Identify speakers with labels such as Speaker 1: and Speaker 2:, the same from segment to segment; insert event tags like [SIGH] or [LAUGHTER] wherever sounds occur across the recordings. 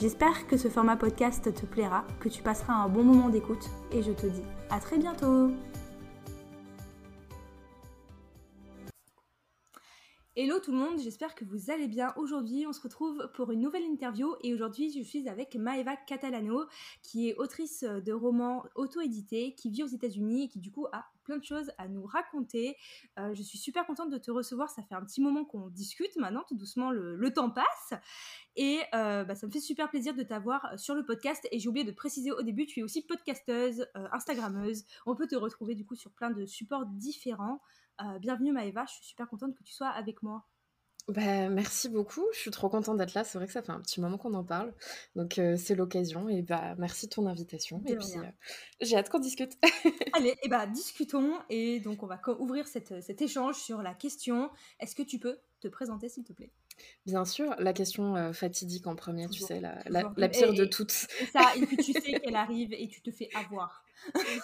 Speaker 1: J'espère que ce format podcast te plaira, que tu passeras un bon moment d'écoute et je te dis à très bientôt Hello tout le monde, j'espère que vous allez bien. Aujourd'hui, on se retrouve pour une nouvelle interview et aujourd'hui, je suis avec Maeva Catalano, qui est autrice de romans auto-édités, qui vit aux États-Unis et qui du coup a plein de choses à nous raconter. Euh, je suis super contente de te recevoir. Ça fait un petit moment qu'on discute maintenant, tout doucement, le, temps passe. Et euh, bah, ça me fait super plaisir de t'avoir sur le podcast. Et j'ai oublié de préciser au début, tu es aussi podcasteuse, euh, Instagrammeuse. On peut te retrouver du coup sur plein de supports différents. Euh, bienvenue Maëva, je suis super contente que tu sois avec moi.
Speaker 2: Bah, merci beaucoup, je suis trop contente d'être là. C'est vrai que ça fait un petit moment qu'on en parle, donc euh, c'est l'occasion. Et bah, merci de ton invitation. et puis, euh, j'ai hâte qu'on discute. [LAUGHS]
Speaker 1: Allez, et bah, discutons. Et donc, on va ouvrir cet échange sur la question est-ce que tu peux te présenter, s'il te plaît?
Speaker 2: Bien sûr, la question fatidique en premier, tu sais, la, la, pire de toutes.
Speaker 1: ça, et puis tu sais [LAUGHS] qu'elle arrive et tu te fais avoir.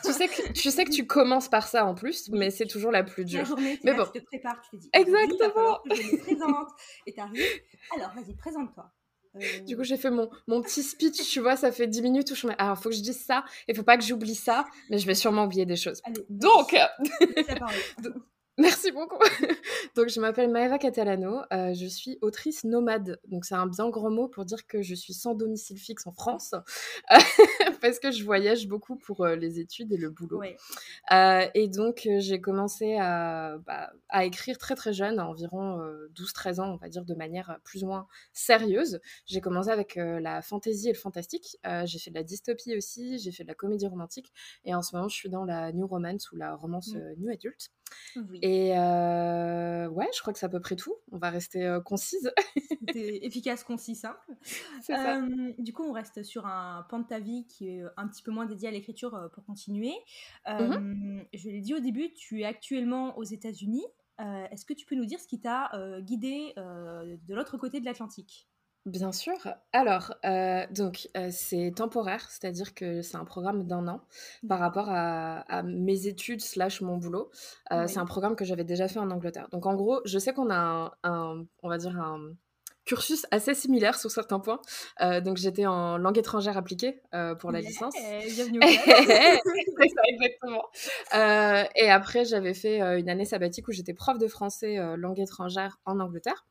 Speaker 2: tu, sais que, tu sais que tu commences par ça en plus, mais c'est toujours la plus dure.
Speaker 1: La journée, mais bon. tu te prépares, tu te dis
Speaker 2: Exactement.
Speaker 1: Je me présente. [LAUGHS] Et t'arrives. Alors, vas-y, présente-toi.
Speaker 2: Euh, du coup, j'ai fait mon, mon petit speech, tu vois, ça fait 10 minutes où je me alors, faut que je dise ça, il faut pas que j'oublie ça, mais je vais sûrement oublier des choses. Donc, [LAUGHS] Merci beaucoup. [LAUGHS] donc, je m'appelle Maeva Catalano. Euh, je suis autrice nomade. Donc, c'est un bien grand mot pour dire que je suis sans domicile fixe en France [LAUGHS] parce que je voyage beaucoup pour euh, les études et le boulot. Euh, et donc, j'ai commencé à, bah, à, écrire très très jeune, à environ 12-13 ans, on va dire, de manière plus ou moins sérieuse. J'ai commencé avec la fantaisie et le fantastique. j'ai fait de la dystopie aussi, j'ai fait de la comédie romantique. Et en ce moment, je suis dans la new romance ou la romance mmh. new adulte. Et ouais, je crois que c'est à peu près tout. On va rester concise. [LAUGHS]
Speaker 1: efficace, concis, simple. du coup, on reste sur un pan de ta vie qui est un petit peu moins dédié à l'écriture pour continuer. Mmh je l'ai dit au début, tu es actuellement aux États-Unis. Est-ce que tu peux nous dire ce qui t'a guidé de l'autre côté de l'Atlantique?
Speaker 2: Bien sûr. Alors, euh, donc, euh, c'est temporaire, c'est-à-dire que c'est un programme d'un an par rapport à, mes études slash mon boulot. Euh, c'est un programme que j'avais déjà fait en Angleterre. Donc, en gros, je sais qu'on a un, on va dire un, cursus assez similaire sur certains points. Euh, donc j'étais en langue étrangère appliquée euh, pour la licence.
Speaker 1: Bienvenue [LAUGHS]
Speaker 2: ça, exactement. Euh, et après, j'avais fait une année sabbatique où j'étais prof de français langue étrangère en Angleterre.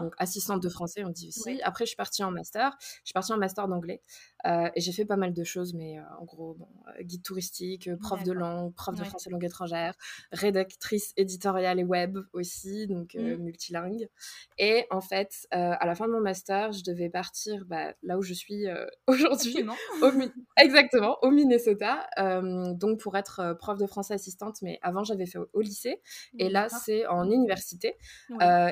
Speaker 2: donc assistante de français, on dit aussi. Après, je suis partie en master. Je suis partie en master d'anglais. et j'ai fait pas mal de choses, mais en gros, bon, guide touristique, prof de langue, prof de français langue étrangère, rédactrice éditoriale et web aussi, donc mmh. multilingue. Et en fait, euh, à la fin de mon master, je devais partir bah, là où je suis euh, [LAUGHS] aujourd'hui. Exactement, au Minnesota. Euh, donc pour être prof de français assistante, mais avant j'avais fait au, lycée. Et là, c'est en université.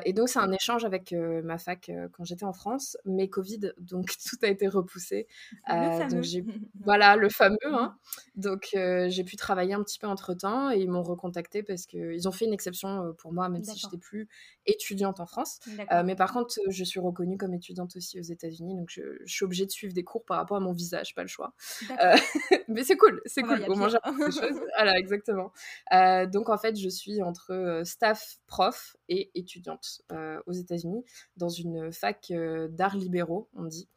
Speaker 2: et donc c'est un échange avec ma fac quand j'étais en France. Mais Covid, donc [LAUGHS] tout a été repoussé. donc [LAUGHS] voilà, le fameux. Hein. Donc j'ai pu travailler un petit peu entre-temps et ils m'ont recontacté parce qu'ils ont fait une exception pour moi, même si je n'étais plus étudiante en France. mais par contre, je suis reconnue comme étudiante aussi aux États-Unis, donc je, suis obligée de suivre des cours par rapport à mon visage, pas le choix. Euh, [LAUGHS] mais c'est cool, c'est cool. Au moins, choses. [LAUGHS] Voilà, exactement. Euh, donc en fait, je suis entre euh, staff prof et étudiante aux États-Unis dans une fac d'arts libéraux, on dit,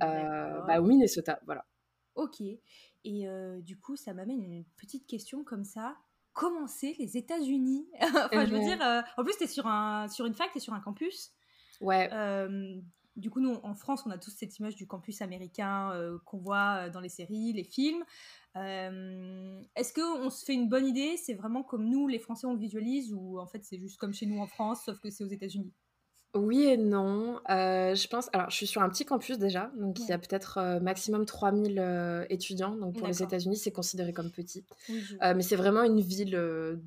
Speaker 2: bah, au Minnesota. Voilà.
Speaker 1: Ok. Et du coup, ça m'amène une petite question comme ça comment c'est les États-Unis [LAUGHS] Enfin, je veux dire, en plus, tu es sur, un, sur une fac, tu es sur un campus.
Speaker 2: Ouais.
Speaker 1: du coup, nous, en France, on a tous cette image du campus américain qu'on voit dans les séries, les films. Est-ce qu'on se fait une bonne idée? C'est vraiment comme nous, les Français, on le visualise ou en fait c'est juste comme chez nous en France, sauf que c'est aux États-Unis?
Speaker 2: Oui et non. Euh, je pense. Alors, je suis sur un petit campus déjà, donc il y a peut-être euh, maximum 3000 euh, étudiants. Donc, pour les États-Unis, c'est considéré comme petit. mais c'est vraiment une ville.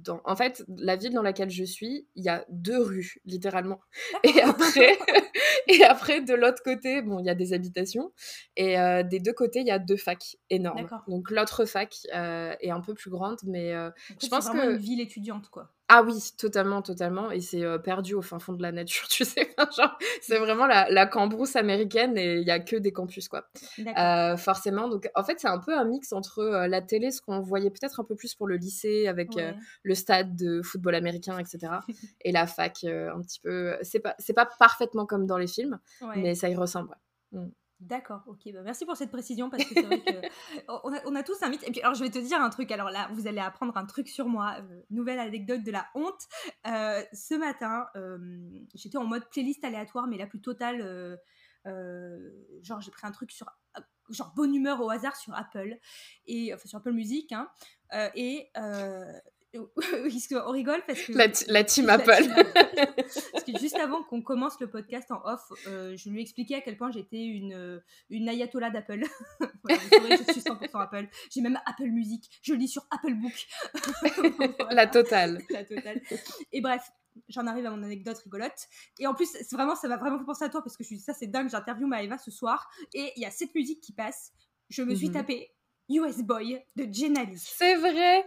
Speaker 2: dans... En fait, la ville dans laquelle je suis, il y a deux rues, littéralement. Et après, [LAUGHS] et après de l'autre côté, bon, il y a des habitations. Et des deux côtés, il y a deux facs énormes. Donc, l'autre fac est un peu plus grande, mais je pense que.
Speaker 1: une ville étudiante, quoi.
Speaker 2: Ah oui, totalement, totalement. Et c'est perdu au fin fond de la nature, [LAUGHS] tu sais. c'est vraiment la, la, cambrousse américaine et il n'y a que des campus, quoi. Euh, forcément. Donc, en fait, c'est un peu un mix entre la télé, ce qu'on voyait peut-être un peu plus pour le lycée avec le stade de football américain, etc. [LAUGHS] et la fac, un petit peu. C'est pas, c'est pas parfaitement comme dans les films, mais ça y ressemble. Mmh.
Speaker 1: D'accord, ok. Bah merci pour cette précision parce que c'est vrai que [LAUGHS] on, a, on, a, tous un mythe. Et puis alors je vais te dire un truc. Alors là, vous allez apprendre un truc sur moi. Euh, nouvelle anecdote de la honte. Euh, ce matin, euh, j'étais en mode playlist aléatoire, mais la plus totale. genre j'ai pris un truc sur genre bonne humeur au hasard sur Apple et enfin sur Apple Music hein, et [LAUGHS] on rigole parce que.
Speaker 2: La, team Apple. [LAUGHS]
Speaker 1: parce que juste avant qu'on commence le podcast en off, euh, je lui expliquais à quel point j'étais une, euh, une ayatollah d'Apple. [LAUGHS] je suis 100% Apple. J'ai même Apple Music. Je lis sur Apple Book.
Speaker 2: La totale.
Speaker 1: La totale. Et bref, j'en arrive à mon anecdote rigolote. Et en plus, c'est vraiment, ça m'a vraiment fait penser à toi parce que je suis ça, c'est dingue. J'interviewe Maëva ce soir et il y a cette musique qui passe. Je me suis mhm. tapé US Boy de Jenali.
Speaker 2: C'est vrai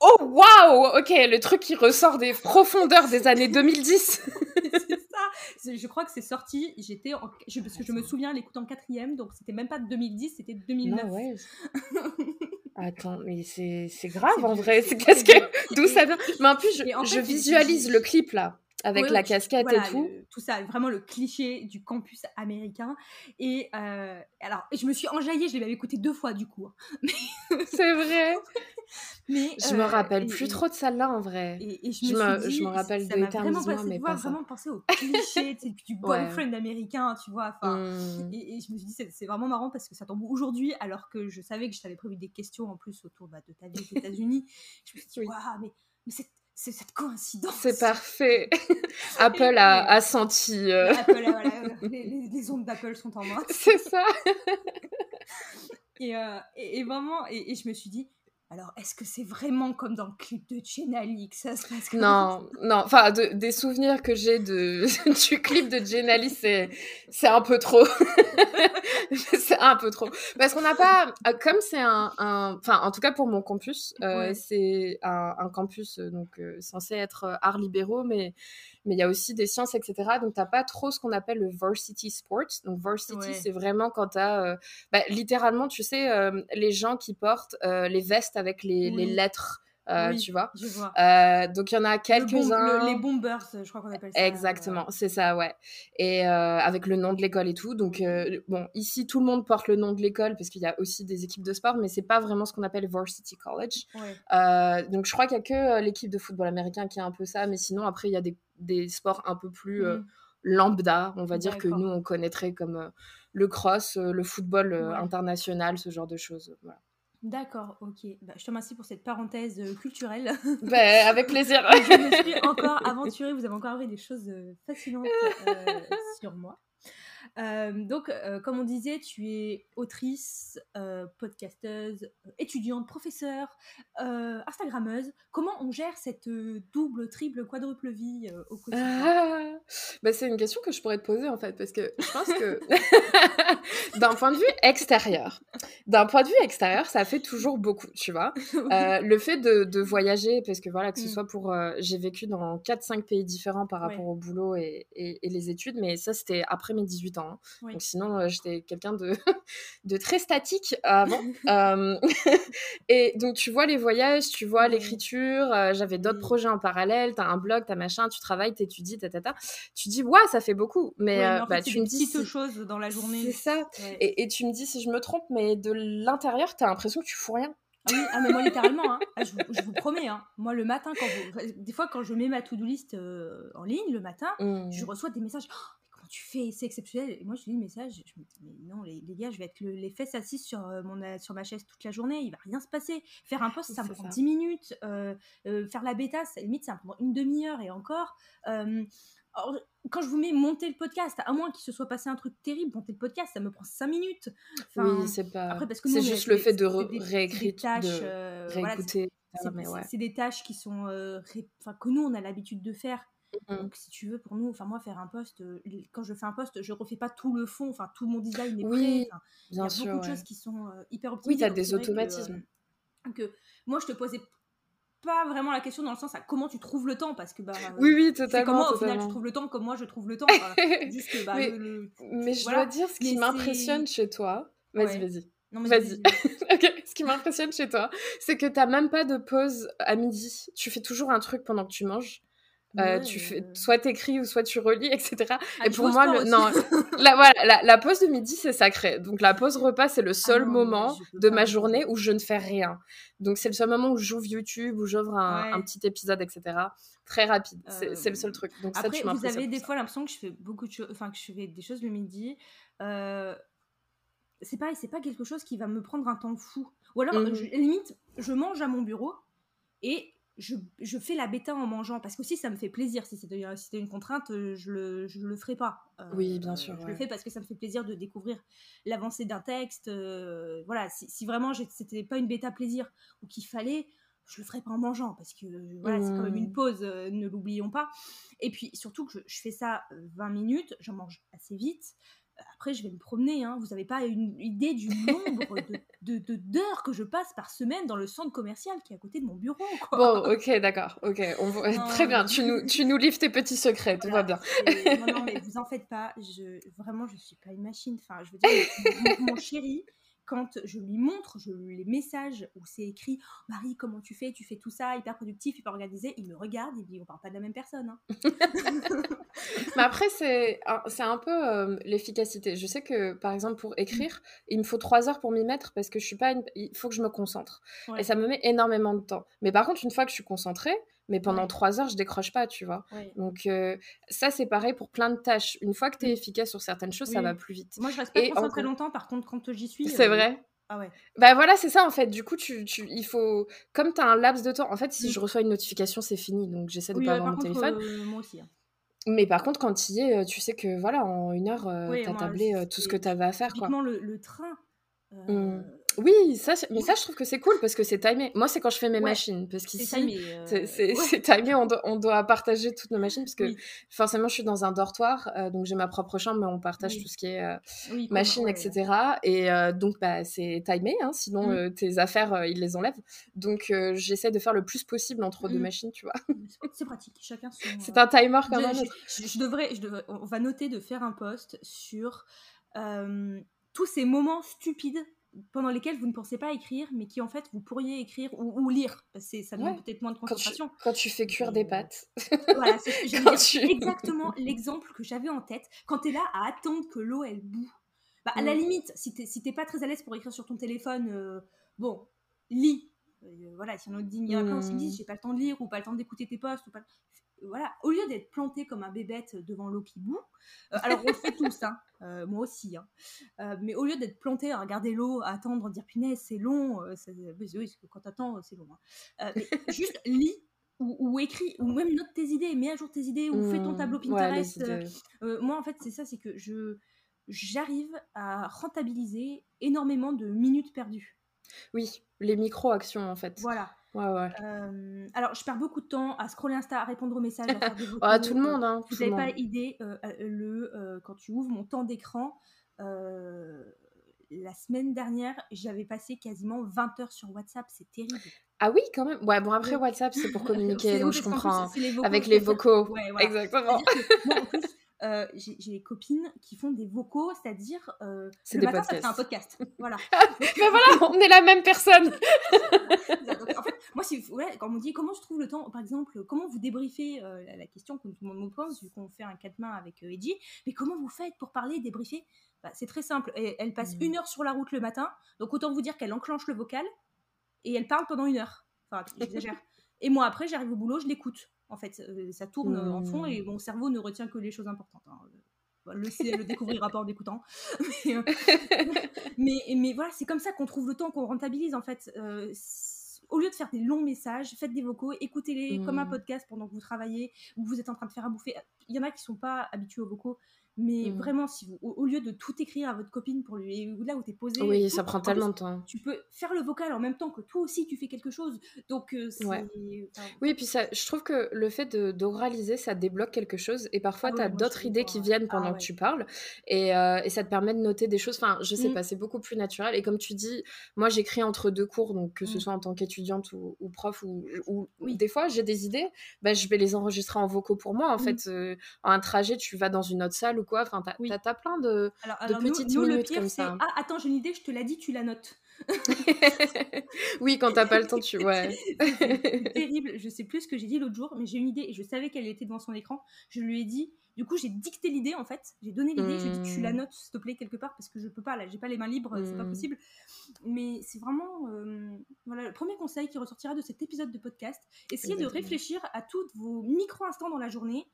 Speaker 2: Oh waouh Ok, le truc qui ressort des profondeurs des années [LAUGHS] 2010.
Speaker 1: c'est ça Je crois que c'est sorti, j'étais en... je, parce que je me souviens l'écouter en quatrième, donc c'était même pas 2010, c'était 2009. ouais. [LAUGHS]
Speaker 2: Attends, mais c'est grave en vrai. C'est qu'est-ce que d'où ça vient? Mais en plus, je visualise le clip là avec la casquette et tout.
Speaker 1: tout ça, vraiment le cliché du campus américain. Et euh, alors, je me suis enjaillée, je l'avais écouté deux fois du coup. Hein. [LAUGHS]
Speaker 2: C'est vrai. [LAUGHS] mais je me euh, rappelle plus trop de celle-là en vrai. Et, je, me, je me rappelle des termes mais pas
Speaker 1: ça. vraiment penser au cliché du [LAUGHS] boyfriend américain, tu vois. Mmh. Et, je me suis dit, c'est vraiment marrant parce que ça tombe aujourd'hui, alors que je savais que je t'avais prévu des questions en plus autour bah, de ta vie aux États-Unis. je me suis dit, waouh, mais, mais c'est cette coïncidence.
Speaker 2: C'est parfait. [LAUGHS] Apple a, senti. Euh,
Speaker 1: Apple, voilà, les, ondes d'Apple sont en moi.
Speaker 2: C'est ça. [LAUGHS]
Speaker 1: Euh, et, et, vraiment, et, je me suis dit, alors, est-ce que c'est vraiment comme dans le clip de Jenali que ça se passe
Speaker 2: Non, non. Enfin, des souvenirs que j'ai de, [LAUGHS] du clip de Jenali, c'est, c'est un peu trop. [LAUGHS] c'est un peu trop. Parce qu'on n'a pas... Euh, comme c'est un... Enfin, en tout cas pour mon campus, euh, c'est un, un, campus euh, donc, censé être art libéraux, mais mais il y a aussi des sciences, etc. Donc, tu n'as pas trop ce qu'on appelle le varsity sport. Donc, varsity, c'est vraiment quand tu as, euh, bah, littéralement, tu sais, euh, les gens qui portent euh, les vestes avec les, les lettres. tu vois. donc il y en a quelques-uns.
Speaker 1: les bombers, je crois qu'on appelle ça.
Speaker 2: Exactement, c'est ça, ouais. Et avec le nom de l'école et tout. Donc bon, ici tout le monde porte le nom de l'école parce qu'il y a aussi des équipes de sport, mais c'est pas vraiment ce qu'on appelle varsity college. donc je crois qu'il y a que l'équipe de football américain qui a un peu ça, mais sinon après il y a des des sports un peu plus euh, mmh. lambda, on va dire, que nous, on connaîtrait comme euh, le cross, euh, le football international, ce genre de choses.
Speaker 1: D'accord, ok. Bah, je te remercie pour cette parenthèse culturelle. [LAUGHS]
Speaker 2: Bah, avec plaisir. [LAUGHS]
Speaker 1: je me suis encore [LAUGHS] aventurée, vous avez encore appris des choses fascinantes sur moi. Euh, donc, euh, comme on disait, tu es autrice, euh, podcasteuse, étudiante, professeure, Instagrammeuse. Comment on gère cette double, triple, quadruple vie au quotidien? Ah, [LAUGHS]
Speaker 2: bah, C'est une question que je pourrais te poser en fait, parce que je pense que [LAUGHS] d'un point de vue extérieur, d'un point de vue extérieur, ça fait toujours beaucoup, tu vois. [LAUGHS] le fait de, voyager, parce que voilà, que ce mm. soit pour. J'ai vécu dans 4-5 pays différents par rapport au boulot et, et, les études, mais ça, c'était après mes 18 ans. Hein. Donc sinon, euh, j'étais quelqu'un de, [LAUGHS] de très statique avant. [LAUGHS] Euh, [LAUGHS] et donc, tu vois les voyages, tu vois l'écriture. Euh, j'avais d'autres projets en parallèle. Tu as un blog, tu as machin, tu travailles, tu étudies, ta, ta, ta. Tu dis, ouais, ça fait beaucoup. Mais, bah, tu me dis.
Speaker 1: petites choses dans la journée.
Speaker 2: C'est ça. Et, et, tu me dis si je me trompe, mais de l'intérieur, tu as l'impression que tu fous rien.
Speaker 1: Ah oui, ah, mais moi littéralement, hein. ah, je, vous, promets, hein. moi le matin, quand des fois quand je mets ma to-do list en ligne le matin, mmh. je reçois des messages tu fais, c'est exceptionnel. Et moi, je lis le message, je me dis, mais non, les, gars, je vais être les fesses assises sur, euh, mon, euh, sur ma chaise toute la journée, il va rien se passer. Faire un post, ça me prend 10 minutes. Euh, faire la bêta, ça, limite, ça me prend une demi-heure et encore. quand je vous mets monter le podcast, à moins qu'il se soit passé un truc terrible, monter le podcast, ça me prend 5 minutes.
Speaker 2: oui, c'est pas. C'est juste le fait de réécrire, de
Speaker 1: réécouter. c'est des tâches qui sont, enfin, que nous on a l'habitude de faire. Mmh. Donc, si tu veux, pour nous, enfin, moi, faire un post, euh, quand je fais un post, je refais pas tout le fond, enfin, tout mon design est oui, prêt. Il y a beaucoup de choses qui sont hyper optimisées.
Speaker 2: Oui, tu as des automatismes.
Speaker 1: Que, moi, je te posais pas vraiment la question dans le sens à comment tu trouves le temps parce que bah
Speaker 2: oui oui totalement
Speaker 1: comment
Speaker 2: au
Speaker 1: final tu trouves le temps comme moi je trouve le temps [LAUGHS]
Speaker 2: juste bah, mais, mais je dois dire ce qui m'impressionne chez toi vas-y vas-y. vas-y. [LAUGHS] Ok ce qui m'impressionne chez toi c'est que t'as même pas de pause à midi. Tu fais toujours un truc pendant que tu manges euh, tu fais soit t'écris ou soit tu relis etc ah, et pour moi le... non [LAUGHS] la, voilà, la, pause de midi c'est sacré. Donc la pause [LAUGHS] repas c'est le ah seul moment de ma journée où je ne fais rien. Donc c'est le seul moment où j'ouvre YouTube où j'ouvre un, petit épisode etc très rapide. C'est le seul truc. Donc
Speaker 1: après vous avez des fois l'impression que je fais beaucoup de choses enfin que je fais des choses le midi. Euh... c'est pas c'est pas quelque chose qui va me prendre un temps fou. Ou alors mmh limite je mange à mon bureau et je, fais la bêta en mangeant parce que aussi ça me fait plaisir. Si c'était une contrainte, euh, je le, je le ferai pas.
Speaker 2: Euh, oui, bien sûr.
Speaker 1: Je le fais parce que ça me fait plaisir de découvrir l'avancée d'un texte. Euh, voilà, si, si vraiment c'était pas une bêta plaisir ou qu'il fallait, je le ferai pas en mangeant parce que voilà, c'est quand même une mmh. pause, ne l'oublions pas. Et puis surtout que je, je fais ça 20 minutes, j'en mange assez vite après, je vais me promener. Hein. Vous n'avez pas une idée du nombre de, d'heures que je passe par semaine dans le centre commercial qui est à côté de mon bureau.
Speaker 2: Bon, ok, d'accord. Ok, On très bien. Tu nous, tu nous livres tes petits secrets. Tout va bien.
Speaker 1: non, non, mais vous en faites pas. Je, vraiment, je suis pas une machine. Enfin, je veux dire, mon chéri, quand je lui montre je, les messages où c'est écrit Marie, comment tu fais? Tu fais tout ça, hyper productif, hyper organisé. Il me regarde, il dit On parle pas de la même personne. Hein. [LAUGHS]
Speaker 2: Mais après, c'est un peu euh, l'efficacité. Je sais que, par exemple, pour écrire, il me faut trois heures pour m'y mettre parce que je suis pas. Il faut que je me concentre. Et ça me met énormément de temps. Mais par contre, une fois que je suis concentrée, mais pendant trois heures, je décroche pas, tu vois. Donc, euh, ça, c'est pareil pour plein de tâches. Une fois que tu es efficace sur certaines choses, ça va plus vite.
Speaker 1: Moi, je reste pas concentrée très longtemps, par contre, quand j'y suis.
Speaker 2: C'est euh, vrai.
Speaker 1: Ah ouais.
Speaker 2: Bah voilà, c'est ça en fait. Du coup, tu, tu, il faut. Comme tu as un laps de temps, en fait, si je reçois une notification, c'est fini. Donc, j'essaie de pas avoir mon téléphone.
Speaker 1: Euh, moi aussi. Hein.
Speaker 2: Mais par contre, quand tu y es, tu sais que voilà, en une heure, tu as tablé tout ce que tu avais à faire. Quoi.
Speaker 1: Le, le train.
Speaker 2: Mmh. Oui, ça, mais ça, je trouve que c'est cool parce que c'est timé. Moi, c'est quand je fais mes machines. Parce qu'ici, c'est euh, timé, on, doit, on doit partager toutes nos machines parce que forcément, je suis dans un dortoir, euh, donc j'ai ma propre chambre, mais on partage tout ce qui est euh, machine, etc. Et donc, bah, c'est timé, hein, sinon mmh. tes affaires, ils les enlèvent. Donc, j'essaie de faire le plus possible entre deux mmh. machines, tu vois.
Speaker 1: C'est pratique, chacun son.
Speaker 2: C'est un timer quand même.
Speaker 1: Je, devrais, je devrais, on va noter de faire un post sur tous ces moments stupides pendant lesquels vous ne pensez pas écrire, mais qui en fait vous pourriez écrire ou, lire. Parce que ça demande peut-être moins de concentration.
Speaker 2: Quand tu, fais cuire des pâtes.
Speaker 1: voilà, c'est [LAUGHS] exactement l'exemple que j'avais en tête. Quand tu es là à attendre que l'eau elle boue. Bah, à la mm. limite, si t'es si pas très à l'aise pour écrire sur ton téléphone, euh, bon, lis. Euh, voilà, si on te dit, après on dit, j'ai pas le temps de lire ou pas le temps d'écouter tes posts ou pas voilà, au lieu d'être planté comme un bébête devant l'eau qui boue, euh, alors on le fait tous, hein, [LAUGHS] euh, moi aussi, hein, euh, mais au lieu d'être planté à regarder l'eau, à attendre, à dire punaise, c'est long, oui, quand t'attends, c'est long. Hein. [LAUGHS] juste lis ou, écris, ou même note tes idées, mets à jour tes idées, ou fais ton mmh, tableau Pinterest. moi, en fait, c'est ça, c'est que je j'arrive à rentabiliser énormément de minutes perdues.
Speaker 2: Oui, les micro-actions en fait.
Speaker 1: Voilà.
Speaker 2: Ouais, ouais.
Speaker 1: Euh, alors, je perds beaucoup de temps à scroller Insta, à répondre aux messages, à faire des [LAUGHS]
Speaker 2: ah, tout le monde, hein.
Speaker 1: Vous n'avez pas idée, euh, euh, le, quand tu ouvres mon temps d'écran, la semaine dernière, j'avais passé quasiment 20 heures sur WhatsApp, c'est terrible.
Speaker 2: Ah oui, quand même. Ouais, bon, après, WhatsApp, c'est pour [LAUGHS] communiquer, donc je comprends. avec les vocaux. Ouais, Exactement.
Speaker 1: moi, en plus, [LAUGHS] euh, j'ai des copines qui font des vocaux, c'est-à-dire euh, le matin, ça fait un podcast. Voilà.
Speaker 2: Mais voilà, on est la même personne.
Speaker 1: en fait, moi, si, quand on me dit comment je trouve le temps, par exemple, comment vous débriefez euh, la, question que tout le monde nous pose, vu qu'on fait un quatre mains avec euh, Edgy, mais comment vous faites pour parler, débriefer? Bah, C'est très simple. elle passe mmh. une heure sur la route le matin, donc autant vous dire qu'elle enclenche le vocal et elle parle pendant une heure. Enfin, j'exagère. [LAUGHS] et moi, après, j'arrive au boulot, je l'écoute. En fait, euh, ça tourne en fond et mmh. mon cerveau ne retient que les choses importantes. Hein. Le le découvrira pas en écoutant. [LAUGHS] Euh, [LAUGHS] mais, mais, voilà, c'est comme ça qu'on trouve le temps, qu'on rentabilise en fait. Euh, au lieu de faire des longs messages, faites des vocaux, écoutez-les comme un mmh. podcast pendant que vous travaillez ou vous êtes en train de faire à bouffer. il y en a qui sont pas habitués aux vocaux, mais mmh. vraiment, si vous, au, lieu de tout écrire à votre copine pour lui, là où tu es posé.
Speaker 2: Oui, ça prend tellement de temps.
Speaker 1: Tu peux faire le vocal en même temps que toi aussi tu fais quelque chose. Donc, euh,
Speaker 2: Oui, et puis ça, je trouve que le fait d'oraliser, ça débloque quelque chose. Et parfois, ah tu as d'autres idées qui viennent pendant ah que tu parles. Et, euh, et, ça te permet de noter des choses. Enfin, je sais mmh. pas, c'est beaucoup plus naturel. Et comme tu dis, moi, j'écris entre deux cours, donc que ce mmh. soit en tant qu'étudiante ou, prof, ou, ou oui. des fois, j'ai des idées, bah, je vais les enregistrer en vocaux pour moi. En fait, euh, en un trajet, tu vas dans une autre salle ou quoi. Enfin, t'as oui. plein de, de petites
Speaker 1: nous, le pire,
Speaker 2: comme ça.
Speaker 1: Ah, attends, j'ai une idée, je te l'ai dit, tu la notes. [LAUGHS]
Speaker 2: oui, quand t'as pas le temps, tu. Ouais. [LAUGHS]
Speaker 1: terrible. Je sais plus ce que j'ai dit l'autre jour, mais j'ai une idée et je savais qu'elle était devant son écran. Je lui ai dit. Du coup, j'ai dicté l'idée en fait. J'ai donné l'idée. J'ai dit tu la hmm. notes s'il te plaît quelque part parce que je peux pas là. J'ai pas les mains libres, c'est pas hmm. possible. Mais c'est vraiment euh, voilà le premier conseil qui ressortira de cet épisode de podcast. Essayez de réfléchir à tous vos micro instants dans la journée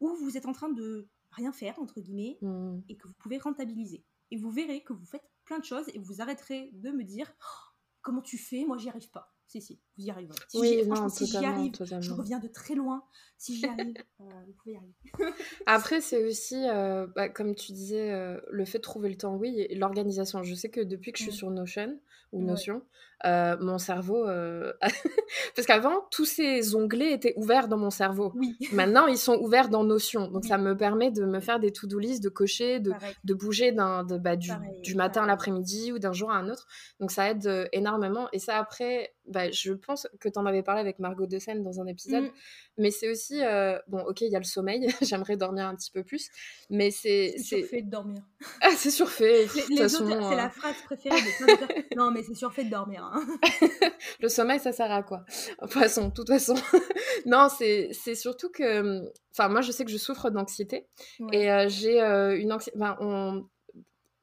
Speaker 1: où vous êtes en train de rien faire, entre guillemets, mmh. et que vous pouvez rentabiliser. Et vous verrez que vous faites plein de choses et vous arrêterez de me dire oh, comment tu fais, moi j'y arrive pas. Si, si, vous y arrivez. Si
Speaker 2: oui,
Speaker 1: j'y arrive, je reviens de très loin. Si j'y arrive, [LAUGHS] euh, vous pouvez y arriver. [LAUGHS]
Speaker 2: Après, c'est aussi, euh, bah, comme tu disais, euh, le fait de trouver le temps, oui, et l'organisation. Je sais que depuis que je suis sur Notion, ou Notion, mon cerveau. [LAUGHS] Parce qu'avant, tous ces onglets étaient ouverts dans mon cerveau.
Speaker 1: Oui.
Speaker 2: Maintenant, ils sont ouverts dans Notion. Donc, ça me permet de me faire des to-do list, de cocher, de, de bouger de, bah, du, du, matin à l'après-midi ou d'un jour à un autre. Donc, ça aide énormément. Et ça, après, bah, je pense que tu en avais parlé avec Margot de Seine dans un épisode. Mmh. Mais c'est aussi, bon, ok, il y a le sommeil. [LAUGHS] J'aimerais dormir un petit peu plus. Mais c'est.
Speaker 1: C'est surfait de dormir.
Speaker 2: Ah, c'est surfait.
Speaker 1: c'est la phrase préférée de Non, mais c'est surfait de dormir. Hein. [LAUGHS]
Speaker 2: le sommeil, ça sert à quoi? De toute façon, toute [LAUGHS] façon. non, c'est surtout que. Enfin, moi, je sais que je souffre d'anxiété. Et j'ai une anxiété. on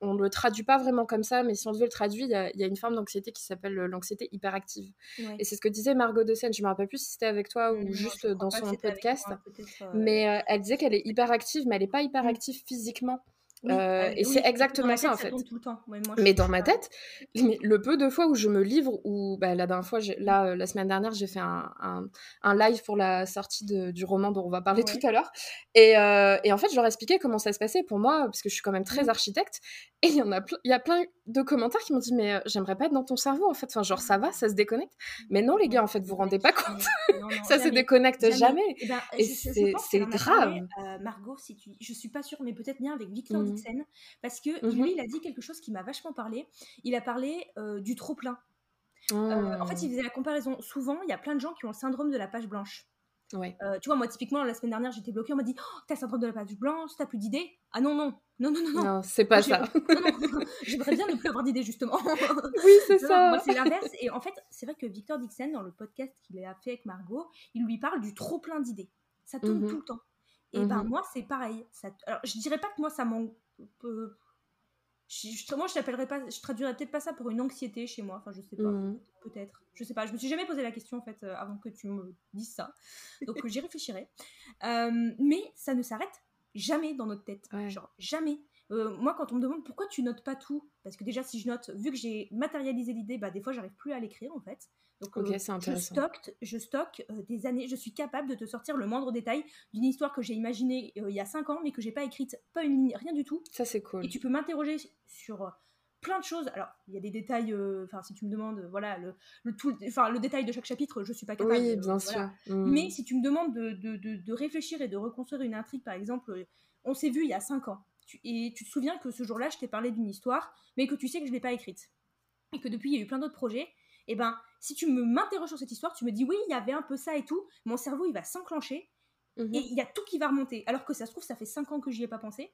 Speaker 2: on le traduit pas vraiment comme ça, mais si on devait le traduire, il y, a une forme d'anxiété qui s'appelle l'anxiété hyperactive. Et c'est ce que disait Margot de Seine. Je me rappelle plus si c'était avec toi ou juste dans son podcast. Euh, mais euh, elle disait qu'elle est hyperactive, mais elle n'est pas hyperactive mmh. Euh, et c'est exactement ça, en fait. mais dans ma tête, [LAUGHS] le peu de fois où je me livre, ou bah, la dernière fois, là, euh, la semaine dernière, j'ai fait un, un, live pour la sortie de, du roman dont on va parler tout à l'heure. Et, euh, et, en fait, je leur expliquais comment ça se passait pour moi, parce que je suis quand même très mmh. architecte. Et il y en a, il y a plein de commentaires qui m'ont dit, mais j'aimerais pas être dans ton cerveau, en fait. Enfin, genre, ça va, ça se déconnecte. Mais non, les gars, en fait, vous vous rendez pas compte. [LAUGHS] ça se déconnecte jamais. Et, ben, c'est grave.
Speaker 1: Margot, si tu... je suis pas sûre, mais peut-être bien avec Victor mmh. Dixon, parce que mmh lui, il a dit quelque chose qui m'a vachement parlé. Il a parlé du trop-plein. en fait, il mmh. faisait la comparaison. Souvent, il y a plein de gens qui ont le syndrome de la page blanche.
Speaker 2: Ouais.
Speaker 1: tu vois, moi, typiquement, la semaine dernière, j'étais bloquée. On m'a dit oh, T'as le syndrome de la page blanche, t'as plus d'idées? Ah non, non, non, non, non.
Speaker 2: Non, c'est pas ça. [LAUGHS] [LAUGHS]
Speaker 1: J'aimerais bien ne plus avoir d'idées, justement. [LAUGHS]
Speaker 2: oui, c'est ça.
Speaker 1: Moi, c'est l'inverse. Et en fait, c'est vrai que Victor Dixon, dans le podcast qu'il a fait avec Margot, il lui parle du trop plein d'idées. Ça tourne tout le temps. Et ben, moi, c'est pareil. Ça... Alors, je dirais pas que moi, ça manque je, moi, je t'appellerais pas, je traduirais peut-être pas ça pour une anxiété chez moi. Enfin, je sais pas, mmh. peut-être. Je sais pas. Je me suis jamais posé la question en fait euh, avant que tu me dises ça. Donc [LAUGHS] j'y réfléchirai. Euh, mais ça ne s'arrête jamais dans notre tête. Genre jamais. Euh, moi, quand on me demande pourquoi tu notes pas tout, parce que déjà, si je note, vu que j'ai matérialisé l'idée, bah, des fois, j'arrive plus à l'écrire en fait. Donc,
Speaker 2: euh, je
Speaker 1: stocke, je stocke euh, des années, je suis capable de te sortir le moindre détail d'une histoire que j'ai imaginée il y a 5 ans, mais que j'ai pas écrite, pas une ligne, rien du tout.
Speaker 2: Ça, c'est cool.
Speaker 1: Et tu peux m'interroger sur plein de choses. Alors, il y a des détails, enfin, si tu me demandes, voilà, le, le, tout, enfin, le détail de chaque chapitre, je suis pas capable.
Speaker 2: Oui, bien sûr.
Speaker 1: Mmh. Mais si tu me demandes de, de, de, réfléchir et de reconstruire une intrigue, par exemple, on s'est vu il y a 5 ans et tu te souviens que ce jour-là, je t'ai parlé d'une histoire, mais que tu sais que je ne l'ai pas écrite. Et que depuis, il y a eu plein d'autres projets. Et eh ben, si tu me m'interroges sur cette histoire, tu me dis oui, il y avait un peu ça et tout, mon cerveau, il va s'enclencher. Mhm. Et il y a tout qui va remonter. Alors que ça se trouve, ça fait 5 ans que j'y ai pas pensé.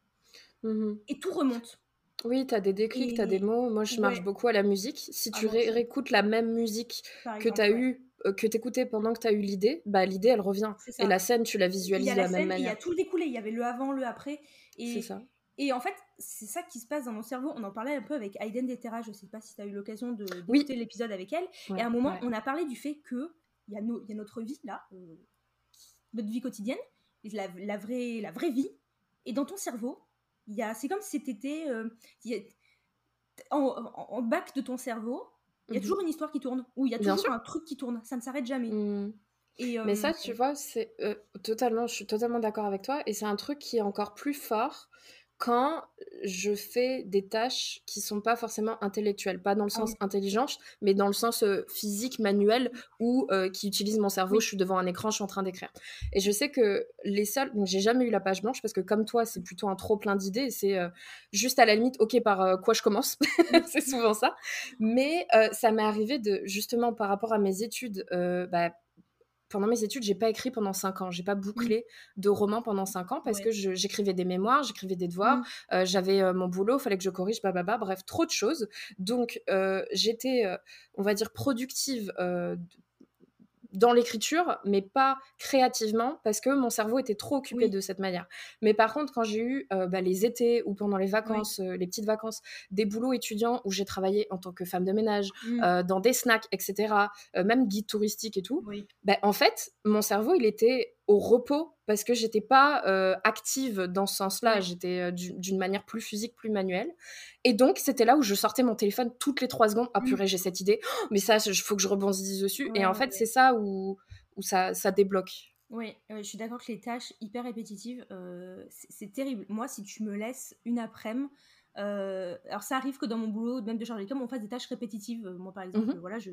Speaker 1: Mhm. Et tout remonte.
Speaker 2: Oui, tu as des déclics, tu as des mots. Moi, je marche beaucoup à la musique. Si tu ah, réécoutes la même musique que tu as eu euh, que t'écoutais pendant que tu as eu l'idée, bah l'idée elle revient. Et la scène, tu la visualises de la, même manière.
Speaker 1: Il y a tout découlé, il y avait le avant, le après.
Speaker 2: C'est ça.
Speaker 1: Et en fait, c'est ça qui se passe dans mon cerveau. On en parlait un peu avec Aiden Detera, je sais pas si tu as eu l'occasion de d'écouter l'épisode avec elle. et à un moment, on a parlé du fait que il y, a y a notre vie là, euh, notre vie quotidienne, la, la, vraie, la vraie vie. Et dans ton cerveau, il c'est comme si c'était euh, en, en, bac de ton cerveau, il y a mhm. toujours une histoire qui tourne, ou il y a toujours un truc qui tourne. Ça ne s'arrête jamais.
Speaker 2: Mhm. Mais ça, tu vois, c'est totalement, je suis totalement d'accord avec toi. Et c'est un truc qui est encore plus fort quand je fais des tâches qui sont pas forcément intellectuelles, pas dans le ah sens intelligence, mais dans le sens physique, manuel, ou qui utilise mon cerveau, je suis devant un écran, je suis en train d'écrire. Et je sais que les seuls, donc j'ai jamais eu la page blanche parce que comme toi, c'est plutôt un trop plein d'idées, c'est juste à la limite, ok, par quoi je commence, [LAUGHS] c'est souvent ça. Mais ça m'est arrivé de, justement, par rapport à mes études, bah, pendant mes études, j'ai pas écrit pendant cinq ans. J'ai pas mmh. bouclé de romans pendant cinq ans parce que j'écrivais des mémoires, j'écrivais des devoirs, mmh. euh, j'avais euh, mon boulot, fallait que je corrige, bababa, bref, trop de choses. Donc, euh, j'étais, on va dire, productive dans l'écriture, mais pas créativement, parce que mon cerveau était trop occupé de cette manière. Mais par contre, quand j'ai eu euh, bah, les étés ou pendant les vacances, euh, les petites vacances, des boulots étudiants où j'ai travaillé en tant que femme de ménage, mmh. euh, dans des snacks, etc., même guide touristique et tout, bah, en fait, mon cerveau, il était au repos parce que j'étais pas euh, active dans ce sens-là, j'étais euh, d'une manière plus physique, plus manuelle. Et donc, c'était là où je sortais mon téléphone toutes les trois secondes. Ah mmh. purée, j'ai cette idée, oh, mais ça, il faut que je rebondisse dessus. et en fait, c'est ça où, où ça, ça débloque.
Speaker 1: Oui, je suis d'accord que les tâches hyper répétitives, euh, c'est terrible. Moi, si tu me laisses une après-midi, alors ça arrive que dans mon boulot, même de chargé de com, on fasse des tâches répétitives. Moi, par exemple, mmh voilà, je,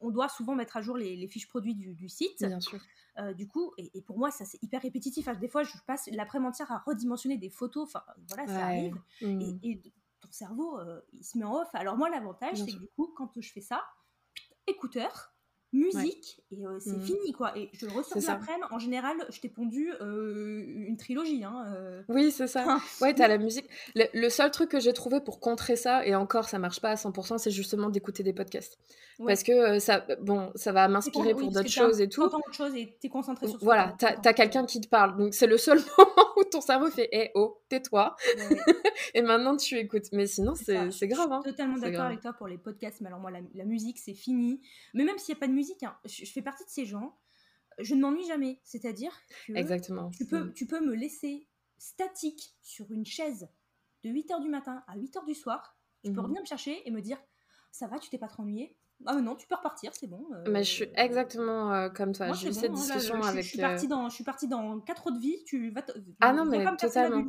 Speaker 1: on doit souvent mettre à jour les, fiches produits du, site.
Speaker 2: Bien sûr.
Speaker 1: Euh, du coup, et, pour moi, ça c'est hyper répétitif. Des fois, je passe l'après-midi entière à redimensionner des photos. Enfin, voilà, ça arrive. Mmh. Et, ton cerveau, euh, il se met en off. Alors moi, l'avantage, c'est que du coup, quand je fais ça, écouteur, musique et euh, c'est mmh. fini quoi. Et je ressors l'après-midi. En général je t'ai pondu euh, une trilogie hein, euh.
Speaker 2: oui c'est ça. Ouais t'as la musique. Le, seul truc que j'ai trouvé pour contrer ça et encore ça marche pas à 100% c'est justement d'écouter des podcasts. Parce que ça bon ça va m'inspirer pour, d'autres choses et tout.
Speaker 1: Autre chose et t'es concentré sur
Speaker 2: voilà t'as as, quelqu'un qui te parle. Donc c'est le seul [LAUGHS] moment où ton cerveau fait hé oh tais-toi. [LAUGHS] Et maintenant tu écoutes. Mais sinon c'est grave hein.
Speaker 1: totalement d'accord avec toi pour les podcasts mais alors moi la, la musique c'est fini. Mais même s'il y a pas de musique Hein. Je, fais partie de ces gens. Je ne m'ennuie jamais. C'est-à-dire que
Speaker 2: Exactement.
Speaker 1: Tu, peux, mm. tu peux me laisser statique sur une chaise de 8h du matin à 8h du soir. Tu peux mhm. revenir me chercher et me dire Ça va, tu t'es pas trop ennuyé ah mais non, tu peux repartir, c'est bon.
Speaker 2: Euh. Mais je suis exactement euh, comme toi. J'ai eu cette hein, discussion avec.
Speaker 1: Je suis, partie dans, je suis partie dans quatre autres vies. Tu vas.
Speaker 2: Ah non mais totalement.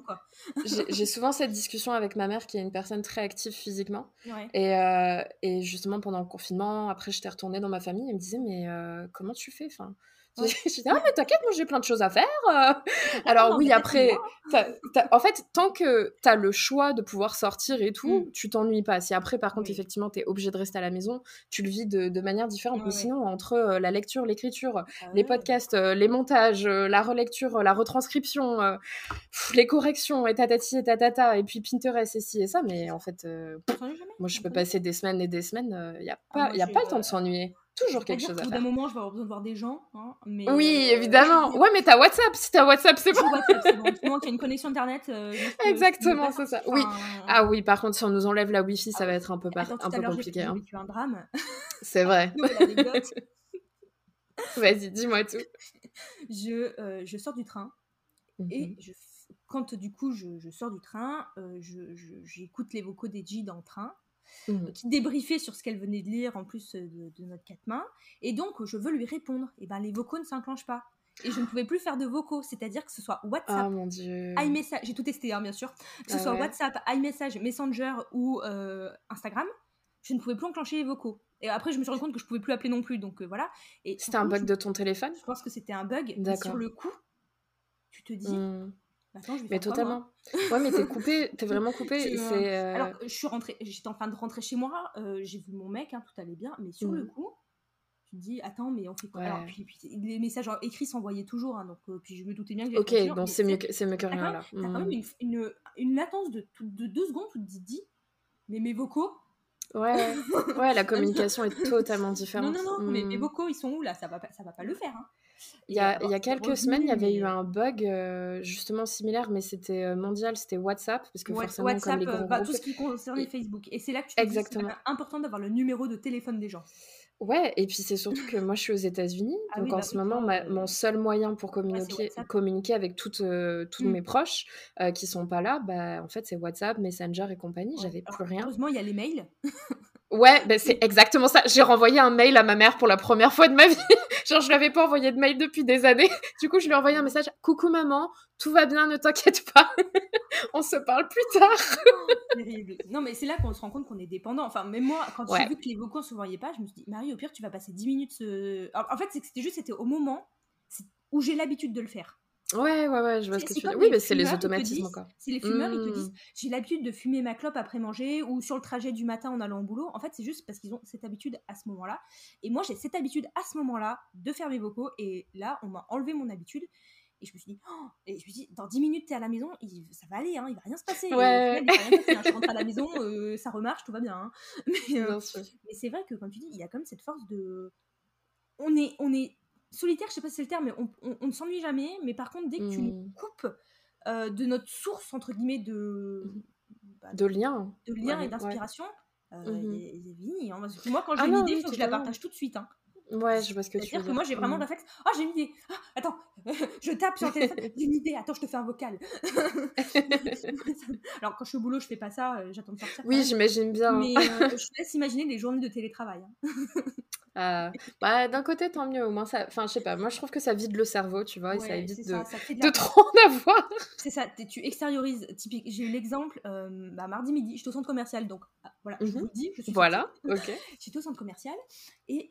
Speaker 2: [LAUGHS] J'ai souvent cette discussion avec ma mère qui est une personne très active physiquement. Et, euh, et, justement pendant le confinement, après j'étais retournée dans ma famille, elle me disait mais comment tu fais enfin, [LAUGHS] je dis, ah, mais t'inquiète, moi j'ai plein de choses à faire. Euh. Alors, oui, après, en fait, tant que t'as le choix de pouvoir sortir et tout, mm. tu t'ennuies pas. Si après, par contre, effectivement, t'es obligé de rester à la maison, tu le vis de, manière différente. mais sinon, entre euh, la lecture, l'écriture, ah les podcasts, euh, les montages, la relecture, la retranscription, les corrections, et tatati et tatata, et puis Pinterest, et ci et ça, mais en fait, moi je peux passer des semaines et des semaines, il n'y a ah, pas, y a pas le temps de s'ennuyer toujours quelque chose à faire. Au bout
Speaker 1: d'un moment, je vais avoir besoin de voir des gens. Hein,
Speaker 2: mais oui, euh, évidemment. Ouais, mais t'as WhatsApp. Si t'as WhatsApp, c'est bon.
Speaker 1: WhatsApp, c'est bon. [LAUGHS] Du moment qu'il y a une connexion Internet. Euh,
Speaker 2: Exactement, c'est ça. Oui. Ah oui, par contre, si on nous enlève la Wi-Fi, ça va être un peu, un peu compliqué. Hein.
Speaker 1: un drame. [LAUGHS]
Speaker 2: C'est vrai. [LAUGHS] Vas-y, dis-moi tout.
Speaker 1: Je, euh, je sors du train et mhm. je, quand du coup je, je sors du train, j'écoute les vocaux des dans le train Mmh. qui débriefait sur ce qu'elle venait de lire en plus euh, de, notre quatre mains. Et donc, je veux lui répondre. Et ben, les vocaux ne s'enclenchent pas. Et je ne pouvais plus faire de vocaux, c'est-à-dire que ce soit WhatsApp,
Speaker 2: oh,
Speaker 1: iMessage, j'ai tout testé hein, bien sûr, que ce ah soit WhatsApp, iMessage, Messenger ou euh, Instagram, je ne pouvais plus enclencher les vocaux. Et après, je me suis rendu compte que je pouvais plus appeler non plus, donc euh, voilà.
Speaker 2: C'était un bug de ton téléphone?
Speaker 1: Je pense que c'était un bug. Sur le coup, tu te dis, mmh
Speaker 2: mais totalement. ouais, mais t'es coupé, t'es vraiment coupé. [LAUGHS] c'est euh,
Speaker 1: Alors, je suis rentrée, j'étais en train de rentrer chez moi, euh, j'ai vu mon mec, hein, tout allait bien, mais sur le mmh. coup, tu te dis, attends, mais on fait quoi? Alors, puis, les messages écrits s'envoyaient toujours, hein, donc euh, puis je me doutais bien que
Speaker 2: Ok, donc c'est mieux, c'est mieux que rien là.
Speaker 1: T'as quand même mmh. une, une, latence de, de, deux secondes où tu te dis, mais mes vocaux.
Speaker 2: Ouais, ouais, la [LAUGHS] communication est totalement différente.
Speaker 1: Non, non, non, mais mes mmh. vocaux, ils sont où là? Ça va, ça va pas le faire. Hein.
Speaker 2: Il y a, il y a quelques semaines, il y avait eu un bug euh, justement similaire, mais c'était euh, mondial, c'était WhatsApp, parce que forcément,
Speaker 1: WhatsApp,
Speaker 2: comme les
Speaker 1: grands
Speaker 2: bah,
Speaker 1: tout ce qui concerne Facebook. Et c'est là que tu Exactement. c'est important d'avoir le numéro de téléphone des gens.
Speaker 2: Ouais, et puis c'est surtout que moi je suis aux États-Unis, ah donc en bah ce moment, mon seul moyen pour communiquer, communiquer avec toutes, euh, tous mmh. mes proches qui sont pas là, bah, en fait c'est WhatsApp, Messenger et compagnie, j'avais plus rien.
Speaker 1: Heureusement, il y a les mails. [LAUGHS]
Speaker 2: Ouais, ben c'est exactement ça. J'ai renvoyé un mail à ma mère pour la première fois de ma [LAUGHS] vie. Genre, je lui avais pas envoyé de mail depuis des années. [LAUGHS] Du coup, je lui ai envoyé un message. Coucou maman, tout va bien, ne t'inquiète pas. [LAUGHS] On se parle plus tard.
Speaker 1: non, mais c'est là qu'on se rend compte qu'on est dépendant. Enfin, même moi, quand j'ai vu que les vocaux ne se voyaient pas, je me suis dit, Marie, au pire, tu vas passer 10 minutes. En fait, c'était juste, c'était au moment où j'ai l'habitude de le faire.
Speaker 2: Ouais, ouais, ouais, je vois ce que tu veux dire. Oui, mais c'est les automatismes encore.
Speaker 1: C'est les fumeurs, ils te disent mmh. j'ai l'habitude de fumer ma clope après manger ou sur le trajet du matin en allant au boulot. En fait, c'est juste parce qu'ils ont cette habitude à ce moment-là. Et moi, j'ai cette habitude à ce moment-là de faire mes vocaux. Et là, on m'a enlevé mon habitude. Et je me suis dit, oh et je me suis dit, dans 10 minutes, t'es à la maison, ça va aller, hein, il va rien se passer. Ouais. Hein. je rentre à la maison, euh, ça remarche, tout va bien. Hein. [LAUGHS] Mais, euh, mais c'est vrai que, comme tu dis, il y a comme cette force de. On est, on est solitaire, je sais pas si c'est le terme, mais on, ne s'ennuie jamais. Mais par contre, dès que tu nous mmh. coupes euh, de notre source, entre guillemets, de,
Speaker 2: mmh. bah, de lien,
Speaker 1: de lien et d'inspiration, ouais. euh, mmh. fini. Hein. Moi, quand j'ai ah une idée, il faut que je la partage tout de suite. Hein.
Speaker 2: Ouais, je vois ce que tu veux
Speaker 1: dire. que moi, j'ai vraiment le réflexe. Oh, j'ai une idée. Ah, attends, [LAUGHS] je tape sur le téléphone. J'ai une idée. Attends, je te fais un vocal. [LAUGHS] Alors, quand je suis au boulot, je fais pas ça. Euh, j'attends de sortir.
Speaker 2: Oui, j'imagine bien.
Speaker 1: Mais euh, je te laisse imaginer les journées de télétravail. Hein.
Speaker 2: Euh, bah, d'un côté, tant mieux. Au moins, ça. Enfin, je sais pas. Moi, je trouve que ça vide le cerveau, tu vois, et ça évite de, trop en avoir.
Speaker 1: C'est ça. Tu extériorises. Typique. J'ai eu l'exemple. bah, mardi midi, je suis au centre commercial, donc ah, voilà, je vous mhm. le dis. Je suis
Speaker 2: voilà. [LAUGHS] Ok.
Speaker 1: J'étais au centre commercial et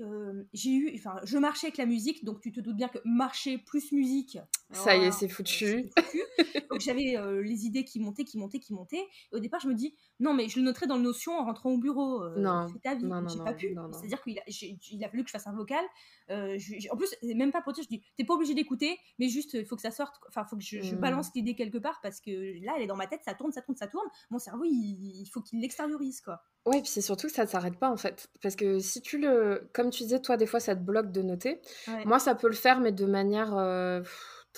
Speaker 1: j'ai eu. Enfin, je marchais avec la musique, donc tu te doutes bien que marcher plus musique.
Speaker 2: Ça y est, c'est foutu.
Speaker 1: donc j'avais les idées qui montaient, qui montaient, qui montaient. Et au départ, je me dis non, mais je le noterai dans le notion en rentrant au bureau.
Speaker 2: non.
Speaker 1: ta vie. J'ai pas pu. C'est-à-dire qu'il a, il a fallu que je fasse un vocal. Euh, en plus, même pas pour dire, je dis, t'es pas obligé d'écouter, mais juste, il faut que ça sorte. Enfin, faut que je, mmh. balance l'idée quelque part parce que là, elle est dans ma tête, ça tourne, ça tourne, ça tourne. Mon cerveau, il, faut qu'il l'extériorise, quoi.
Speaker 2: Ouais, puis c'est surtout que ça ne s'arrête pas en fait. Parce que si tu le. Comme tu disais, toi, des fois, ça te bloque de noter. Moi, ça peut le faire, mais de manière. Euh,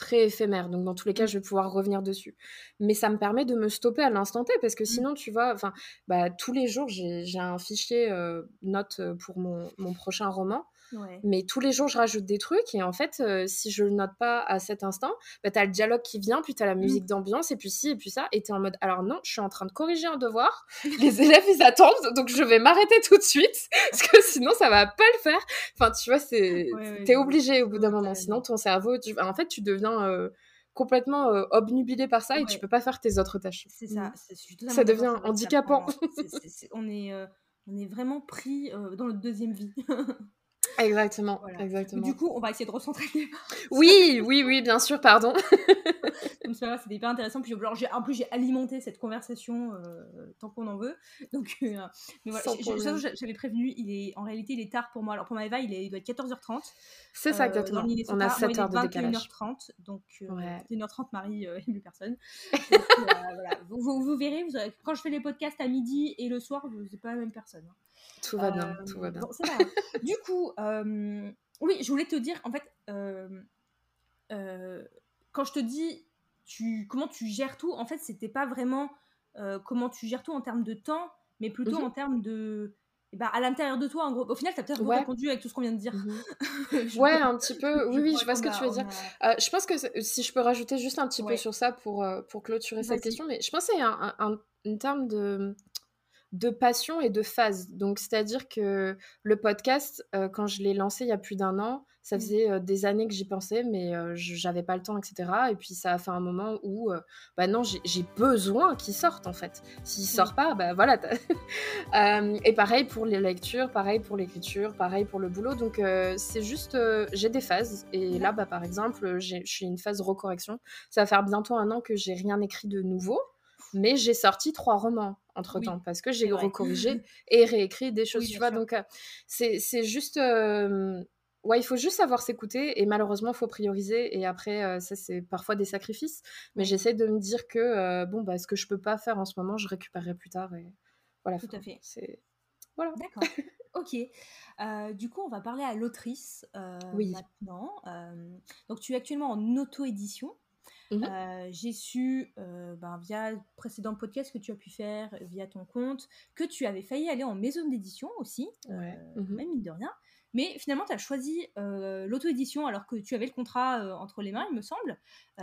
Speaker 2: très éphémère. Donc, dans tous les cas, mmh. je vais pouvoir revenir dessus. Mais ça me permet de me stopper à l'instant T parce que mmh. sinon, tu vois, enfin, bah, tous les jours, j'ai un fichier euh, note pour mon, mon, prochain roman. Mais tous les jours, je rajoute des trucs. Et en fait, euh, si je le note pas à cet instant, bah, tu as le dialogue qui vient, puis tu as la mmh. musique d'ambiance, et puis ci, et puis ça. Et tu es en mode, alors non, je suis en train de corriger un devoir. [LAUGHS] les élèves, ils attendent. Donc, je vais m'arrêter tout de suite. [LAUGHS] Parce que sinon, ça va pas le faire. Enfin, tu vois, c'est tu es obligé au bout d'un moment. Sinon, ton cerveau, tu... en fait, tu deviens. Euh, complètement euh, obnubilé par ça et tu peux pas faire tes autres tâches.
Speaker 1: C'est ça.
Speaker 2: Mmh. Ça devient handicapant.
Speaker 1: on, est, on est vraiment pris dans notre deuxième vie. [LAUGHS]
Speaker 2: Exactement, exactement.
Speaker 1: Du coup, on va essayer de recentrer [LAUGHS]
Speaker 2: Oui, oui, oui, bien sûr, pardon. [LAUGHS]
Speaker 1: Comme ça, c'était hyper intéressant. Puis, alors, en plus, j'ai alimenté cette conversation euh, tant qu'on en veut. Donc, euh, mais voilà, j'avais prévenu, il est, en réalité, il est tard pour moi. Alors, pour Maëva, il, est, il doit être 14h30.
Speaker 2: C'est ça, euh, exactement. on a 7 heures de décalage.
Speaker 1: 21h30. Donc, ouais. 21h30, Marie, il n'y a plus personne. [LAUGHS] voilà. vous, vous, verrez, vous quand je fais les podcasts à midi et le soir, c'est pas la même personne. Hein.
Speaker 2: Tout va bien, tout va bien. [LAUGHS]
Speaker 1: du coup, oui, je voulais te dire, en fait, quand je te dis tu, comment tu gères tout, en fait, c'était pas vraiment comment tu gères tout en termes de temps, mais plutôt mmh en termes de. Bah, à l'intérieur de toi, en gros. Au final, tu as peut-être répondu avec tout ce qu'on vient de dire. [LAUGHS]
Speaker 2: Mmh ouais, un petit peu. Oui, oui, je vois ce que tu veux dire. je pense que si je peux rajouter juste un petit peu sur ça pour, pour clôturer cette question, mais je pense qu'il y a un, un, un terme de de passion et de phase. Donc, c'est-à-dire que le podcast, euh, quand je l'ai lancé il y a plus d'un an, ça mmh. faisait euh, des années que j'y pensais, mais euh, j'avais pas le temps, etc. Et puis, ça a fait un moment où, bah non, j'ai besoin qu'il sorte, en fait. S'il sort pas, bah voilà. [LAUGHS] et pareil pour les lectures, pareil pour l'écriture, pareil pour le boulot. Donc, c'est juste, j'ai des phases. Et là, bah, par exemple, je suis une phase recorrection. Ça va faire bientôt un an que j'ai rien écrit de nouveau mais j'ai sorti trois romans entre temps parce que j'ai recorrigé [LAUGHS] et réécrit des choses, tu vois? Donc, euh, c'est juste. Euh, ouais, il faut juste savoir s'écouter et malheureusement, il faut prioriser. Et après, euh, ça, c'est parfois des sacrifices. Mais j'essaie de me dire que, bon, bah, ce que je peux pas faire en ce moment, je récupérerai plus tard. Et voilà.
Speaker 1: Tout à fait.
Speaker 2: C'est. Voilà.
Speaker 1: D'accord. ok. du coup, on va parler à l'autrice oui. maintenant. donc, tu es actuellement en auto-édition. Mmh euh, j'ai su euh, ben, via le précédent podcast que tu as pu faire, via ton compte, que tu avais failli aller en maison d'édition aussi, euh, mmh même mine de rien. Mais finalement, tu as choisi l'auto-édition alors que tu avais le contrat entre les mains, il me semble.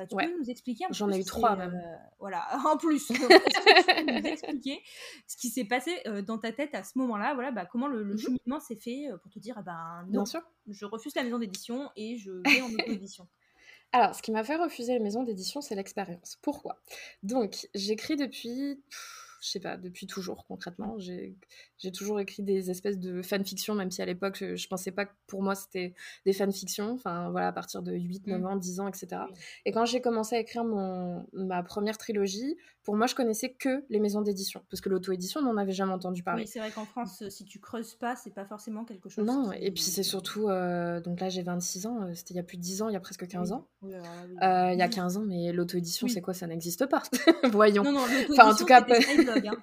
Speaker 1: tu peux nous expliquer un peu
Speaker 2: J'en ai eu trois même.
Speaker 1: voilà, [LAUGHS] en plus. tu peux nous [LAUGHS] expliquer ce qui s'est passé dans ta tête à ce moment-là? Voilà, bah, comment le, mmh cheminement s'est fait pour te dire ah ben, non, Bien sûr. je refuse la maison d'édition et je vais en [LAUGHS] auto-édition
Speaker 2: alors, ce qui m'a fait refuser les maisons d'édition, c'est l'expérience. Pourquoi? Donc, j'écris depuis je sais pas, depuis toujours concrètement. J'ai toujours écrit des espèces de fanfictions, même si à l'époque, je, je, pensais pas que pour moi c'était des fanfictions, enfin voilà, à partir de 8, 9 mmh. ans, 10 ans, etc. Et quand j'ai commencé à écrire mon, ma première trilogie, pour moi, je connaissais que les maisons d'édition, parce que l'auto-édition, on n'en avait jamais entendu parler.
Speaker 1: Oui, c'est vrai qu'en France, si tu creuses pas, c'est pas forcément quelque chose.
Speaker 2: Non, et puis c'est surtout, euh, donc là j'ai 26 ans, euh, c'était il y a plus de 10 ans, il y a presque 15 ans. Euh, il y a 15 ans, mais l'auto-édition, c'est quoi? Ça n'existe pas. [LAUGHS] Voyons. Non, non, enfin, en tout cas, Hein.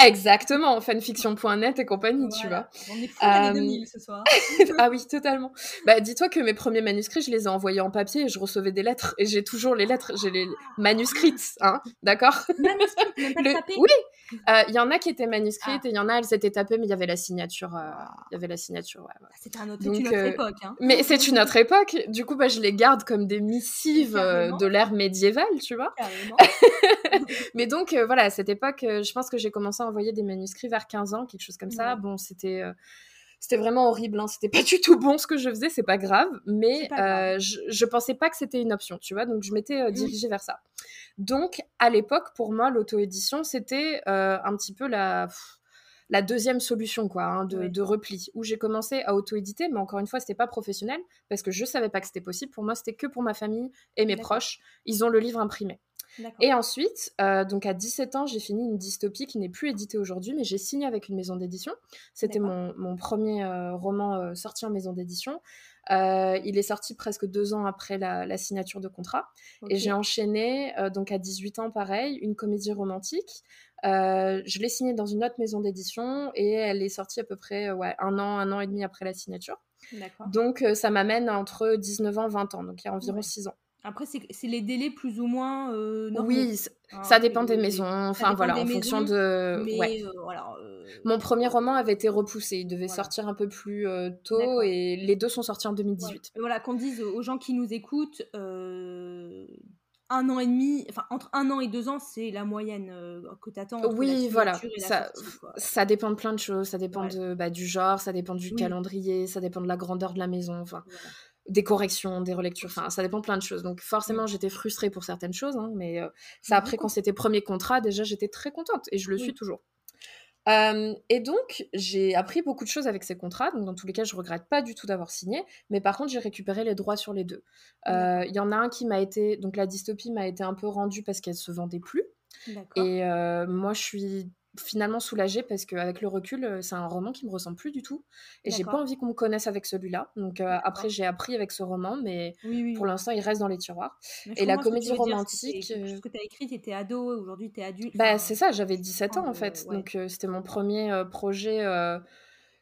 Speaker 2: [LAUGHS] Exactement, fanfiction.net et compagnie, tu vois.
Speaker 1: On est fou euh... 2000 ce soir. [LAUGHS]
Speaker 2: ah oui, totalement. Bah, dis-toi que mes premiers manuscrits, je les ai envoyés en papier et je recevais des lettres. Et j'ai toujours les lettres, j'ai les manuscrites, hein, d'accord?
Speaker 1: Même pas Le...
Speaker 2: Oui, euh, il y en a qui étaient manuscrites ah. et il y en a, elles étaient tapées, mais il y avait la signature. Euh, il y avait la signature, ouais.
Speaker 1: C'était un autre, une autre euh, époque. Hein.
Speaker 2: Mais c'est une autre époque. Du coup, bah, je les garde comme des missives de l'ère médiévale, tu vois. [LAUGHS] mais donc, voilà, à cette époque, je pense que j'ai commencé à envoyer des manuscrits vers 15 ans, quelque chose comme ça. Bon, c'était c'était vraiment horrible. Hein. C'était pas du tout bon ce que je faisais, c'est pas grave, mais Je, je, pensais pas que c'était une option, tu vois. Donc je m'étais mmh. dirigée vers ça. Donc, à l'époque, pour moi, l'auto-édition, c'était euh, un petit peu la, la deuxième solution quoi, hein, de, repli, où j'ai commencé à auto-éditer, mais encore une fois, c'était pas professionnel, parce que je savais pas que c'était possible. Pour moi, c'était que pour ma famille et mes proches. Ils ont le livre imprimé. Et ensuite, euh, donc à 17 ans, j'ai fini une dystopie qui n'est plus éditée aujourd'hui, mais j'ai signé avec une maison d'édition. C'était mon, premier euh, roman sorti en maison d'édition. Euh, il est sorti presque deux ans après la, signature de contrat. Et j'ai enchaîné, euh, donc à 18 ans, pareil, une comédie romantique. Euh, je l'ai signée dans une autre maison d'édition et elle est sortie à peu près ouais, un an, un an et demi après la signature. Donc ça m'amène entre 19 ans, 20 ans, donc il y a environ six ans.
Speaker 1: Après, c'est les délais plus ou moins euh,
Speaker 2: Oui, hein, ça dépend des maisons. Enfin, voilà, en fonction de. ouais. Euh, euh, Mon premier roman avait été repoussé. Il devait sortir un peu plus tôt et les deux sont sortis en 2018.
Speaker 1: Voilà, qu'on dise aux gens qui nous écoutent, un an et demi, enfin, entre un an et deux ans, c'est la moyenne que tu attends.
Speaker 2: Oui, voilà. Ça, ça dépend de plein de choses. Ça dépend de, bah, du genre, ça dépend du calendrier, ça dépend de la grandeur de la maison. Enfin des corrections, des relectures, enfin ça dépend plein de choses. Donc forcément j'étais frustrée pour certaines choses, hein, mais euh, ça après quand c'était premier contrat déjà j'étais très contente et je le suis toujours. Euh, et donc j'ai appris beaucoup de choses avec ces contrats, donc dans tous les cas je regrette pas du tout d'avoir signé, mais par contre j'ai récupéré les droits sur les deux. Euh, il y en a un qui m'a été, donc la dystopie m'a été un peu rendue parce qu'elle se vendait plus. Et moi je suis finalement soulagée parce qu'avec le recul, euh, c'est un roman qui me ressemble plus du tout. Et j'ai pas envie qu'on me connaisse avec celui-là. Donc euh, après, j'ai appris avec ce roman, mais pour l'instant, il reste dans les tiroirs. et la comédie romantique.
Speaker 1: Ce que tu as écrit, tu étais ado, aujourd'hui tu es adulte.
Speaker 2: Bah, c'est ça, j'avais 17 ans en fait. Donc euh, c'était mon premier projet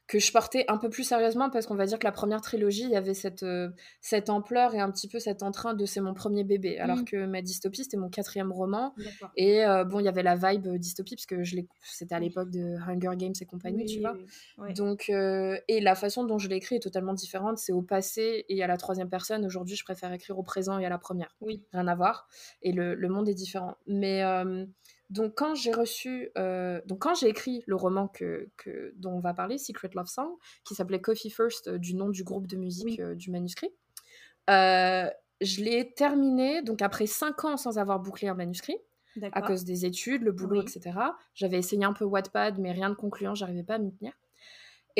Speaker 2: que je portais un peu plus sérieusement parce qu'on va dire que la première trilogie, il y avait cette, euh, cette ampleur et un petit peu cet entrain de c'est mon premier bébé. Alors mmh. que ma dystopie, c'était mon quatrième roman. Et euh, bon, il y avait la vibe dystopie parce que c'était à l'époque de Hunger Games et compagnie, tu vois. Donc, euh, et la façon dont je l'ai écrit est totalement différente. C'est au passé et à la troisième personne. Aujourd'hui, je préfère écrire au présent et à la première.
Speaker 1: Oui.
Speaker 2: Rien à voir. Et le, le monde est différent. Mais donc quand j'ai reçu, euh, donc quand j'ai écrit le roman que, que, dont on va parler, Secret Love Song, qui s'appelait Coffee First, euh, du nom du groupe de musique euh, du manuscrit, je l'ai terminé donc après cinq ans sans avoir bouclé un manuscrit à cause des études, le boulot, etc. J'avais essayé un peu Wattpad, mais rien de concluant, j'arrivais pas à m'y tenir.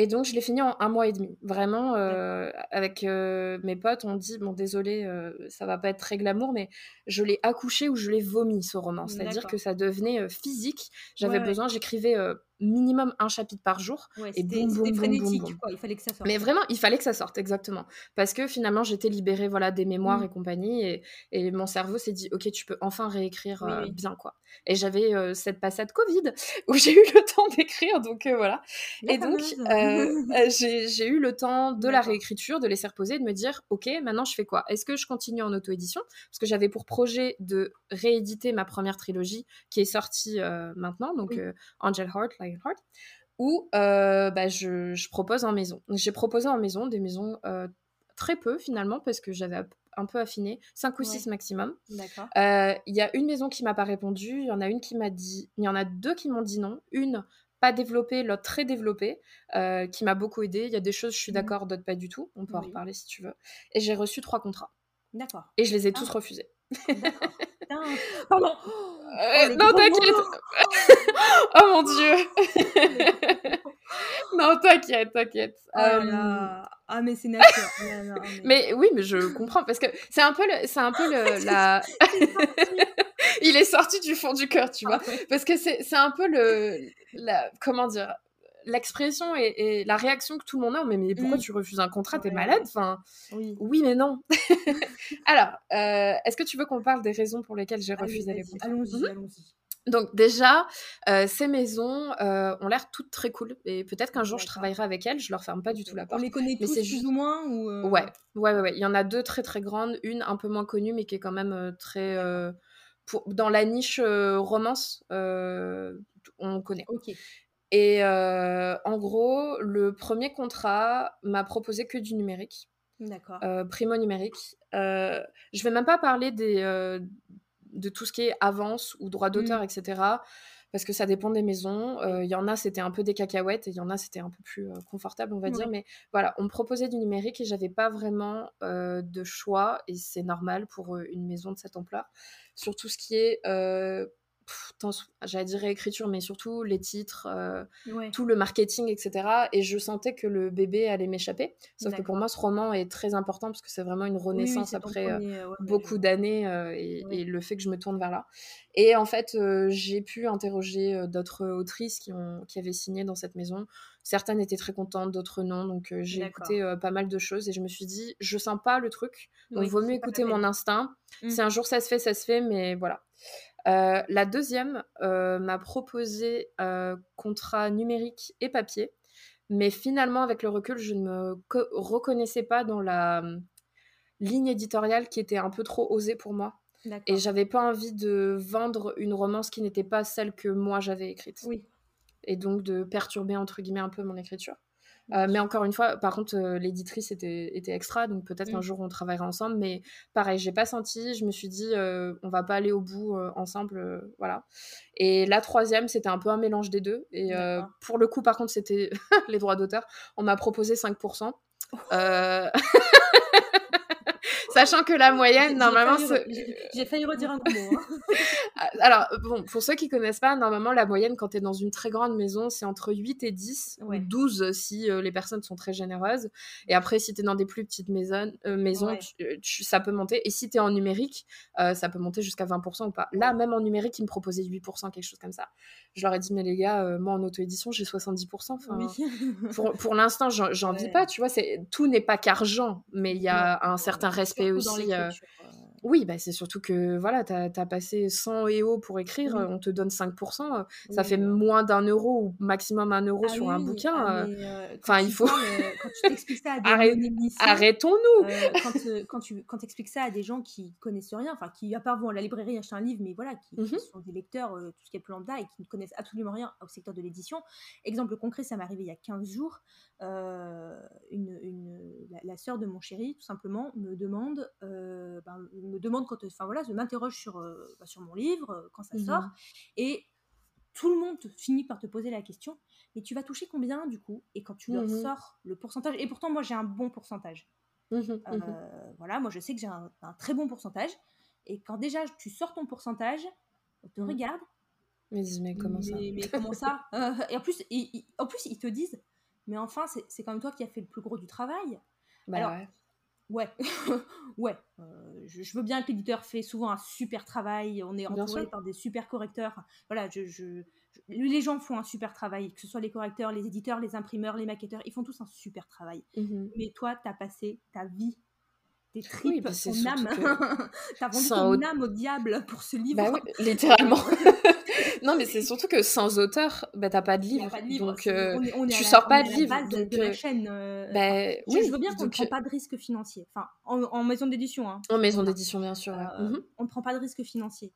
Speaker 2: Et donc, je l'ai fini en un mois et demi. Vraiment, euh, avec euh, mes potes, on dit bon, désolé, euh, ça va pas être très glamour, mais je l'ai accouché ou je l'ai vomi, ce roman. C'est-à-dire que ça devenait physique. J'avais besoin, j'écrivais minimum un chapitre par jour. et boum, boum,
Speaker 1: frénétique, Quoi. Il fallait que ça sorte.
Speaker 2: Mais vraiment, il fallait que ça sorte, exactement. Parce que finalement, j'étais libérée voilà, des mémoires mmh. et compagnie. Et, et mon cerveau s'est dit, OK, tu peux enfin réécrire euh, bien, quoi. Et j'avais euh, cette passade Covid [LAUGHS] où j'ai eu le temps d'écrire, donc euh, voilà. et donc, [LAUGHS] j'ai eu le temps de la réécriture, de laisser reposer, de me dire, OK, maintenant je fais quoi? Est-ce que je continue en auto-édition? Parce que j'avais pour projet de rééditer ma première trilogie qui est sortie maintenant, donc Angel Heart, où bah, je, je, propose en maison. J'ai proposé en maison des maisons très peu finalement parce que j'avais un peu affiné, 5 ou 6 maximum. D'accord. Il y a une maison qui m'a pas répondu, il y en a une qui m'a dit, il y en a deux qui m'ont dit non. Une pas développée, l'autre très développée, euh, qui m'a beaucoup aidé. Il y a des choses, je suis mmh d'accord, d'autres pas du tout. On peut en reparler si tu veux. Et j'ai reçu trois contrats. D'accord. Et je les ai tous ah. refusés. [LAUGHS] Pardon. Euh, oh, non, t'inquiète. [LAUGHS] oh mon dieu. [LAUGHS] non, t'inquiète, t'inquiète.
Speaker 1: Oh euh, ah mais c'est naturel.
Speaker 2: mais... oui, mais je comprends parce que c'est un peu le, c'est un peu le, [LAUGHS] la. Il est sorti du fond du cœur, tu vois, parce que c'est, c'est un peu le, la, comment dire, l'expression et, la réaction que tout le monde a. Mais, mais pourquoi mm. tu refuses un contrat? T'es malade? Enfin, oui. oui, mais non. [LAUGHS] Alors, euh, est-ce que tu veux qu'on parle des raisons pour lesquelles j'ai refusé les contrats?
Speaker 1: Allons-y, mhm. allons-y.
Speaker 2: Donc déjà, euh, ces maisons euh, ont l'air toutes très cool et peut-être qu'un jour je travaillerai avec elles. Je leur ferme pas du tout la porte.
Speaker 1: On les connaît tous plus ou moins ou
Speaker 2: ouais. ouais, ouais, ouais, Il y en a deux très très grandes, une un peu moins connue mais qui est quand même très pour... dans la niche romance. on connaît. Ok. Et en gros, le premier contrat m'a proposé que du numérique. D'accord. primo numérique. je vais même pas parler des de tout ce qui est avance ou droit d'auteur, mmh. etc. Parce que ça dépend des maisons. Il y en a, c'était un peu des cacahuètes et il y en a, c'était un peu plus confortable, on va dire. Mais voilà, on me proposait du numérique et j'avais pas vraiment de choix. Et c'est normal pour une maison de cette ampleur. Sur tout ce qui est j'allais dire réécriture, mais surtout les titres, euh, tout le marketing, etc. Et je sentais que le bébé allait m'échapper. Sauf que pour moi, ce roman est très important parce que c'est vraiment une renaissance après euh, beaucoup d'années euh, et, le fait que je me tourne vers là. Et en fait, j'ai pu interroger d'autres autrices qui, ont, qui avaient signé dans cette maison. Certaines étaient très contentes, d'autres non. Donc j'ai écouté pas mal de choses et je me suis dit, je sens pas le truc. Donc vaut mieux écouter mon instinct. Mmh. Si un jour ça se fait, ça se fait, mais voilà. Euh, la deuxième euh, m'a proposé euh, contrat numérique et papier, mais finalement, avec le recul, je ne me reconnaissais pas dans la ligne éditoriale qui était un peu trop osée pour moi. Et j'avais pas envie de vendre une romance qui n'était pas celle que moi j'avais écrite. Oui. Et donc de perturber entre guillemets un peu mon écriture. Euh, mais encore une fois, par contre, euh, l'éditrice était, était, extra, donc peut-être mmh. jour on travaillera ensemble. Mais pareil, j'ai pas senti, je me suis dit, euh, on va pas aller au bout ensemble, voilà. Et la troisième, c'était un peu un mélange des deux. Et pour le coup, par contre, c'était [LAUGHS] les droits d'auteur. On m'a proposé 5%. [LAUGHS] Sachant que la moyenne, normalement.
Speaker 1: J'ai failli redire un gros mot. Hein. [LAUGHS] [LAUGHS]
Speaker 2: Alors, bon, pour ceux qui connaissent pas, normalement, la moyenne, quand tu es dans une très grande maison, c'est entre 8 et 10, ou 12 si euh, les personnes sont très généreuses. Et après, si tu es dans des plus petites maisons, euh, maisons euh, ça peut monter. Et si tu es en numérique, ça peut monter jusqu'à 20% ou pas. Là, même en numérique, ils me proposaient 8%, quelque chose comme ça. Je leur ai dit, mais les gars, moi, en auto-édition, j'ai 70%. pour, pour l'instant, j'en vis pas, tu vois. Tout n'est pas qu'argent, mais il y a un certain respect aussi. Oui, bah, c'est surtout que voilà, tu as, passé 100 EO pour écrire, on te donne 5%, ça fait moins d'un euro ou maximum un euro ah sur un bouquin. Ah, enfin, il faut. quand tu t'expliques ça à [LAUGHS] des Arrêtons-nous
Speaker 1: Quand, tu quand expliques ça à des gens qui connaissent rien, enfin, qui à part vont à la librairie acheter un livre, mais voilà, qui, qui mmh sont des lecteurs, tout ce qui est plus lambda et qui ne connaissent absolument rien au secteur de l'édition. Exemple concret, ça m'est arrivé il y a 15 jours. Euh, une, la, sœur de mon chéri, tout simplement, me demande, euh, ben, me demande quand, enfin voilà, je m'interroge sur, euh, bah, sur mon livre quand ça mmh sort, et tout le monde finit par te poser la question, mais tu vas toucher combien du coup Et quand tu leur mmh sors le pourcentage, et pourtant moi j'ai un bon pourcentage. Mmh voilà, moi je sais que j'ai un, très bon pourcentage, et quand déjà tu sors ton pourcentage, on te regarde.
Speaker 2: Mais, mais comment ça?
Speaker 1: Mais, comment ça? Et en plus, en plus, ils te disent mais enfin, c'est quand même toi qui as fait le plus gros du travail. Bah Alors, ouais. [LAUGHS] Ouais, euh, je, veux bien que l'éditeur fait souvent un super travail, on est entouré par des super correcteurs. Voilà, je, les gens font un super travail, que ce soit les correcteurs, les éditeurs, les imprimeurs, les maquetteurs, ils font tous un super travail. Mmh Mais toi, tu as passé ta vie tes tripes, bah, ton âme. [LAUGHS] T'as vendu ton âme au diable pour ce livre.
Speaker 2: Bah oui, littéralement. [LAUGHS] non, mais c'est surtout que sans auteur, bah, t'as pas de livre. Pas de livre. Donc, euh, tu sors pas de livre.
Speaker 1: donc, de la euh, chaîne. Euh, bah, oui, je veux bien qu'on ne prend pas de risque financier. Enfin, en, maison d'édition. Hein.
Speaker 2: En maison d'édition, bien sûr.
Speaker 1: On ne prend pas de risque financier.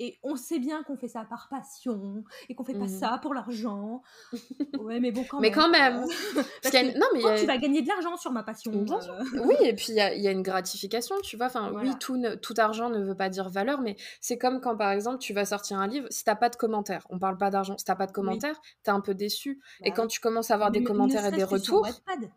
Speaker 1: Et on sait bien qu'on fait ça par passion et qu'on fait pas mmh ça pour l'argent. [LAUGHS] ouais, mais bon, quand
Speaker 2: mais
Speaker 1: même.
Speaker 2: quand même. [LAUGHS]
Speaker 1: Parce que non, mais tu vas gagner de l'argent sur ma passion.
Speaker 2: Euh. oui, et puis il y a, y a, une gratification, tu vois. Enfin, oui, tout, tout argent ne veut pas dire valeur, mais c'est comme quand, par exemple, tu vas sortir un livre, si t'as pas de commentaires, on parle pas d'argent, si t'as pas de commentaires, tu t'es un peu déçu. Bah et quand tu commences à avoir des commentaires et des retours.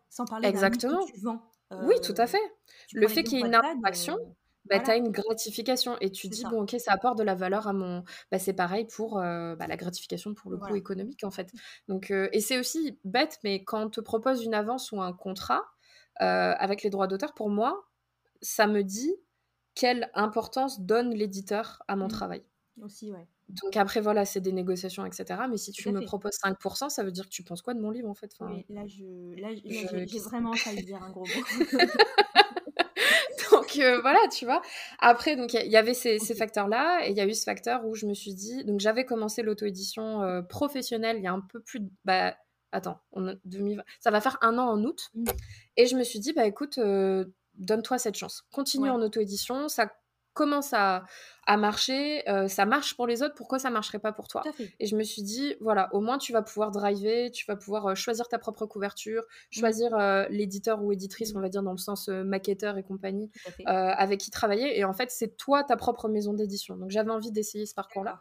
Speaker 1: sans parler
Speaker 2: Exactement.
Speaker 1: Que tu vends.
Speaker 2: oui, tout à euh, fait. Le fait qu'il y ait une interaction. Euh, bah, tu as une gratification et tu dis, bon, ok, ça apporte de la valeur à mon. Bah, c'est pareil pour bah, la gratification pour le coût économique, en fait. Donc, et c'est aussi bête, mais quand on te propose une avance ou un contrat avec les droits d'auteur, pour moi, ça me dit quelle importance donne l'éditeur à mon mmh. travail.
Speaker 1: Aussi, ouais.
Speaker 2: Donc après, voilà, c'est des négociations, etc. Mais si tu me proposes 5%, ça veut dire que tu penses quoi de mon livre, en fait?
Speaker 1: Enfin, Là, je... là, j'ai vraiment failli dire un gros mot. [LAUGHS] [LAUGHS]
Speaker 2: donc euh, voilà, tu vois. Après, donc il y, avait ces, facteurs-là, et il y a eu ce facteur où je me suis dit, donc j'avais commencé l'auto-édition euh, professionnelle il y a un peu plus, de, bah attends, on ça va faire un an en août, mmh. et je me suis dit, bah écoute, euh, donne-toi cette chance, continue en auto-édition, ça commence à, à marcher, euh, ça marche pour les autres, pourquoi ça marcherait pas pour toi Et je me suis dit, voilà, au moins tu vas pouvoir driver, tu vas pouvoir euh, choisir ta propre couverture, mmh. choisir euh, l'éditeur ou éditrice, mmh. on va dire dans le sens maquetteur et compagnie, avec qui travailler. Et en fait, c'est toi ta propre maison d'édition. Donc j'avais envie d'essayer ce parcours-là.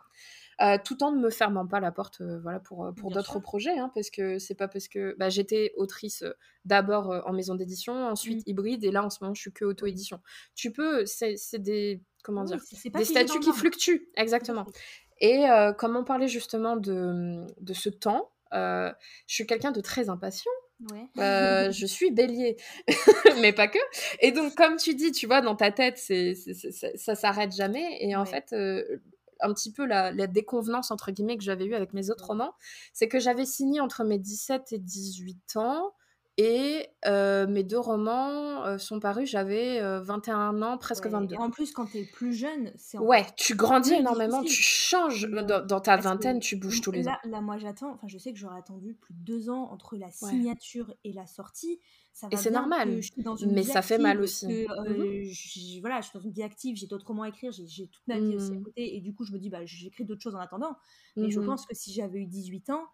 Speaker 2: Euh, tout en ne me fermant pas la porte euh, voilà, pour, euh, pour d'autres projets, hein, parce que c'est pas parce que bah, j'étais autrice d'abord en maison d'édition, ensuite mmh. hybride, et là en ce moment je suis que auto-édition. Tu peux, c'est des, comment dire, des statuts qui fluctuent, exactement. Et comme on parlait justement de, de ce temps, je suis quelqu'un de très impatient. je [LAUGHS] suis bélier, [LAUGHS] mais pas que. Et donc, comme tu dis, tu vois, dans ta tête, c'est, ça s'arrête jamais. Et en fait, un petit peu la, déconvenance, entre guillemets, que j'avais eue avec mes autres romans, c'est que j'avais signé entre mes 17 et 18 ans. Et euh, mes deux romans euh, sont parus, j'avais 21 euh, ans, presque 22. Et
Speaker 1: en plus, quand tu es plus jeune,
Speaker 2: c'est... Ouais, tu grandis énormément, tu changes. Dans, ta vingtaine, tu bouges tous les
Speaker 1: là,
Speaker 2: ans.
Speaker 1: Là, moi, j'attends, enfin, je sais que j'aurais attendu plus de deux ans entre la signature et la sortie
Speaker 2: et c'est normal, mais ça fait mal aussi.
Speaker 1: Que, mmh voilà, je suis dans une vie active, j'ai d'autres romans à écrire, j'ai toute ma vie aussi à mmh. côté, et du coup, je me dis, bah, j'écris d'autres choses en attendant. Mais je mmh pense que si j'avais eu 18 ans,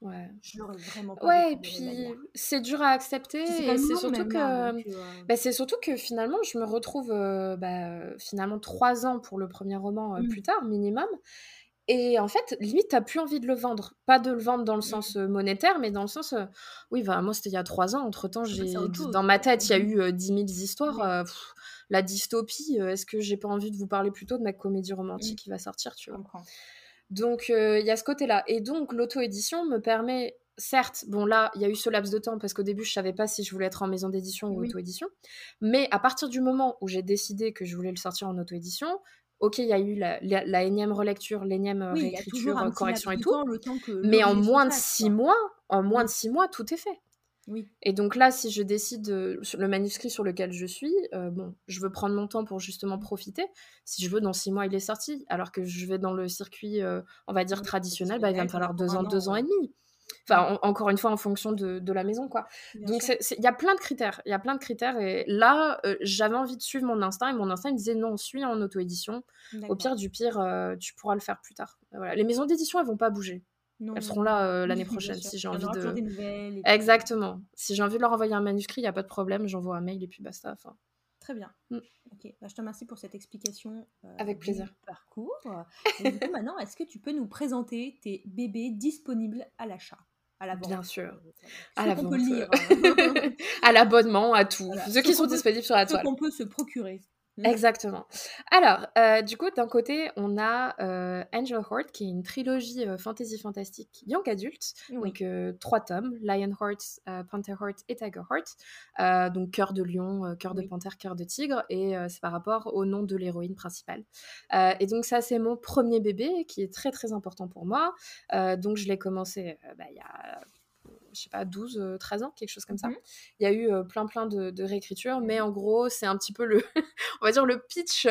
Speaker 2: Ouais.
Speaker 1: Je l'aurais vraiment pas
Speaker 2: Ouais, et puis c'est dur à accepter. Et c'est surtout que, hein, bah, c'est surtout que finalement, je me retrouve bah, finalement trois ans pour le premier roman plus tard, minimum. Et en fait, limite, t'as plus envie de le vendre. Pas de le vendre dans le mmh. sens monétaire, mais dans le sens. oui, bah, moi, c'était il y a trois ans. Entre temps, j'ai dans ma tête, il y a mmh. eu 10 000 histoires. la dystopie, est-ce que j'ai pas envie de vous parler plutôt de ma comédie romantique mmh. qui va sortir, tu vois? Donc, il y a ce côté-là. Et donc, l'auto-édition me permet. Certes, bon là, il y a eu ce laps de temps parce qu'au début, je savais pas si je voulais être en maison d'édition ou auto-édition. Mais à partir du moment où j'ai décidé que je voulais le sortir en auto-édition, ok, il y a eu la, énième relecture, l'énième euh, réécriture, euh, correction et tout, mais en moins de six mois, en moins de six mois, tout est fait.
Speaker 1: Oui.
Speaker 2: Et donc là, si je décide sur le manuscrit sur lequel je suis, euh, bon, je veux prendre mon temps pour justement profiter. Si je veux, dans six mois, il est sorti. Alors que je vais dans le circuit, on va dire traditionnel, bah, il va me falloir deux ans, deux ans et demi. Enfin, encore une fois, en fonction de, de la maison, quoi. Donc, il y a plein de critères. Il y a plein de critères. Et là, euh, j'avais envie de suivre mon instinct. Et mon instinct me disait non, suis en auto-édition. Au pire du pire, euh, tu pourras le faire plus tard. Voilà. Les maisons d'édition, elles vont pas bouger. Elles seront là euh, l'année prochaine si j'ai envie de. Exactement. Si j'ai envie de leur envoyer un manuscrit, il n'y a pas de problème. J'envoie un mail et puis basta. Enfin.
Speaker 1: Très bien. Mm. Ok, bah, je te remercie pour cette explication.
Speaker 2: Avec plaisir.
Speaker 1: Parcours. Et du coup, [LAUGHS] maintenant, est-ce que tu peux nous présenter tes bébés disponibles à l'achat à la
Speaker 2: Bien sûr. À la vente. [LAUGHS] [LAUGHS] à l'abonnement, à tout. Ceux qui sont disponibles sur la toile.
Speaker 1: qu'on peut se procurer.
Speaker 2: Mmh. Exactement. Alors, euh, du coup, d'un côté, on a euh, Angel Heart, qui est une trilogie euh, fantasy fantastique young adulte, donc trois tomes, Lion Heart, Panther Heart et Tiger Heart, donc cœur de lion, cœur de panthère, cœur de tigre, et c'est par rapport au nom de l'héroïne principale. et donc ça, c'est mon premier bébé, qui est très très important pour moi. donc je l'ai commencé bah, il y a je sais pas, 12, 13 euh, ans, quelque chose comme ça. Mmh il y a eu euh, plein plein de, de réécritures, mais en gros, c'est un petit peu le, [LAUGHS] on va dire le pitch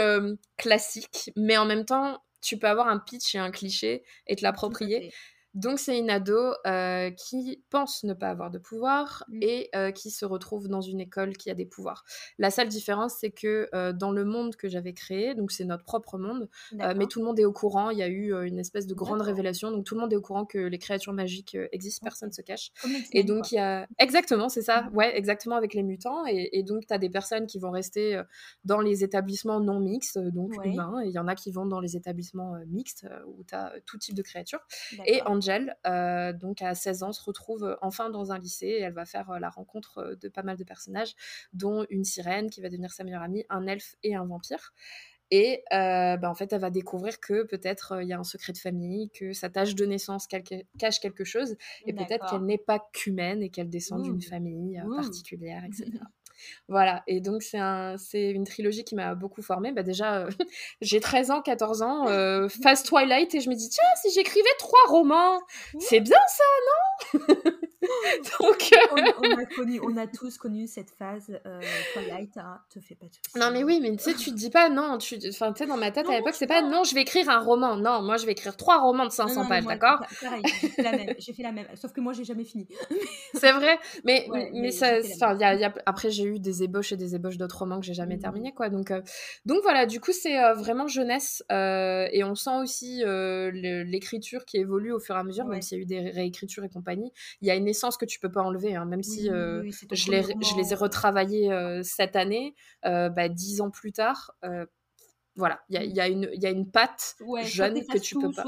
Speaker 2: classique, mais en même temps, tu peux avoir un pitch et un cliché et te l'approprier. Donc c'est une ado euh, qui pense ne pas avoir de pouvoir mmh. et euh, qui se retrouve dans une école qui a des pouvoirs. La seule différence, c'est que euh, dans le monde que j'avais créé, donc c'est notre propre monde, mais tout le monde est au courant. Il y a eu une espèce de grande révélation, donc tout le monde est au courant que les créatures magiques existent, personne ne se cache. Et donc il y a exactement, c'est ça, mmh. ouais, exactement avec les mutants. Et, donc tu as des personnes qui vont rester dans les établissements non mixtes, donc humains, et il y en a qui vont dans les établissements mixtes où tu as tout type de créatures. Et Angel euh, donc à 16 ans, se retrouve euh, enfin dans un lycée et elle va faire euh, la rencontre de pas mal de personnages, dont une sirène qui va devenir sa meilleure amie, un elfe et un vampire. Et bah, en fait, elle va découvrir que peut-être il y a un secret de famille, que sa tâche de naissance cache quelque chose, et peut-être qu'elle n'est pas qu'humaine et qu'elle descend d'une famille particulière, etc. [LAUGHS] Voilà, et donc c'est un, une trilogie qui m'a beaucoup formée. Bah déjà, euh, [LAUGHS] j'ai 13 ans, 14 ans, euh, phase Twilight, et je me dis, tiens, si j'écrivais trois romans, c'est bien ça, non? [LAUGHS] [LAUGHS]
Speaker 1: Donc, euh, on, a connu, on, a tous connu cette phase Twilight, hein, te fais pas
Speaker 2: de Non, mais oui, mais tu sais, tu te dis pas non, tu enfin, tu sais, dans ma tête à l'époque, c'est pas non, je vais écrire un roman, non, moi je vais écrire trois romans de 500 pages, d'accord
Speaker 1: Pareil, j'ai fait la même, j'ai fait la même, sauf que moi j'ai jamais fini. [LAUGHS]
Speaker 2: c'est vrai, mais, mais, ça, y a, y a, après j'ai eu des ébauches et des ébauches d'autres romans que j'ai jamais mmh. terminé quoi. Donc euh, donc voilà du coup c'est euh, vraiment jeunesse euh, et on sent aussi l'écriture qui évolue au fur et à mesure même s'il y a eu des réécritures et compagnie. Il y a une essence que tu peux pas enlever hein, même si je, les, je les ai retravaillés cette année bah, dix ans plus tard voilà, il y a, y, y a, une patte jeune que tu peux pas.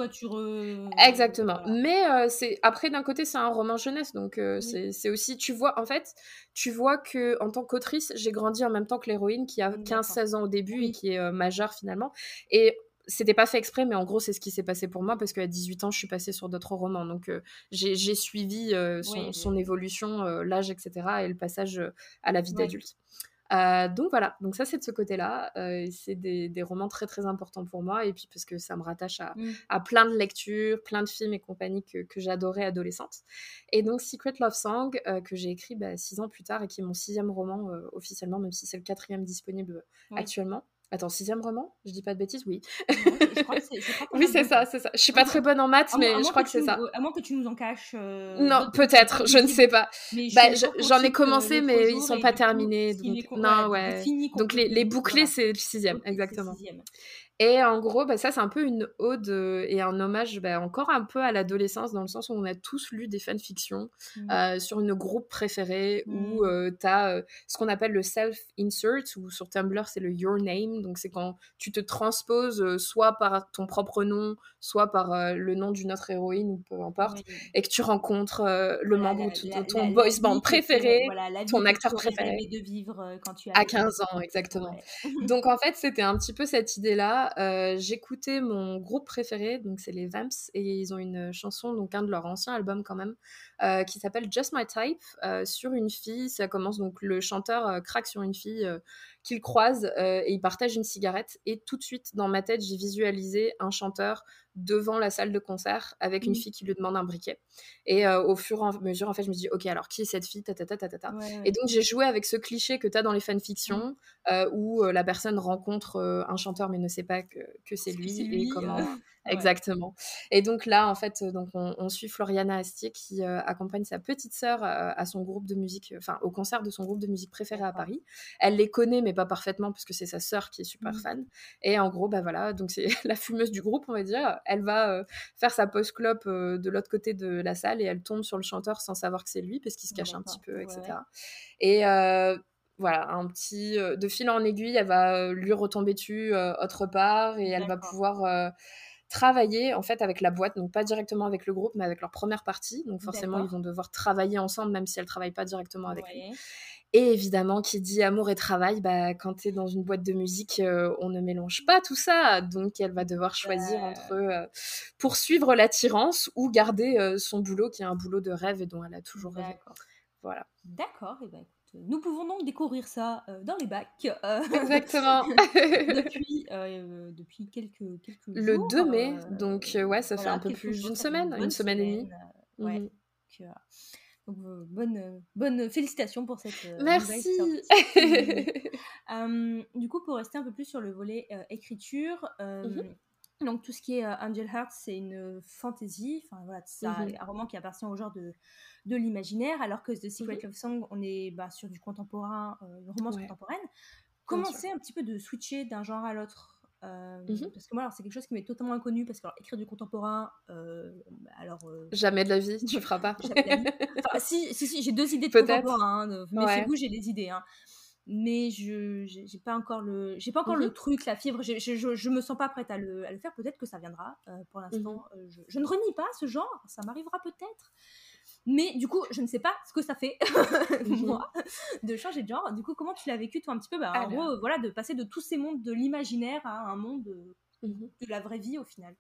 Speaker 2: Exactement. Mais euh, c'est après d'un côté c'est un roman jeunesse, donc euh, c'est aussi tu vois en fait tu vois que en tant qu'autrice j'ai grandi en même temps que l'héroïne qui a 15-16 ans au début et qui est euh, majeure finalement. Et c'était pas fait exprès, mais en gros, c'est ce qui s'est passé pour moi parce qu'à 18 ans, je suis passée sur d'autres romans. Donc, j'ai suivi son, son, évolution, l'âge, etc., et le passage à la vie d'adulte. Euh, donc voilà, donc ça c'est de ce côté-là. Euh, c'est des, romans très très importants pour moi et puis parce que ça me rattache à, mmh. plein de lectures, plein de films et compagnie que, j'adorais adolescente. Et donc Secret Love Song euh, que j'ai écrit bah, six ans plus tard et qui est mon sixième roman officiellement, même si c'est le quatrième disponible actuellement. Attends, sixième roman? Je dis pas de bêtises Oui. [LAUGHS] oui, c'est ça, c'est ça. Je suis pas très bonne en maths, mais je crois que, c'est ça.
Speaker 1: À moins que tu nous en caches. Euh,
Speaker 2: non, peut-être, je ne sais pas. Bah, j'en ai commencé, mais ils sont pas terminés. Donc, non, ouais. Donc les, les bouclés, c'est le sixième, exactement. Et en gros, bah, ça, c'est un peu une ode euh, et un hommage bah, encore un peu à l'adolescence, dans le sens où on a tous lu des fanfictions mmh. euh, sur une groupe préférée, où mmh. euh, tu as ce qu'on appelle le self-insert, ou sur Tumblr, c'est le your name. Donc, c'est quand tu te transposes soit par ton propre nom, soit par le nom d'une autre héroïne, ou peu importe, et que tu rencontres le membre de ton boys band préféré, ton acteur préféré.
Speaker 1: De vivre quand tu
Speaker 2: as à 15 ans, exactement. [LAUGHS] Donc, en fait, c'était un petit peu cette idée-là euh, j'écoutais mon groupe préféré, donc c'est les Vamps, et ils ont une chanson, donc un de leurs anciens albums quand même, euh, qui s'appelle Just My Type, euh, sur une fille. Ça commence donc le chanteur craque sur une fille qu'il croise et il partage une cigarette. Et tout de suite, dans ma tête, j'ai visualisé un chanteur devant la salle de concert avec une mmh. fille qui lui demande un briquet. Et euh, au fur et à mesure, en fait, je me dis, ok, alors qui est cette fille ta, ta, ta, ta, Et donc, j'ai joué avec ce cliché que tu as dans les fanfictions mmh. euh, où euh, la personne rencontre un chanteur mais ne sait pas que, que c'est lui, et comment. [LAUGHS] Exactement. Et donc là, en fait, donc on, suit Floriana Astier qui accompagne sa petite sœur à son groupe de musique, enfin au concert de son groupe de musique préféré à Paris. Elle les connaît, mais pas parfaitement, puisque c'est sa sœur qui est super mmh. fan. Et en gros, bah voilà, donc c'est [LAUGHS] la fumeuse du groupe, on va dire elle va euh, faire sa post-clope euh, de l'autre côté de la salle et elle tombe sur le chanteur sans savoir que c'est lui parce qu'il se cache un petit peu, etc. Et euh, voilà, un petit de fil en aiguille, elle va lui retomber dessus autre part et elle va pouvoir travailler en fait avec la boîte, donc pas directement avec le groupe, mais avec leur première partie. Donc forcément, ils vont devoir travailler ensemble, même si elle travaille pas directement avec lui. Et évidemment, qui dit amour et travail, bah, quand tu es dans une boîte de musique, euh, on ne mélange pas tout ça. Donc, elle va devoir choisir entre euh, poursuivre l'attirance ou garder euh, son boulot, qui est un boulot de rêve et dont elle a toujours rêvé. Voilà.
Speaker 1: D'accord. Et eh ben, nous pouvons donc découvrir ça dans les bacs.
Speaker 2: Exactement. [LAUGHS]
Speaker 1: depuis, depuis quelques, quelques
Speaker 2: Le 2 mai, donc ouais, ça fait un peu plus d'une semaine, une semaine, et demie.
Speaker 1: Ouais. Mmh. Euh, bonne, euh, bonne félicitations pour cette
Speaker 2: euh, Merci. [LAUGHS]
Speaker 1: du coup, pour rester un peu plus sur le volet écriture, mhm. Donc tout ce qui est Angel Heart, c'est une fantasy, enfin voilà, c'est
Speaker 2: Mmh
Speaker 1: un roman qui appartient au genre de, de l'imaginaire, alors que The Secret Love Song, on est bah, sur du contemporain, une romance
Speaker 2: Ouais.
Speaker 1: contemporaine. Comment c'est un petit peu de switcher d'un genre à l'autre? Euh,
Speaker 2: Mmh
Speaker 1: Parce que moi, alors, c'est quelque chose qui m'est totalement inconnu, parce que alors, écrire du contemporain, euh, alors... euh,
Speaker 2: Jamais de la vie, tu feras pas. [LAUGHS]
Speaker 1: Enfin, si, si, si, j'ai deux idées de
Speaker 2: Peut-être.
Speaker 1: contemporain, hein, mais
Speaker 2: Ouais.
Speaker 1: c'est vous, j'ai des idées. hein. Mais je j'ai pas encore le j'ai pas encore
Speaker 2: Mmh
Speaker 1: le truc, la fibre. j'ai- je, je me sens pas prête à le, à le faire. Peut-être que ça viendra. Pour l'instant,
Speaker 2: Mmh
Speaker 1: je, je ne renie pas ce genre. Ça m'arrivera peut-être. Mais du coup, je ne sais pas ce que ça fait, [LAUGHS]
Speaker 2: Mhm.
Speaker 1: moi, de changer de genre. Du coup, comment tu l'as vécu, toi, un petit peu? Bah, En
Speaker 2: Alors.
Speaker 1: gros, euh, voilà, de passer de tous ces mondes de l'imaginaire à un monde de,
Speaker 2: Mmh
Speaker 1: de la vraie vie, au final.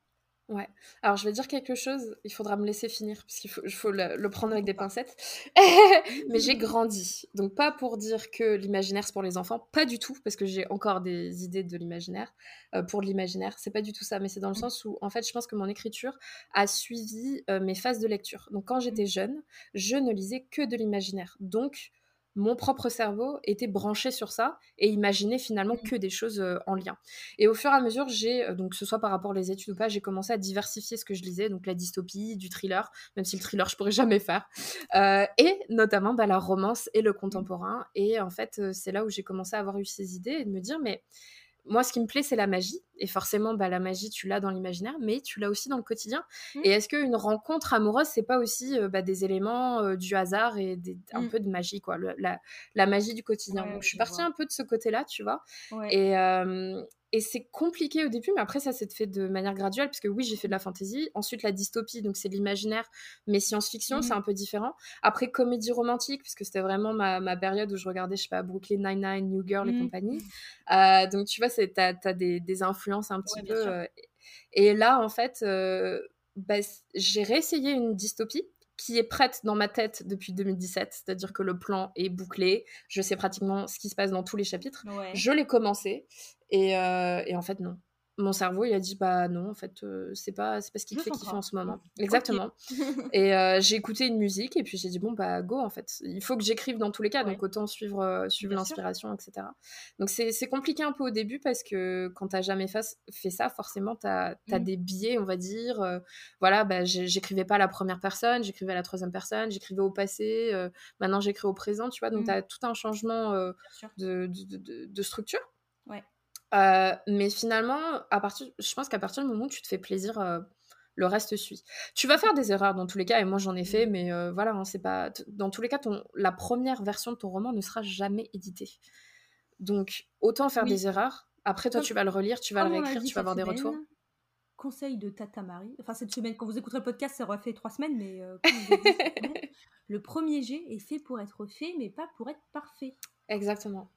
Speaker 2: Ouais. Alors, je vais dire quelque chose, il faudra me laisser finir, parce qu'il faut, le, le prendre avec des pincettes. [LAUGHS] Mais j'ai grandi. Donc, pas pour dire que l'imaginaire, c'est pour les enfants, pas du tout, parce que j'ai encore des idées de l'imaginaire, euh, pour l'imaginaire. C'est pas du tout ça, mais c'est dans le
Speaker 1: Mm.
Speaker 2: sens où, en fait, je pense que mon écriture a suivi euh, mes phases de lecture. Donc, quand j'étais jeune, je ne lisais que de l'imaginaire. Donc, mon propre cerveau était branché sur ça et imaginait finalement
Speaker 1: Mhm.
Speaker 2: que des choses euh, en lien. Et au fur et à mesure, j'ai, euh, donc que ce soit par rapport aux études ou pas, j'ai commencé à diversifier ce que je lisais, donc la dystopie, du thriller, même si le thriller je pourrais jamais faire, Euh, et notamment bah, la romance et le contemporain. Et en fait, c'est là où j'ai commencé à avoir eu ces idées et de me dire, mais moi, ce qui me plaît, c'est la magie. Et forcément, bah, la magie, tu l'as dans l'imaginaire, mais tu l'as aussi dans le quotidien.
Speaker 1: Mhm.
Speaker 2: Et est-ce qu'une rencontre amoureuse, c'est pas aussi euh, bah, des éléments euh, du hasard et des- un
Speaker 1: Mhm.
Speaker 2: peu de magie, quoi, le- la, la magie du quotidien?
Speaker 1: Ouais,
Speaker 2: Donc, je suis partie
Speaker 1: vois.
Speaker 2: un peu de ce côté-là, tu vois?
Speaker 1: Ouais.
Speaker 2: Et, euh, et c'est compliqué au début, mais après, ça s'est fait de manière graduelle, parce que oui, j'ai fait de la fantasy. Ensuite, la dystopie, donc c'est de l'imaginaire, mais science-fiction, c'est un peu différent. Après, comédie romantique, puisque c'était vraiment ma, ma période où je regardais, je sais pas, Brooklyn Nine-Nine, New Girl et
Speaker 1: Mhm.
Speaker 2: compagnie. Euh, donc, tu vois, t'as as des, des influences un petit
Speaker 1: Ouais,
Speaker 2: peu. euh, et là, en fait, euh, bah, j'ai réessayé une dystopie qui est prête dans ma tête depuis 2017, c'est-à-dire que le plan est bouclé, je sais pratiquement ce qui se passe dans tous les chapitres.
Speaker 1: Ouais.
Speaker 2: Je l'ai commencé et, euh, et en fait non. Mon cerveau il a dit bah non en fait euh, c'est pas c'est pas ce qui te fait kiffer en ce moment. Exactement. [LAUGHS] Et euh, j'ai écouté une musique et puis j'ai dit bon bah go en fait. Il faut que j'écrive dans tous les cas
Speaker 1: Ouais.
Speaker 2: donc autant suivre euh, suivre l'inspiration etc. Donc c'est compliqué un peu au début parce que quand t'as jamais fait, fait ça forcément t'as as
Speaker 1: Mm.
Speaker 2: des biais on va dire. voilà bah j'écrivais pas à la première personne j'écrivais à la troisième personne j'écrivais au passé maintenant j'écris au présent tu vois donc
Speaker 1: Mm.
Speaker 2: t'as tout un changement de- de structure. Euh, mais finalement, à partir, je pense qu'à partir du moment où tu te fais plaisir, euh, le reste suit. Tu vas faire des erreurs dans tous les cas, et moi j'en ai fait,
Speaker 1: Mm.
Speaker 2: mais euh, voilà, hein, c'est pas. Dans tous les cas, ton, la première version de ton roman ne sera jamais éditée. Donc, autant faire
Speaker 1: Oui.
Speaker 2: des erreurs. Après, toi,
Speaker 1: Comme-
Speaker 2: tu vas le relire, tu vas le
Speaker 1: Comme
Speaker 2: réécrire, tu vas avoir des retours.
Speaker 1: Conseil de Tata Marie. Enfin, cette semaine, quand vous écouterez le podcast, ça aura fait trois semaines, mais dit [LAUGHS] le premier jet est fait pour être fait, mais pas pour être parfait.
Speaker 2: Exactement.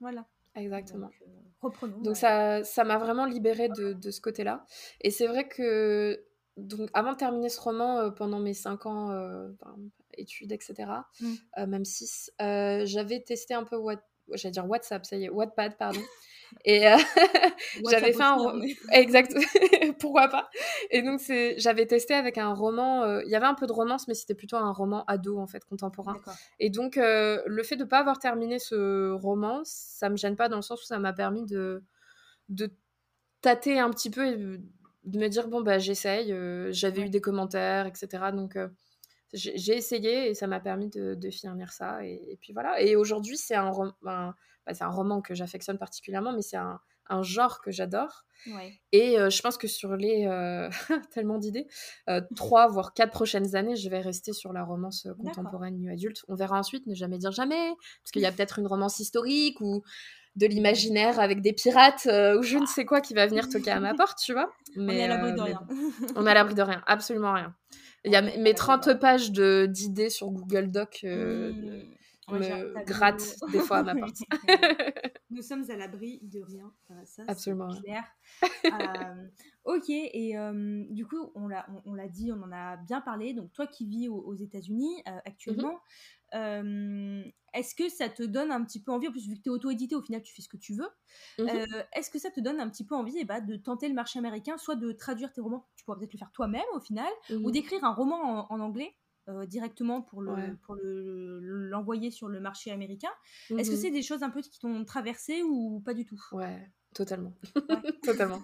Speaker 1: Voilà.
Speaker 2: Exactement.
Speaker 1: Donc, euh, reprenons.
Speaker 2: Donc
Speaker 1: ouais.
Speaker 2: ça, ça m'a vraiment libérée de, de ce côté-là. Et c'est vrai que donc avant de terminer ce roman, euh, pendant mes 5 ans euh, enfin, études, etc.,
Speaker 1: Mm.
Speaker 2: euh, même 6, j'avais testé un peu What... j'allais dire WhatsApp, ça y est, Wattpad, pardon. [LAUGHS] Et euh, [LAUGHS] j'avais fait un [LAUGHS] exact, [LAUGHS] pourquoi pas. Et donc c'est, j'avais testé avec un roman. euh, Il y avait un peu de romance, mais c'était plutôt un roman ado en fait, contemporain. Et donc, euh, le fait de ne pas avoir terminé ce roman, ça me gêne pas dans le sens où ça m'a permis de, de tâter un petit peu et de me dire, bon, bah, j'essaye. J'avais
Speaker 1: Ouais.
Speaker 2: eu des commentaires, etc. Donc, j'ai essayé et ça m'a permis de, de finir ça. Et, et puis voilà. Et aujourd'hui, c'est un, un- c'est un roman que j'affectionne particulièrement, mais c'est un, un genre que j'adore.
Speaker 1: Ouais.
Speaker 2: Et euh, je pense que sur les euh, [LAUGHS] tellement d'idées, euh, trois [LAUGHS] voire quatre prochaines années, je vais rester sur la romance contemporaine new adulte. On verra ensuite, ne jamais dire jamais, parce qu'il y a [LAUGHS] peut-être une romance historique ou de l'imaginaire avec des pirates ou je ne sais quoi qui va venir toquer à ma porte, tu vois.
Speaker 1: On
Speaker 2: Mais,
Speaker 1: est à l'abri de rien.
Speaker 2: on est à l'abri de rien, absolument rien. Il y a
Speaker 1: On
Speaker 2: mes
Speaker 1: l'abri de
Speaker 2: 30
Speaker 1: rien.
Speaker 2: pages de- d'idées sur Google Doc
Speaker 1: Mmh.
Speaker 2: Me grattent des fois à ma [LAUGHS] porte. [LAUGHS]
Speaker 1: Nous sommes à l'abri de rien. Euh, ça,
Speaker 2: Absolument.
Speaker 1: clair. [LAUGHS] Euh, ok, et euh, du coup, on l'a on, on l'a dit, on en a bien parlé. Donc, toi qui vis aux, aux États-Unis euh, actuellement, est-ce que ça te donne un petit peu envie, en plus, vu que tu es auto-édité, au final, tu fais ce que tu veux, euh, est-ce que ça te donne un petit peu envie eh ben, de tenter le marché américain, soit de traduire tes romans, tu pourras peut-être le faire toi-même au final, ou d'écrire un roman en, en anglais? Euh, directement pour le
Speaker 2: Ouais.
Speaker 1: pour le- l'envoyer sur le marché américain. Est-ce que
Speaker 2: Mhm.
Speaker 1: c'est des choses un peu qui t'ont traversé ou pas du tout?
Speaker 2: Ouais. Totalement. [LAUGHS] totalement.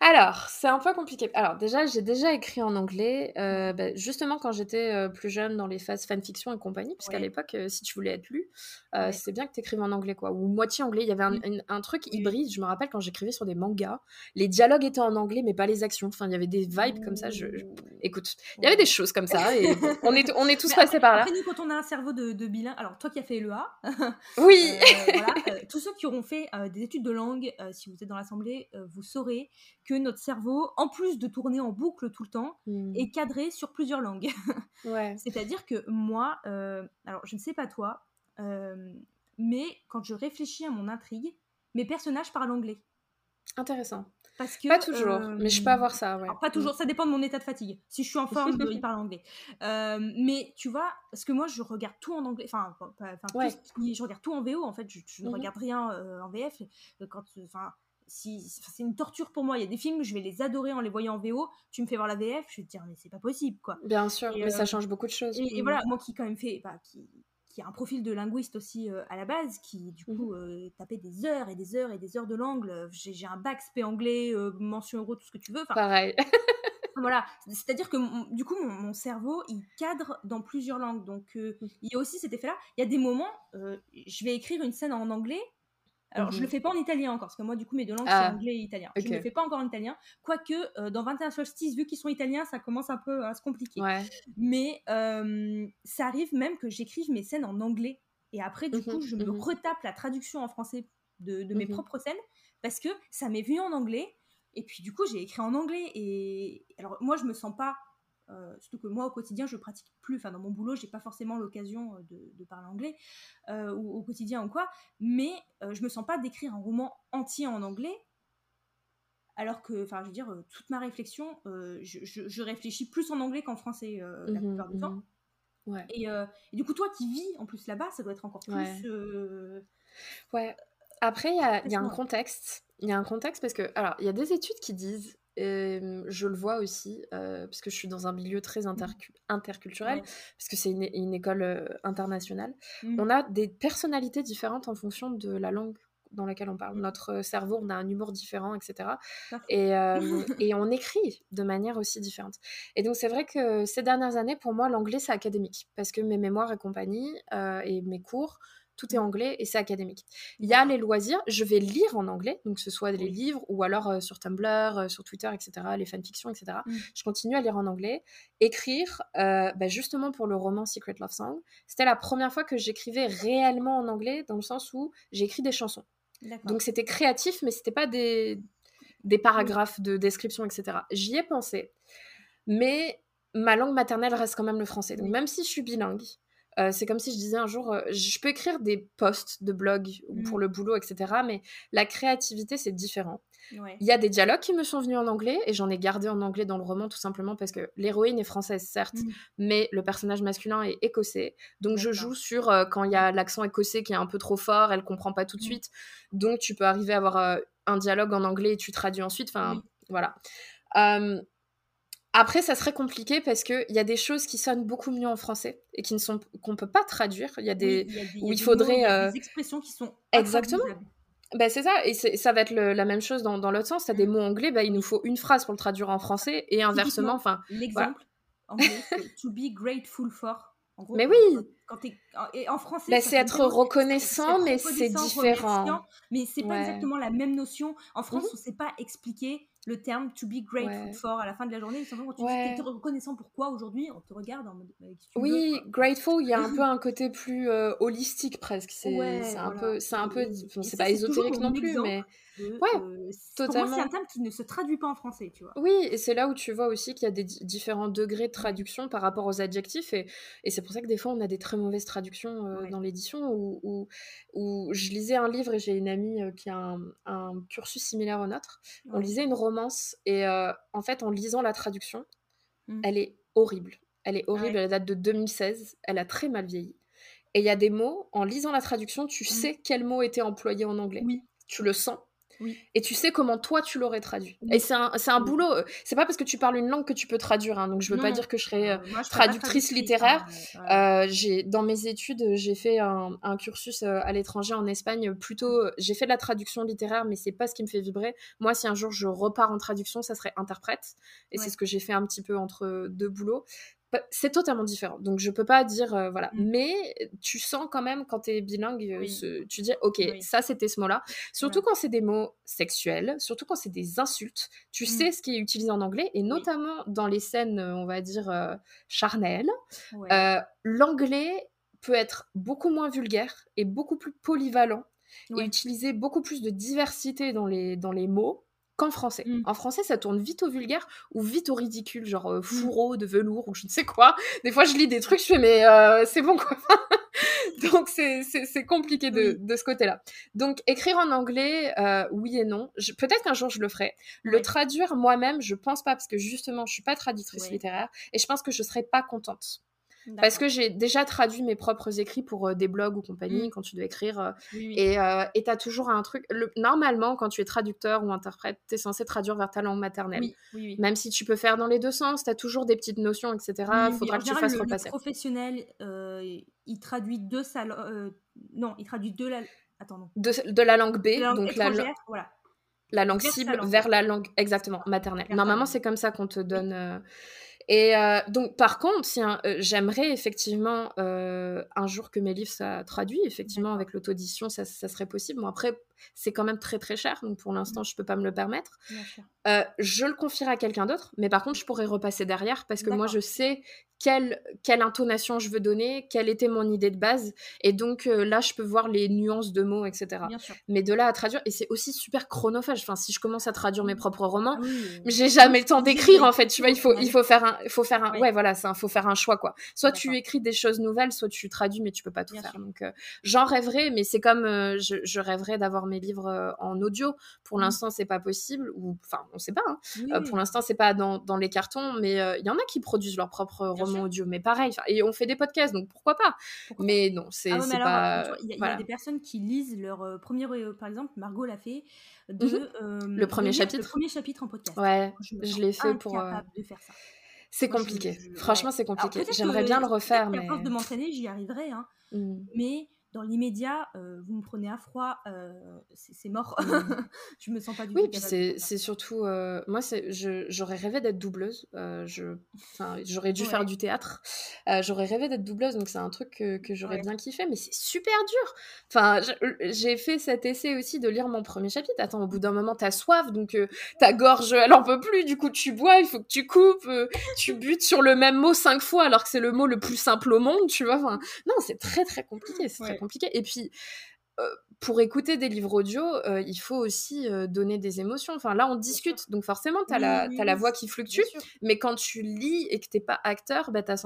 Speaker 2: Alors, c'est un peu compliqué. Alors, déjà, j'ai déjà écrit en anglais, euh, bah, justement quand j'étais euh, plus jeune dans les phases fanfiction et compagnie, parce qu'à l'époque, euh, si tu voulais être lu, c'est bien que tu écrives en anglais, quoi, ou moitié anglais. Il y avait un, un, truc hybride, je me rappelle quand j'écrivais sur des mangas, les dialogues étaient en anglais, mais pas les actions. Enfin, il y avait des vibes comme ça. Je, Écoute, il y avait des choses comme [LAUGHS] ça, et on, est, on est tous passés par là.
Speaker 1: Après, nous, quand on a un cerveau de, de bilingue, alors toi qui as fait l'EA, [LAUGHS]
Speaker 2: oui,
Speaker 1: voilà, tous ceux qui auront fait des études de langue, si vous êtes dans l'assemblée, euh, vous saurez que notre cerveau, en plus de tourner en boucle tout le temps, mmh. est cadré sur plusieurs langues. [LAUGHS]
Speaker 2: ouais.
Speaker 1: C'est-à-dire que moi, euh, alors je ne sais pas toi, euh, mais quand je réfléchis à mon intrigue, mes personnages parlent anglais.
Speaker 2: Intéressant. Parce que, pas toujours, mais je peux avoir ça. Ouais.
Speaker 1: pas toujours, ça dépend de mon état de fatigue. Si je suis en forme, il [LAUGHS] parle anglais. mais tu vois, parce que moi, je regarde tout en anglais. Enfin, je regarde tout en VO en fait. Je, ne mmh regarde rien en VF. Quand, enfin, si c'est une torture pour moi. Il y a des films, je vais les adorer en les voyant en VO. Tu me fais voir la VF, je vais te dire mais c'est pas possible quoi.
Speaker 2: Bien sûr, mais ça euh, change beaucoup de choses.
Speaker 1: Et, voilà, moi qui quand même fait, bah, qui, qui a un profil de linguiste aussi euh, à la base, qui du coup mmh euh, tapait des heures et des heures et des heures de l'angle. J'ai un bac spé anglais, mention euro, tout ce que tu veux.
Speaker 2: Pareil. [LAUGHS]
Speaker 1: voilà, c'est-à-dire que du coup mon, cerveau il cadre dans plusieurs langues. Donc mmh. il y a aussi cet effet-là. Il y a des moments, je vais écrire une scène en anglais alors, je le mmh fais pas en italien encore, parce que moi, du coup, mes deux langues, c'est ah, anglais et italien. Je ne le fais pas encore en italien. Quoique, euh, dans 21 solstices, vu qu'ils sont italiens, ça commence un peu à se compliquer. Mais ça arrive même que j'écrive mes scènes en anglais. Et après, du mmh coup, je me mmh retape la traduction en français de, mes propres scènes, parce que ça m'est venu en anglais. Et puis, du coup, j'ai écrit en anglais. Et alors, moi, je me sens pas euh, surtout que moi au quotidien je pratique plus, enfin dans mon boulot j'ai pas forcément l'occasion euh, de, parler anglais euh, ou au quotidien ou quoi, mais je me sens pas d'écrire un roman entier en anglais alors que, enfin je veux dire, toute ma réflexion, je, réfléchis plus en anglais qu'en français la mmh plupart du temps.
Speaker 2: Mmh
Speaker 1: et, du coup toi qui vis en plus là-bas, ça doit être encore plus...
Speaker 2: Ouais. Après il y a, y a un contexte, il y a un contexte parce que, alors il y a des études qui disent je le vois aussi, parce que je suis dans un milieu très mmh. interculturel, parce que c'est une, école internationale. Mmh. On a des personnalités différentes en fonction de la langue dans laquelle on parle. Mmh. Notre cerveau, on a un humour différent, etc. Et, [LAUGHS] et, on écrit de manière aussi différente. Et donc, c'est vrai que ces dernières années, pour moi, l'anglais, c'est académique, parce que mes mémoires et compagnie, et mes cours, tout est anglais et c'est académique. Il y a les loisirs, je vais lire en anglais, donc que ce soit des livres ou alors euh, sur Tumblr, euh, sur Twitter, etc., les fanfictions, etc. Mmh. Je continue à lire en anglais. Écrire, euh, bah, justement pour le roman Secret Love Song, c'était la première fois que j'écrivais réellement en anglais, dans le sens où j'écris des chansons. Donc c'était créatif, mais c'était pas des, des paragraphes de description, etc. J'y ai pensé, mais ma langue maternelle reste quand même le français. Donc même si je suis bilingue, euh, c'est comme si je disais un jour, euh, je peux écrire des posts de blog pour mmh. le boulot, etc. Mais la créativité, c'est différent. Il y a des dialogues qui me sont venus en anglais et j'en ai gardé en anglais dans le roman tout simplement parce que l'héroïne est française, certes, mmh. mais le personnage masculin est écossais. Donc je joue sur euh, quand il y a l'accent écossais qui est un peu trop fort, elle comprend pas tout de mmh. suite. Donc tu peux arriver à avoir un dialogue en anglais et tu traduis ensuite. Enfin, voilà. Après, ça serait compliqué parce qu'il y a des choses qui sonnent beaucoup mieux en français et qui ne sont qu'on peut pas traduire. Il y a des où il faudrait
Speaker 1: y a des expressions qui sont
Speaker 2: exactement. Bah, c'est ça, et ça va être la même chose dans, dans l'autre sens. Tu as des mots anglais, bah, il nous faut une phrase pour le traduire en français et inversement. Enfin,
Speaker 1: L'exemple anglais, c'est to be grateful for.
Speaker 2: mais oui!
Speaker 1: Quand et en français,
Speaker 2: bah, c'est être reconnaissant, mais c'est différent.
Speaker 1: Mais c'est pas exactement la même notion. En France, mmh on ne sait pas expliquer le terme to be grateful for à la fin de la journée. Simplement, quand tu es reconnaissant pour quoi aujourd'hui, on te regarde en mode.
Speaker 2: Oui, grateful, il y a un [LAUGHS] peu un côté plus euh, holistique presque. C'est un peu, c'est un peu, c'est pas ésotérique non plus, mais
Speaker 1: ouais, totalement. C'est un terme qui ne se traduit pas en français, tu vois.
Speaker 2: Oui, et c'est là où tu vois aussi qu'il y a des différents degrés de traduction par rapport aux adjectifs, et, et c'est pour ça que des fois on a des très mauvaises traductions euh, dans l'édition. Où, où, je lisais un livre et j'ai une amie euh, qui a un, un, cursus similaire au nôtre. On lisait une romance et euh, en fait en lisant la traduction, mmh. elle est horrible. Elle est horrible, elle date de 2016, elle a très mal vieilli. Et il y a des mots, en lisant la traduction, tu mmh. sais quel mot était employé en anglais.
Speaker 1: Oui.
Speaker 2: Tu le sens. Et tu sais comment toi tu l'aurais traduit. Et c'est un, un boulot. Euh, c'est pas parce que tu parles une langue que tu peux traduire. Hein, donc je veux pas dire que je serais euh, traductrice littéraire. Hein, j'ai dans mes études, j'ai fait un, un cursus à l'étranger en Espagne. Plutôt, j'ai fait de la traduction littéraire, mais c'est pas ce qui me fait vibrer. Moi, si un jour je repars en traduction, ça serait interprète. Et c'est ce que j'ai fait un petit peu entre deux boulots c'est totalement différent. Donc je peux pas dire euh, voilà, mmh. mais tu sens quand même quand tu es bilingue, euh, tu dis OK, ça c'était ce mot-là. Surtout quand c'est des mots sexuels, surtout quand c'est des insultes, tu mmh. sais ce qui est utilisé en anglais et notamment dans les scènes, euh, on va dire charnelles, l'anglais peut être beaucoup moins vulgaire et beaucoup plus polyvalent et utiliser beaucoup plus de diversité dans les dans les mots qu'en français. Mmh. En français, ça tourne vite au vulgaire ou vite au ridicule, genre euh, mmh. fourreau de velours ou je ne sais quoi. Des fois, je lis des trucs, je fais mais euh, c'est bon quoi. [LAUGHS] Donc c'est compliqué de, de ce côté-là. Donc écrire en anglais, euh, oui et non. Peut-être qu'un jour je le ferai. Le traduire moi-même, je pense pas parce que justement, je suis pas traductrice littéraire et je pense que je serais pas contente. Parce que j'ai déjà traduit mes propres écrits pour euh, des blogs ou compagnie, mmh. quand tu dois écrire. Euh, et euh, tu as toujours un truc. Normalement, quand tu es traducteur ou interprète, tu es censé traduire vers ta langue maternelle. Même si tu peux faire dans les deux sens, tu as toujours des petites notions, etc. Il faudra que tu fasses repasser.
Speaker 1: Le professionnel, il traduit de sa. non, il traduit de la. Attends,
Speaker 2: De, la langue B, donc la, voilà. la langue cible, vers la langue, exactement, maternelle. Normalement, c'est comme ça qu'on te donne. Et euh, donc, par contre, euh, j'aimerais effectivement euh, un jour que mes livres soient traduits, effectivement, avec l'autodition, ça, ça, serait possible. Bon, après, c'est quand même très très cher, donc pour l'instant, mmh. je peux pas me le permettre. je le confierai à quelqu'un d'autre, mais par contre, je pourrais repasser derrière parce que moi, je sais quelle, quelle intonation je veux donner, quelle était mon idée de base. Et donc euh, là, je peux voir les nuances de mots, etc. Mais de là à traduire, et c'est aussi super chronophage. Enfin, si je commence à traduire mes propres romans, ah j'ai jamais le temps [LAUGHS] d'écrire en fait. Tu vois, il faut, il faut faire un, faut faire un, ouais, voilà, faut faire un choix quoi. Soit tu écris des choses nouvelles, soit tu traduis, mais tu peux pas tout faire. Donc euh, j'en rêverais, mais c'est comme euh, je, rêverais d'avoir mes livres en audio. Pour mmh. l'instant, c'est pas possible, ou enfin, on sait pas. Hein. pour l'instant, c'est pas dans, dans, les cartons, mais il y en a qui produisent leurs propres romans audio, mais pareil, et on fait des podcasts, donc pourquoi pas? Mais non, c'est ah pas.
Speaker 1: Il y, a des personnes qui lisent leur euh, premier, euh, par exemple, Margot l'a fait, de,
Speaker 2: euh, le premier chapitre.
Speaker 1: Le premier chapitre en podcast.
Speaker 2: Ouais, je, l'ai fait pour.
Speaker 1: de faire ça.
Speaker 2: C'est compliqué. Franchement, c'est compliqué. J'aimerais bien le refaire, mais. À
Speaker 1: force de m'entraîner, j'y arriverai. Hein. Mmh. Mais dans l'immédiat, euh, vous me prenez à froid, euh, c'est mort. [LAUGHS] Je me sens pas du
Speaker 2: oui, tout. Oui, c'est surtout. Euh, moi, j'aurais rêvé d'être doubleuse. j'aurais dû faire du théâtre. j'aurais rêvé d'être doubleuse, donc c'est un truc que, que j'aurais bien kiffé, mais c'est super dur. Enfin, j'ai fait cet essai aussi de lire mon premier chapitre. Attends, au bout d'un moment, t'as soif, donc ta gorge, elle en peut plus. Du coup, tu bois, il faut que tu coupes, tu butes sur le même mot cinq fois, alors que c'est le mot le plus simple au monde, tu vois. Enfin, non, c'est très très compliqué. C'est très compliqué. Et puis, pour écouter des livres audio, il faut aussi donner des émotions. Enfin, là, on discute, donc forcément, tu as, la, la voix qui fluctue, mais quand tu lis et que t'es pas acteur, bah, tu as,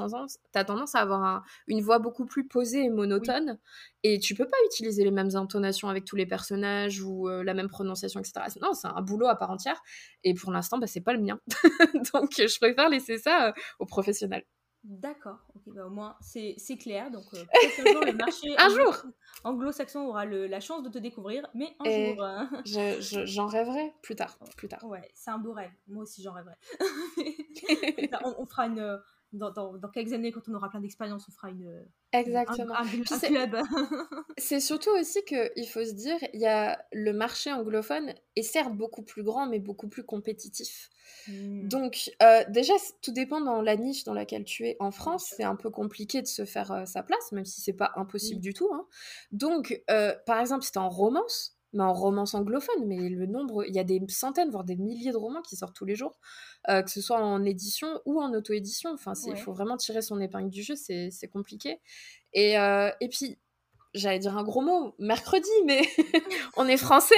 Speaker 2: as, tendance à avoir une voix beaucoup plus posée et monotone, et tu peux pas utiliser les mêmes intonations avec tous les personnages ou la même prononciation, etc. Non, c'est un boulot à part entière, et pour l'instant, bah, c'est pas le mien. [LAUGHS] donc, je préfère laisser ça aux professionnels.
Speaker 1: D'accord, ok, bah au moins c'est clair. Donc euh, [LAUGHS] jour le marché
Speaker 2: un jour
Speaker 1: anglo-saxon aura le, la chance de te découvrir, mais un jour. [LAUGHS] Hein.
Speaker 2: J'en rêverai plus tard, plus tard.
Speaker 1: Ouais, c'est un beau rêve. Moi aussi j'en rêverai. [LAUGHS] on, fera une dans, dans, quelques années, quand on aura plein d'expérience, on fera une,
Speaker 2: Exactement.
Speaker 1: un, club. [LAUGHS]
Speaker 2: c'est surtout aussi qu'il faut se dire, il y a le marché anglophone est certes beaucoup plus grand, mais beaucoup plus compétitif. Mmh. Donc, euh, déjà, tout dépend dans la niche dans laquelle tu es. En France, c'est un peu compliqué de se faire euh, sa place, même si c'est pas impossible du tout. Hein. Donc, euh, par exemple, si tu en romance, mais en romance anglophone, mais le nombre, il y a des centaines, voire des milliers de romans qui sortent tous les jours, euh, que ce soit en édition ou en auto-édition. Enfin, il faut vraiment tirer son épingle du jeu, c'est compliqué. Et, euh, et puis, j'allais dire un gros mot, mercredi, mais [LAUGHS] on est français.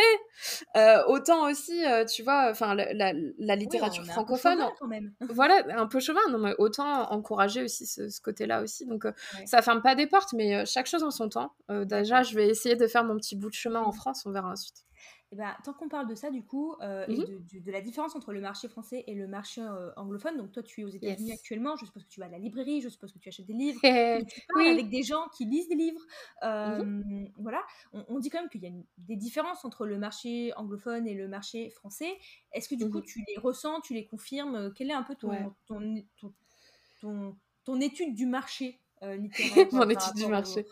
Speaker 2: Euh, autant aussi, euh, tu vois, enfin la, littérature francophone.
Speaker 1: quand même. [LAUGHS]
Speaker 2: voilà, un peu chauvin. Non, mais autant encourager aussi ce, côté-là aussi. Donc euh, ça ferme pas des portes, mais chaque chose en son temps. déjà, je vais essayer de faire mon petit bout de chemin en France. On verra ensuite.
Speaker 1: Eh ben, tant qu'on parle de ça, du coup, euh, et mmh de, la différence entre le marché français et le marché euh, anglophone, donc toi, tu es aux États-Unis actuellement, je suppose que tu vas à la librairie, je suppose que tu achètes des livres, [LAUGHS] tu parles avec des gens qui lisent des livres. Mmh voilà, on, dit quand même qu'il y a des différences entre le marché anglophone et le marché français. Est-ce que du coup, mmh tu les ressens, tu les confirmes? Quelle est un peu ton, ton, ton étude du marché? Euh, [LAUGHS]
Speaker 2: Mon étude du marché.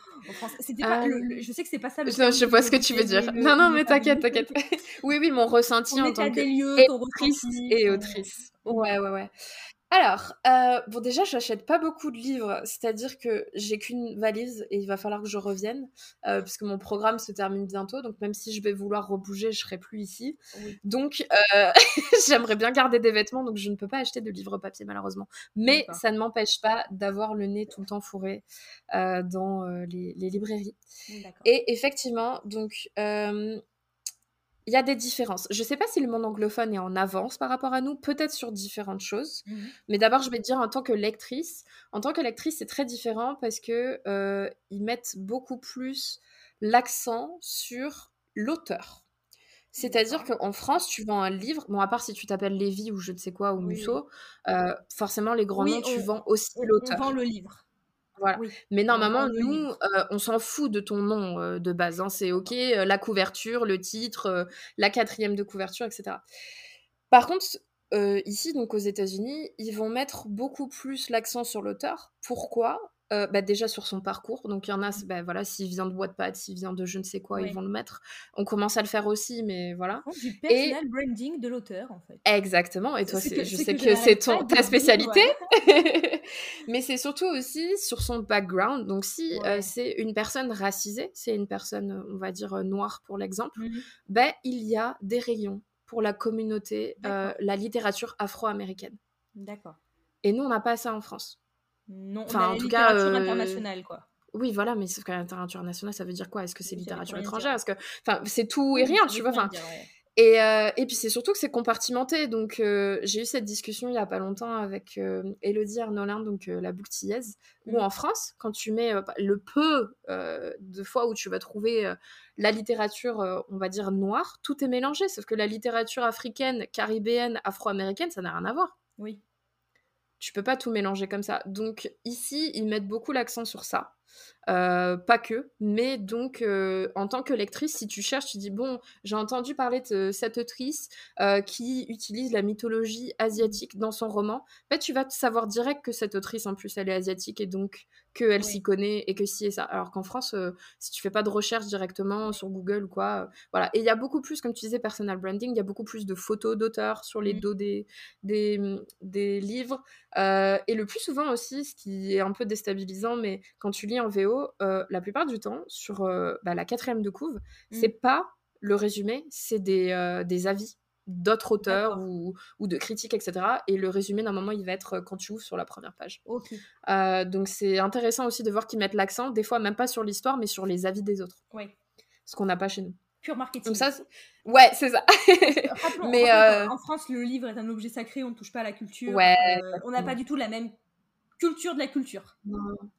Speaker 1: C'était pas euh, je sais que c'est pas ça. Le
Speaker 2: je, je vois ce que tu veux dire. non, non, mais t'inquiète, t'inquiète. oui, oui, mon ressenti en tant que lieux, autrice et autrice. Ouais, ouais, ouais. Alors, euh, bon déjà, j'achète pas beaucoup de livres, c'est-à-dire que j'ai qu'une valise et il va falloir que je revienne, euh, puisque mon programme se termine bientôt, donc même si je vais vouloir rebouger, je serai plus ici. Donc, euh, [LAUGHS] j'aimerais bien garder des vêtements, donc je ne peux pas acheter de livres papier malheureusement. Mais ça ne m'empêche pas d'avoir le nez tout le temps fourré dans les, les, librairies. Et effectivement, donc il y a des différences. Je ne sais pas si le monde anglophone est en avance par rapport à nous, peut-être sur différentes choses. Mmh Mais d'abord, je vais te dire en tant que lectrice, en tant que lectrice, c'est très différent parce que euh, ils mettent beaucoup plus l'accent sur l'auteur. C'est-à-dire qu'en France, tu vends un livre, bon, à part si tu t'appelles Lévy ou je ne sais quoi, ou Musso, euh, forcément, les grands noms, tu vends aussi l'auteur.
Speaker 1: On vend le livre.
Speaker 2: Voilà. Mais normalement, nous, euh, on s'en fout de ton nom euh, de base. Hein. C'est OK, euh, la couverture, le titre, la quatrième de couverture, etc. Par contre, ici, donc aux États-Unis, ils vont mettre beaucoup plus l'accent sur l'auteur. Pourquoi? Euh, bah, déjà sur son parcours. Donc il y en a, bah, voilà, s'il vient de Wattpad, s'il vient de je ne sais quoi, ils vont le mettre. On commence à le faire aussi, mais voilà.
Speaker 1: Du personal branding de l'auteur, en fait.
Speaker 2: Exactement. Et toi, je sais que, c'est ton ta spécialité. [LAUGHS] mais c'est surtout aussi sur son background. Donc si euh, c'est une personne racisée, c'est une personne, on va dire, euh, noire pour l'exemple, mmh ben, il y a des rayons pour la communauté, la littérature afro-américaine.
Speaker 1: D'accord.
Speaker 2: Et nous, on n'a pas ça en France.
Speaker 1: Non, enfin, en tout cas, euh, internationale, quoi.
Speaker 2: Oui, voilà, mais sauf que la littérature nationale, ça veut dire quoi? Est-ce que c'est littérature étrangère? Est-ce que, enfin, c'est tout et rien, tu vois. Enfin, et, euh, et puis c'est surtout que c'est compartimenté. Donc euh, j'ai eu cette discussion il y a pas longtemps avec Elodie Arnolin, donc la bouctillaise, où mm. en France, quand tu mets le peu de fois où tu vas trouver la littérature, on va dire noire, tout est mélangé. Sauf que la littérature africaine, caribéenne, afro-américaine, ça n'a rien à voir.
Speaker 1: Oui
Speaker 2: tu peux pas tout mélanger comme ça. Donc ici, ils mettent beaucoup l'accent sur ça. Euh, pas que, mais donc euh, en tant que lectrice, si tu cherches, tu dis bon, j'ai entendu parler de cette autrice euh, qui utilise la mythologie asiatique dans son roman. En tu vas savoir direct que cette autrice en plus elle est asiatique et donc qu'elle s'y connaît et que si et ça. Alors qu'en France, si tu fais pas de recherche directement sur Google ou quoi, voilà. Et il y a beaucoup plus, comme tu disais, personal branding, il y a beaucoup plus de photos d'auteurs sur les dos des, des, des livres. et le plus souvent aussi, ce qui est un peu déstabilisant, mais quand tu lis en VO, euh, la plupart du temps, sur euh, bah, la quatrième de couve, mmh. c'est pas le résumé, c'est des, euh, des avis d'autres auteurs ou, ou, de critiques, etc. Et le résumé, normalement, il va être quand tu ouvres sur la première page. donc c'est intéressant aussi de voir qu'ils mettent l'accent, des fois même pas sur l'histoire, mais sur les avis des autres.
Speaker 1: Oui.
Speaker 2: Ce qu'on n'a pas chez nous.
Speaker 1: Pure marketing.
Speaker 2: Donc ça, ouais, c'est ça. [LAUGHS]
Speaker 1: mais en France, le livre est un objet sacré, on ne touche pas à la culture.
Speaker 2: Ouais,
Speaker 1: on n'a pas du tout la même culture de la culture.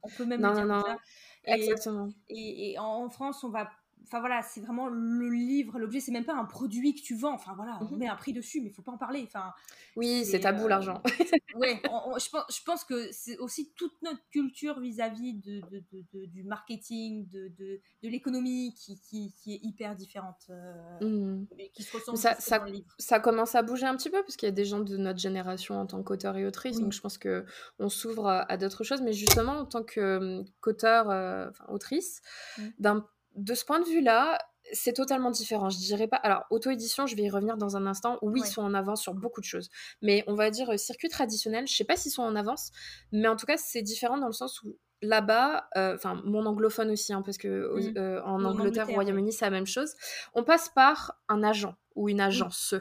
Speaker 1: On peut même dire ça.
Speaker 2: Exactement.
Speaker 1: Et, en France, on va Enfin voilà, c'est vraiment le livre, l'objet, c'est même pas un produit que tu vends. Enfin voilà, on mmh met un prix dessus, mais il faut pas en parler. Enfin,
Speaker 2: oui, c'est tabou euh, l'argent. [LAUGHS]
Speaker 1: ouais, [LAUGHS] je, pense, je pense que c'est aussi toute notre culture vis-à-vis de, de, de, du marketing, de, de, l'économie qui, qui, qui, est hyper différente, euh, mmh. qui se ressent
Speaker 2: ça, ça, ça, commence à bouger un petit peu parce qu'il y a des gens de notre génération en tant qu'auteur et autrice, donc je pense que on s'ouvre à, d'autres choses. Mais justement, en tant qu'auteur, euh, enfin autrice, mmh. d'un de ce point de vue-là, c'est totalement différent. Je dirais pas. Alors, auto-édition, je vais y revenir dans un instant. Oui, ils sont en avance sur beaucoup de choses. Mais on va dire euh, circuit traditionnel, je sais pas s'ils sont en avance, mais en tout cas, c'est différent dans le sens où là-bas, euh, enfin, mon anglophone aussi, hein, parce que mmh. euh, en Angleterre, au Royaume-Uni, c'est la même chose. On passe par un agent ou une agence.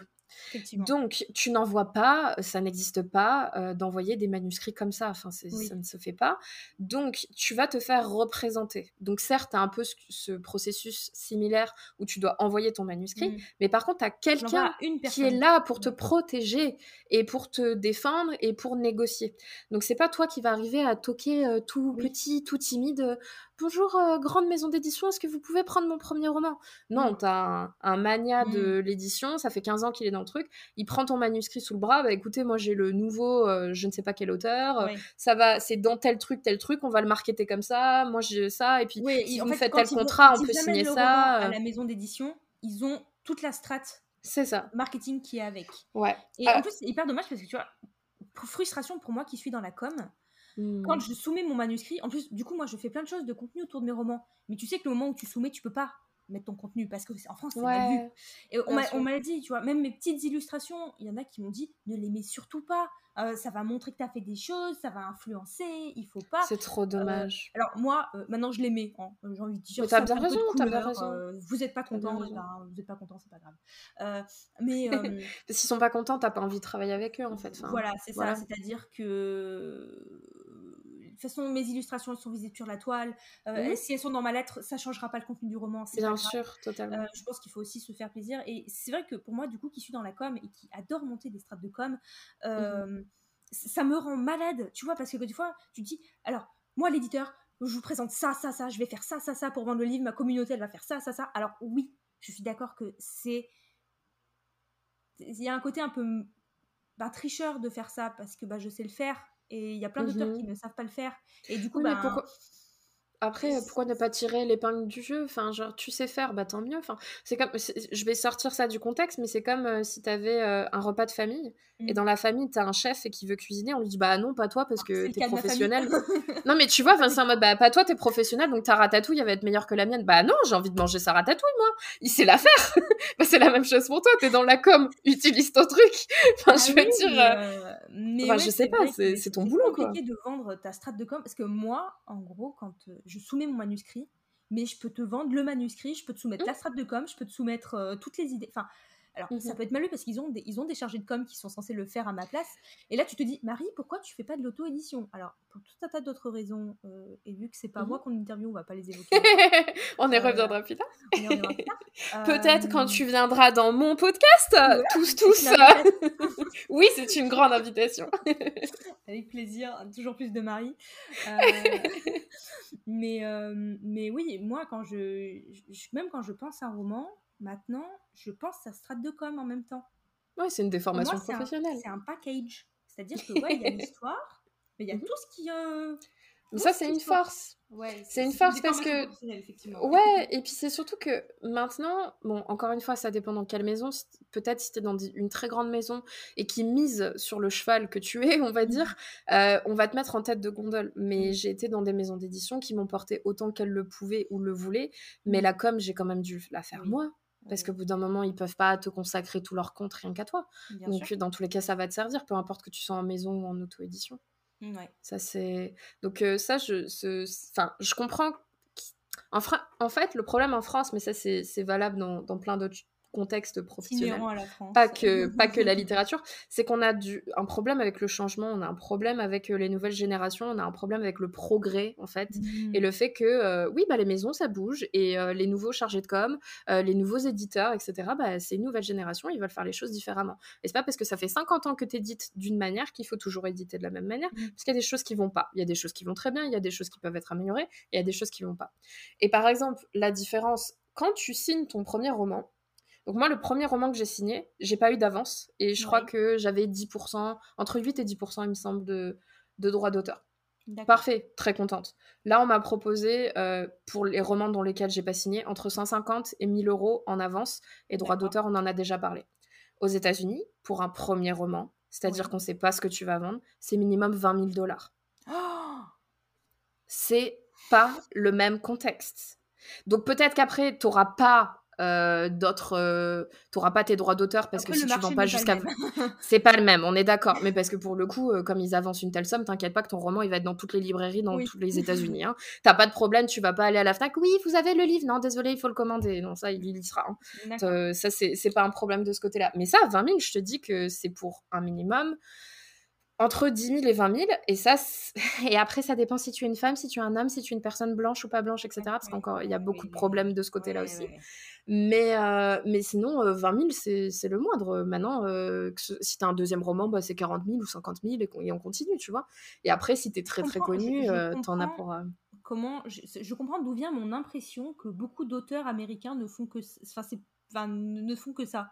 Speaker 2: Donc, tu n'envoies pas, ça n'existe pas, euh, d'envoyer des manuscrits comme ça. Enfin, ça ne se fait pas. Donc, tu vas te faire représenter. Donc, certes, tu as un peu ce, processus similaire où tu dois envoyer ton manuscrit, mmh. mais par contre, tu as quelqu'un qui est là pour te protéger et pour te défendre et pour négocier. Donc, c'est pas toi qui vas arriver à toquer euh, tout petit, tout timide bonjour euh, grande maison d'édition, est-ce que vous pouvez prendre mon premier roman? Non, tu as un, mania de mm. l'édition, ça fait 15 ans qu'il est dans le truc, il prend ton manuscrit sous le bras, bah écoutez, moi j'ai le nouveau, euh, je ne sais pas quel auteur, ça va, c'est dans tel truc, tel truc, on va le marketer comme ça, moi j'ai ça, et puis si vous faites tel contrat, on peut signer ça.
Speaker 1: À la maison d'édition, ils ont toute la strate
Speaker 2: c'est ça.
Speaker 1: Marketing qui est avec.
Speaker 2: Ouais.
Speaker 1: Et en plus, c'est hyper dommage parce que tu vois, frustration pour moi qui suis dans la com. Quand hmm. je soumets mon manuscrit, en plus, du coup, moi, je fais plein de choses de contenu autour de mes romans. Mais tu sais que le moment où tu soumets, tu peux pas mettre ton contenu parce que en France c'est mal vu. Et on m'a dit, tu vois, même mes petites illustrations, il y en a qui m'ont dit ne les mets surtout pas. Euh, ça va montrer que tu as fait des choses, ça va influencer, il faut pas.
Speaker 2: C'est trop euh, dommage.
Speaker 1: alors moi, euh, maintenant je les mets. Hein. J'ai envie de dire.
Speaker 2: Mais t'as bien, raison, as bien raison.
Speaker 1: vous n'êtes pas content, ben, vous n'êtes pas content, c'est pas grave. mais [LAUGHS]
Speaker 2: s'ils sont pas contents, t'as pas envie de travailler avec eux en fait.
Speaker 1: voilà, c'est ça. C'est-à-dire que toute façon, mes illustrations elles sont visées sur la toile. Euh, si elles sont dans ma lettre, ça changera pas le contenu du roman.
Speaker 2: Bien sûr, totalement. Euh,
Speaker 1: je pense qu'il faut aussi se faire plaisir. Et c'est vrai que pour moi, du coup, qui suis dans la com et qui adore monter des strates de com, euh, mhm. ça me rend malade, tu vois, parce que des fois, tu te dis, alors, moi, l'éditeur, je vous présente ça, ça, ça, je vais faire ça, ça, ça pour vendre le livre, ma communauté, elle va faire ça, ça, ça. Alors, oui, je suis d'accord que c'est. Il y a un côté un peu bah, tricheur de faire ça parce que bah, je sais le faire et il y a plein d'auteurs qui mmh ne savent pas le faire. Et du coup, bah,
Speaker 2: pourquoi... Après, pourquoi ne pas tirer l'épingle du jeu? Enfin, genre, tu sais faire, bah tant mieux. Enfin, c'est comme, je vais sortir ça du contexte, mais c'est comme euh, si tu avais euh, un repas de famille et mmh. dans la famille, tu as un chef et qui veut cuisiner, on lui dit bah non, pas toi parce ah, que t'es professionnel. [LAUGHS] non, mais tu vois, c'est en mode bah pas toi, t'es professionnel, donc ta ratatouille elle va être meilleure que la mienne. Bah non, j'ai envie de manger sa ratatouille, moi. Il sait la faire. [LAUGHS] bah, c'est la même chose pour toi, t'es dans la com, utilise ton truc. [LAUGHS] Enfin, je ah veux dire. Euh, mais enfin, je sais pas, c'est ton boulot quoi.
Speaker 1: C'est compliqué de vendre ta strate de com parce que moi, en gros, quand je soumets mon manuscrit, mais je peux te vendre le manuscrit, je peux te soumettre mmh. la strate de com, je peux te soumettre euh, toutes les idées. Enfin, alors, ça mmh peut être malheureux parce qu'ils ont, des, ils ont des chargés de com qui sont censés le faire à ma place. Et là, tu te dis, Marie, pourquoi tu fais pas de l'auto-édition? Alors, pour tout un tas d'autres raisons, euh, et vu que c'est pas mmh moi qu'on interviewe, on va pas les évoquer. [LAUGHS]
Speaker 2: on y euh, reviendra plus tard. [LAUGHS] Peut-être quand tu viendras dans mon podcast, [LAUGHS] tous, tous. oui, c'est une grande invitation.
Speaker 1: Avec plaisir, toujours plus de Marie. Euh, mais, mais oui, moi, quand je, même quand je pense à un roman, Maintenant, je pense à strate de com en même temps.
Speaker 2: Ouais, c'est une déformation professionnelle.
Speaker 1: C'est un, package. C'est-à-dire que, ouais, il y a [LAUGHS] l'histoire, mais il y a mhm. tout ce qui. Euh,
Speaker 2: mais ça, c'est une force. Ouais, c'est une force parce que. Ouais, [LAUGHS] et puis c'est surtout que maintenant, bon, encore une fois, ça dépend dans quelle maison. Peut-être si tu es dans une très grande maison et qui mise sur le cheval que tu es, on va mhm. dire, euh, on va te mettre en tête de gondole. Mais mhm. j'ai été dans des maisons d'édition qui m'ont porté autant qu'elles le pouvaient ou le voulaient. Mais la com, j'ai quand même dû la faire moi. Parce qu'au bout d'un moment, ils peuvent pas te consacrer tout leur compte rien qu'à toi. Donc, dans tous les cas, ça va te servir, peu importe que tu sois en maison ou en auto-édition. Ouais. Ça, c'est. Donc, euh, ça, je, enfin, je comprends. En, en fait, le problème en France, mais ça, c'est valable dans, dans plein d'autres contexte professionnel, pas que [LAUGHS] pas que la littérature, c'est qu'on a du, un problème avec le changement, on a un problème avec euh, les nouvelles générations, on a un problème avec le progrès en fait, mmh. et le fait que euh, oui bah les maisons ça bouge et euh, les nouveaux chargés de com, les nouveaux éditeurs etc. Bah c'est une nouvelle génération, ils veulent faire les choses différemment. Et c'est pas parce que ça fait 50 ans que tu édites d'une manière qu'il faut toujours éditer de la même manière, mmh. parce qu'il y a des choses qui vont pas, il y a des choses qui vont très bien, il y a des choses qui peuvent être améliorées, et il y a des choses qui vont pas. Et par exemple la différence quand tu signes ton premier roman donc moi, le premier roman que j'ai signé, j'ai pas eu d'avance. Et je crois que j'avais 10%, entre 8 et 10%, il me semble, de, de droits d'auteur. Parfait, très contente. Là, on m'a proposé, euh, pour les romans dans lesquels j'ai pas signé, entre 150 et 1000 euros en avance. Et droits d'auteur, on en a déjà parlé. Aux États-Unis, pour un premier roman, c'est-à-dire qu'on sait pas ce que tu vas vendre, c'est minimum 20 000 dollars. Oh c'est pas le même contexte. Donc peut-être qu'après, tu n'auras pas euh, d'autres euh, tu n'auras pas tes droits d'auteur parce que si tu vends pas jusqu'à [LAUGHS] c'est pas le même on est d'accord mais parce que pour le coup euh, comme ils avancent une telle somme t'inquiète pas que ton roman il va être dans toutes les librairies dans tous les [LAUGHS] États-Unis hein. t'as pas de problème tu vas pas aller à la Fnac. Oui vous avez le livre. Non désolé il faut le commander. Non ça il y sera hein. ça c'est pas un problème de ce côté là mais ça 20 000 je te dis que c'est pour un minimum entre 10 000 et 20 000. Et ça, [LAUGHS] et après, ça dépend si tu es une femme, si tu es un homme, si tu es une personne blanche ou pas blanche, etc. Parce qu'encore, il y a beaucoup de problèmes de ce côté-là aussi. Mais, euh, mais sinon, 20 euh, 000, c'est le moindre. Maintenant, euh, si tu as un deuxième roman, bah, c'est 40 000 ou 50 000 et, on continue, tu vois. Et après, si tu es très très connu, tu en as pour
Speaker 1: comment. Je, comprends d'où vient mon impression que beaucoup d'auteurs américains ne font que, enfin, ne font que ça.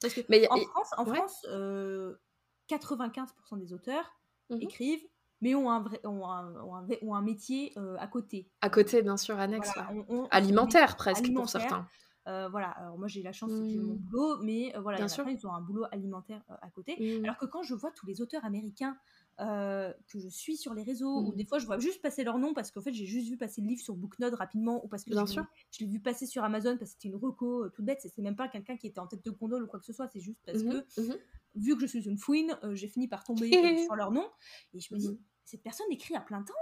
Speaker 1: Parce que mais, en France, en France 95% des auteurs mmh écrivent, mais ont un, vrai, ont un, ont un, métier euh, à côté.
Speaker 2: À côté, bien sûr, annexe. alimentaire, presque, pour certains.
Speaker 1: Euh, voilà, alors moi j'ai la chance, de mon mmh. boulot, mais euh, voilà, Bien sûr. ils ont un boulot alimentaire à côté. Mmh. Alors que quand je vois tous les auteurs américains que je suis sur les réseaux, ou des fois je vois juste passer leur nom parce qu'en fait j'ai juste vu passer le livre sur Booknode rapidement, ou parce que Bien sûr. je l'ai vu passer sur Amazon parce que c'était une reco toute bête, c'est même pas quelqu'un qui était en tête de gondole ou quoi que ce soit, c'est juste parce que vu que je suis une fouine, euh, j'ai fini par tomber euh, [LAUGHS] sur leur nom. Et je me dis, mhm. cette personne écrit à plein temps,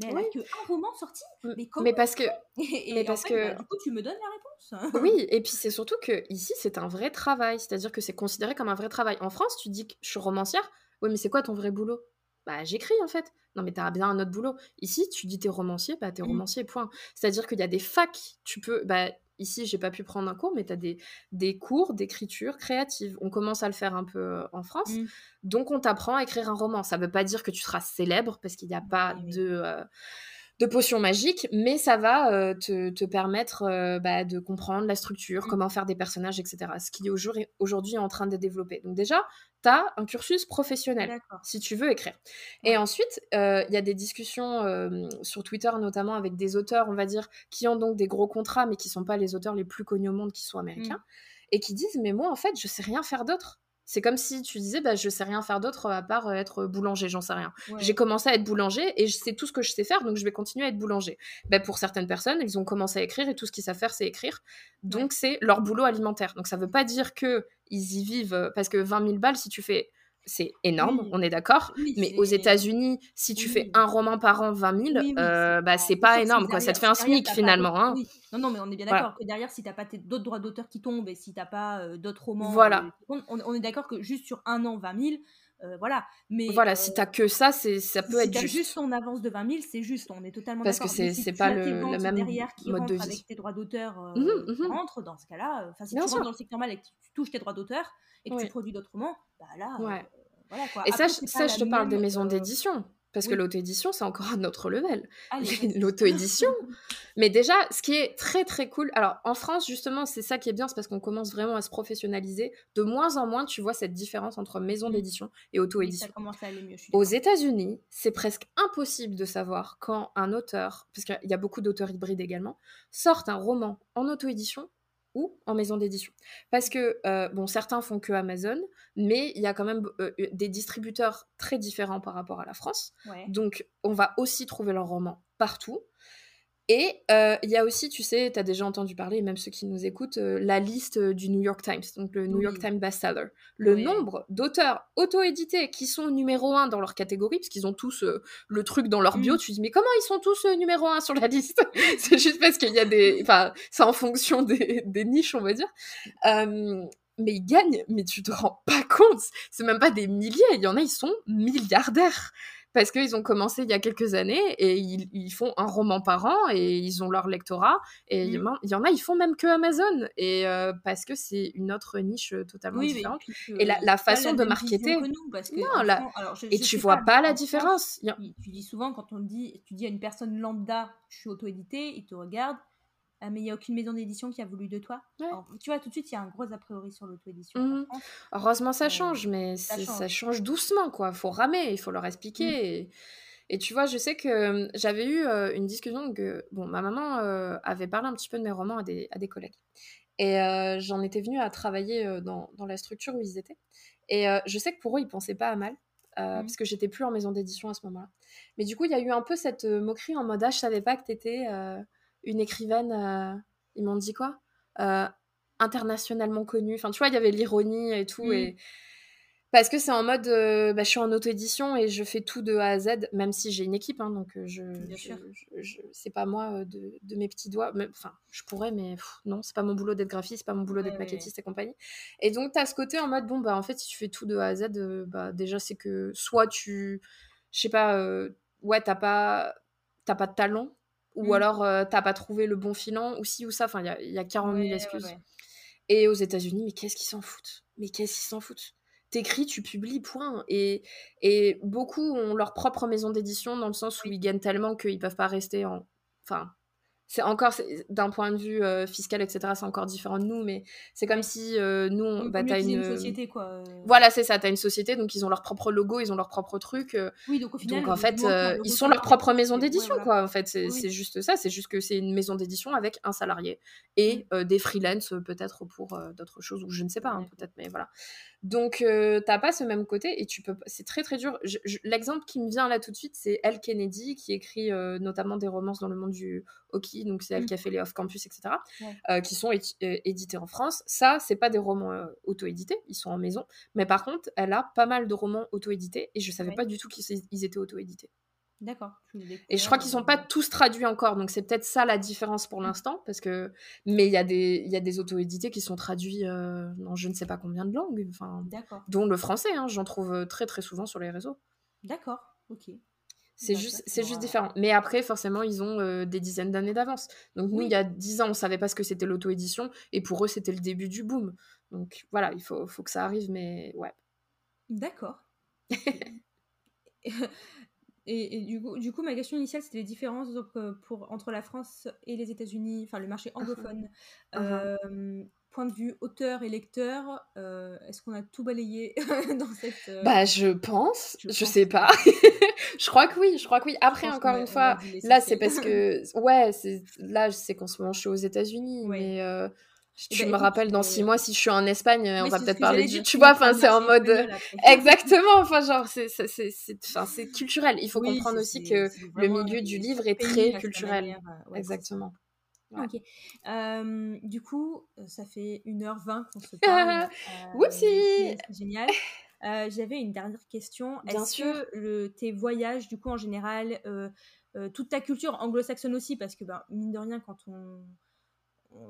Speaker 1: mais elle a que un roman sorti. Mais comment
Speaker 2: Mais parce que. [LAUGHS] mais
Speaker 1: parce que... Bah, du coup, tu me donnes la
Speaker 2: réponse. [LAUGHS] oui, et puis c'est surtout que ici, c'est un vrai travail. C'est-à-dire que c'est considéré comme un vrai travail. En France, tu dis que je suis romancière. Oui, mais c'est quoi ton vrai boulot? Bah j'écris en fait. Non mais t'as bien un autre boulot. Ici, tu dis t'es romancier, bah t'es mmh. romancier, point. C'est-à-dire qu'il y a des facs, tu peux, bah Ici, j'ai pas pu prendre un cours, mais tu as des, des cours d'écriture créative. On commence à le faire un peu euh, en France. Mmh. Donc, on t'apprend à écrire un roman. Ça veut pas dire que tu seras célèbre, parce qu'il n'y a pas de, euh, de potion magique, mais ça va euh, te, te, permettre bah, de comprendre la structure, mmh. comment faire des personnages, etc. Ce qui est aujourd'hui en train de développer. Donc, déjà, tu as un cursus professionnel si tu veux écrire. Et ensuite, euh, il y a des discussions euh, sur Twitter, notamment avec des auteurs, on va dire, qui ont donc des gros contrats, mais qui sont pas les auteurs les plus connus au monde, qui sont américains, mmh. et qui disent Mais moi, en fait, je sais rien faire d'autre. C'est comme si tu disais, bah, je sais rien faire d'autre à part euh, être boulanger, j'en sais rien. J'ai commencé à être boulanger et c'est tout ce que je sais faire, donc je vais continuer à être boulanger. Bah, pour certaines personnes, ils ont commencé à écrire et tout ce qu'ils savent faire, c'est écrire. Donc c'est leur boulot alimentaire. Donc ça veut pas dire que ils y vivent, euh, parce que 20 000 balles, si tu fais c'est énorme, on est d'accord. mais aux États-Unis, si tu fais un roman par an, 20 000, euh, bah, c'est pas énorme, quoi. Ça te fait un SMIC finalement. Hein.
Speaker 1: Non, non, mais on est bien d'accord que derrière, si t'as pas d'autres droits d'auteur qui tombent et si t'as pas euh, d'autres romans,
Speaker 2: voilà.
Speaker 1: Euh, on, est d'accord que juste sur un an, 20 000, voilà. Mais
Speaker 2: voilà, si t'as que ça, c'est ça peut être
Speaker 1: juste. juste ton avance de 20 000, c'est juste. On est totalement.
Speaker 2: Parce que c'est pas le, même
Speaker 1: derrière qui mode de vie. avec tes droits d'auteur mmh mmh rentre dans ce cas-là. Enfin, si tu rentres dans le secteur mal et que tu touches tes droits d'auteur et que tu produis d'autres romans, bah là.
Speaker 2: Et ça, ça je te parle des maisons euh, d'édition. Parce que l'auto-édition, c'est encore un autre level. [LAUGHS] L'auto-édition. [LAUGHS] Mais déjà, ce qui est très très cool, alors en France, justement, c'est ça qui est bien, c'est parce qu'on commence vraiment à se professionnaliser. De moins en moins, tu vois cette différence entre maison d'édition et auto-édition. Aux États-Unis, c'est presque impossible de savoir quand un auteur, parce qu'il y a beaucoup d'auteurs hybrides également, sortent un roman en auto-édition ou en maison d'édition. Parce que, euh, bon, certains font que Amazon, mais il y a quand même euh, des distributeurs très différents par rapport à la France. Donc, on va aussi trouver leurs romans partout. Et euh, il y a aussi, tu sais, tu as déjà entendu parler, même ceux qui nous écoutent, euh, la liste euh, du New York Times, donc le New York Times bestseller. Le nombre d'auteurs auto-édités qui sont numéro un dans leur catégorie, parce qu'ils ont tous le truc dans leur bio, mm. tu te dis, mais comment ils sont tous numéro un sur la liste? [LAUGHS] C'est juste parce qu'il y a des. Enfin, c'est en fonction des, des, niches, on va dire. mais ils gagnent, mais tu te rends pas compte. C'est même pas des milliers, il y en a, ils sont milliardaires parce qu'ils ont commencé il y a quelques années et ils, font un roman par an et ils ont leur lectorat et il y mmh. en a ils font même que Amazon et euh, parce que c'est une autre niche euh, totalement différente et la, façon de marketer non, et tu vois pas, la différence
Speaker 1: tu dis souvent quand on dit tu dis à une personne lambda je suis auto-édité il te regarde ah, mais il n'y a aucune maison d'édition qui a voulu de toi. tu vois, tout de suite, il y a un gros a priori sur l'auto-édition.
Speaker 2: Mmh. Heureusement, ça change, mais ça change. doucement, quoi. Il faut ramer, il faut leur expliquer. Mmh. Et, tu vois, je sais que j'avais eu euh, une discussion que, bon, ma maman euh, avait parlé un petit peu de mes romans à des, à des collègues. Et euh, j'en étais venue à travailler dans, dans, la structure où ils étaient. Et je sais que pour eux, ils pensaient pas à mal. Mmh. parce que j'étais plus en maison d'édition à ce moment-là. Mais du coup, il y a eu un peu cette moquerie en mode ah, je savais pas que t'étais une écrivaine, euh, ils m'ont dit quoi euh, Internationalement connue. Enfin, tu vois, il y avait l'ironie et tout. Et... Parce que c'est en mode, euh, bah, je suis en auto-édition et je fais tout de A à Z, même si j'ai une équipe, hein, donc je, je, c'est pas moi de, mes petits doigts. Enfin, je pourrais, mais non, c'est pas mon boulot d'être graphiste, c'est pas mon boulot d'être maquettiste et compagnie. Et donc, tu as ce côté en mode, bon, bah en fait, si tu fais tout de A à Z, bah déjà, c'est que soit tu, je sais pas, ouais, t'as pas, t'as pas de talent, ou mmh. alors euh, t'as pas trouvé le bon filant, ou si ou ça, enfin il y a, y a 40 000 excuses. Et aux États-Unis, mais qu'est-ce qu'ils s'en foutent? Mais qu'est-ce qu'ils s'en foutent? T'écris, tu publies, point. Et, et beaucoup ont leur propre maison d'édition dans le sens où ils gagnent tellement qu'ils peuvent pas rester en. Enfin, c'est encore d'un point de vue euh, fiscal etc c'est encore différent de nous mais c'est comme si euh, nous on,
Speaker 1: bah, t'as une... une... société quoi euh.
Speaker 2: voilà c'est ça t'as une société donc ils ont leur propre logo ils ont leur propre truc
Speaker 1: oui donc au final
Speaker 2: donc en fait ils sont leur propre maison d'édition quoi en fait c'est juste ça c'est juste que c'est une maison d'édition avec un salarié et mmh. des freelance peut-être pour d'autres choses ou je ne sais pas hein, peut-être mais voilà donc, euh, t'as pas ce même côté et tu peux. C'est très très dur. L'exemple qui me vient là tout de suite, c'est Elle Kennedy qui écrit euh, notamment des romances dans le monde du hockey. Donc, c'est elle mmh. qui a fait les off-campus, etc. Euh, qui sont édités en France. Ça, c'est pas des romans auto-édités, ils sont en maison. Mais par contre, elle a pas mal de romans auto-édités et je savais pas du tout qu'ils étaient auto-édités.
Speaker 1: D'accord.
Speaker 2: Et je crois qu'ils sont pas euh, tous traduits encore, donc c'est peut-être ça la différence pour l'instant, parce que mais il y a des il y a des auto-édités qui sont traduits euh, dans je ne sais pas combien de langues, enfin, dont le français, hein, j'en trouve euh, très très souvent sur les réseaux.
Speaker 1: D'accord, ok.
Speaker 2: C'est bah, juste, c'est juste différent. Mais après, forcément, ils ont des dizaines d'années d'avance. Donc nous, il y a dix ans, on savait pas ce que c'était l'auto-édition, et pour eux, c'était le début du boom. Donc voilà, il faut, faut que ça arrive, mais ouais.
Speaker 1: D'accord. [LAUGHS] Et, du, coup, du, coup, ma question initiale, c'était les différences donc, euh, pour, entre la France et les États-Unis, enfin le marché uh-huh. anglophone. Uh-huh. Euh, point de vue auteur et lecteur, euh, est-ce qu'on a tout balayé [LAUGHS] dans cette...
Speaker 2: Bah je pense, je, sais pas. [LAUGHS] je crois que oui, je crois que oui. Après, encore une fois, là c'est parce que... [LAUGHS] Ouais, là c'est qu'en ce moment je suis aux États-Unis, mais je eh ben, me rappelle dans six euh, mois si je suis en Espagne, on va peut-être parler du. Tu vois, enfin, c'est en mode. [LAUGHS] Exactement, enfin, genre, c'est culturel. Il faut comprendre aussi que le milieu du livre est très culturel. Euh, Exactement.
Speaker 1: Ok. du coup, ça fait 1h20 qu'on se parle. [LAUGHS]
Speaker 2: Whoopsie
Speaker 1: C'est génial. J'avais une dernière question. Est-ce que le, tes voyages, du coup, en général, toute ta culture anglo-saxonne aussi, parce que, ben, mine de rien, quand on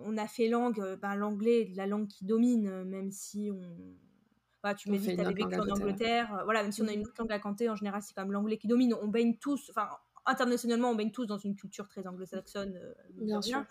Speaker 1: on a fait langue, euh, ben, l'anglais la langue qui domine, euh, même si on. tu m'as dit que tu avais vécu en Angleterre. Euh, voilà, même si on a une mmh. autre langue à canter, en général, c'est quand même l'anglais qui domine. On baigne tous, enfin, internationalement, on baigne tous dans une culture très anglo-saxonne.
Speaker 2: bien sûr.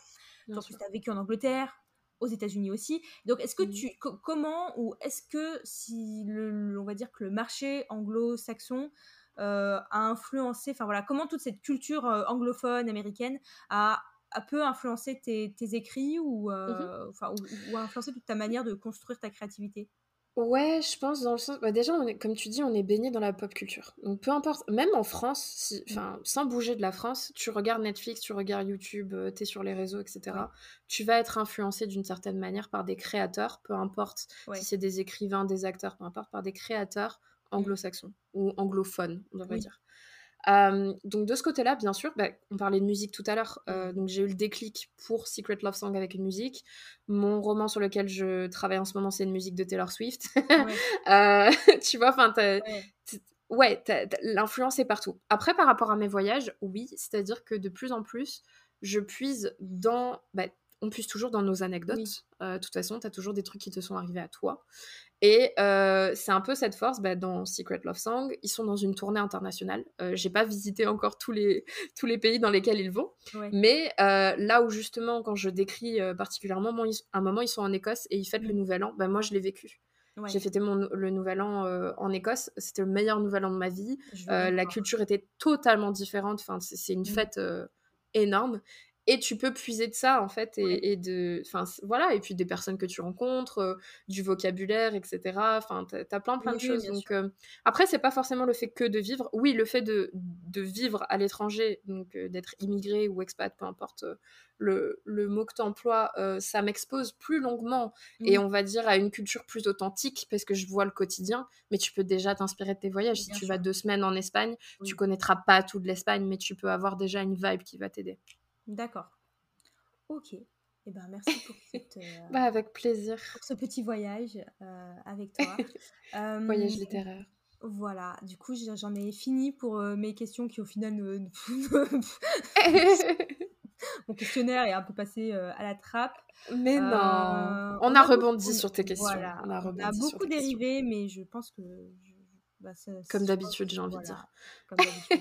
Speaker 1: Bien sûr. tu as vécu en Angleterre, aux États-Unis aussi. Donc, est-ce que mmh. tu. comment, ou est-ce que si, le, on va dire que le marché anglo-saxon. a influencé, enfin voilà, comment toute cette culture anglophone américaine a a peu influencé tes, écrits ou, euh, ou, ou, a influencé toute ta manière de construire ta créativité?
Speaker 2: Ouais, je pense dans le sens. Bah déjà, on est, comme tu dis, on est baigné dans la pop culture. Donc peu importe, même en France, si, mmh. sans bouger de la France, tu regardes Netflix, tu regardes YouTube, euh, tu es sur les réseaux, etc. Tu vas être influencé d'une certaine manière par des créateurs, peu importe si c'est des écrivains, des acteurs, peu importe, par des créateurs mmh. anglo-saxons ou anglophones, on devrait dire donc de ce côté-là, bien sûr, bah, on parlait de musique tout à l'heure, euh, donc j'ai eu le déclic pour Secret Love Song avec une musique. Mon roman sur lequel je travaille en ce moment, c'est une musique de Taylor Swift. [LAUGHS] Euh, [LAUGHS] tu vois, enfin, ouais, l'influence est partout. Après, par rapport à mes voyages, oui, c'est-à-dire que de plus en plus, je puise dans... Bah, on puise toujours dans nos anecdotes. Euh, de toute façon, tu as toujours des trucs qui te sont arrivés à toi. Et euh, c'est un peu cette force bah, dans Secret Love Song. Ils sont dans une tournée internationale. Euh, j'ai pas visité encore tous les, [LAUGHS] tous les pays dans lesquels ils vont. Mais euh, là où justement, quand je décris particulièrement, un moment, ils sont en Écosse et ils fêtent le mm. Nouvel An, bah, moi je l'ai vécu. J'ai fêté mon, le Nouvel An en Écosse. C'était le meilleur Nouvel An de ma vie. la culture était totalement différente. Enfin, c'est une mm. fête énorme et tu peux puiser de ça en fait et, de enfin voilà et puis des personnes que tu rencontres euh, du vocabulaire etc enfin t'as as plein plein de choses. donc euh, après c'est pas forcément le fait que de vivre. Oui le fait de, de vivre à l'étranger donc euh, d'être immigré ou expat peu importe le, le, mot que tu emploies ça m'expose plus longuement et on va dire à une culture plus authentique parce que je vois le quotidien mais tu peux déjà t'inspirer de tes voyages. Si tu vas deux semaines en Espagne tu connaîtras pas tout de l'Espagne mais tu peux avoir déjà une vibe qui va t'aider
Speaker 1: D'accord. Ok. Eh ben, merci pour [LAUGHS] cette, euh,
Speaker 2: bah, avec plaisir.
Speaker 1: Pour ce petit voyage euh, avec toi. [LAUGHS]
Speaker 2: voyage littéraire.
Speaker 1: Voilà, du coup j'en ai fini pour euh, mes questions qui au final [LAUGHS] Mon questionnaire est un peu passé à la trappe.
Speaker 2: Mais non, on, a, rebondi sur tes questions.
Speaker 1: On a, beaucoup dérivé, mais je pense que...
Speaker 2: Bah, Comme d'habitude, j'ai envie de dire.
Speaker 1: Comme d'habitude.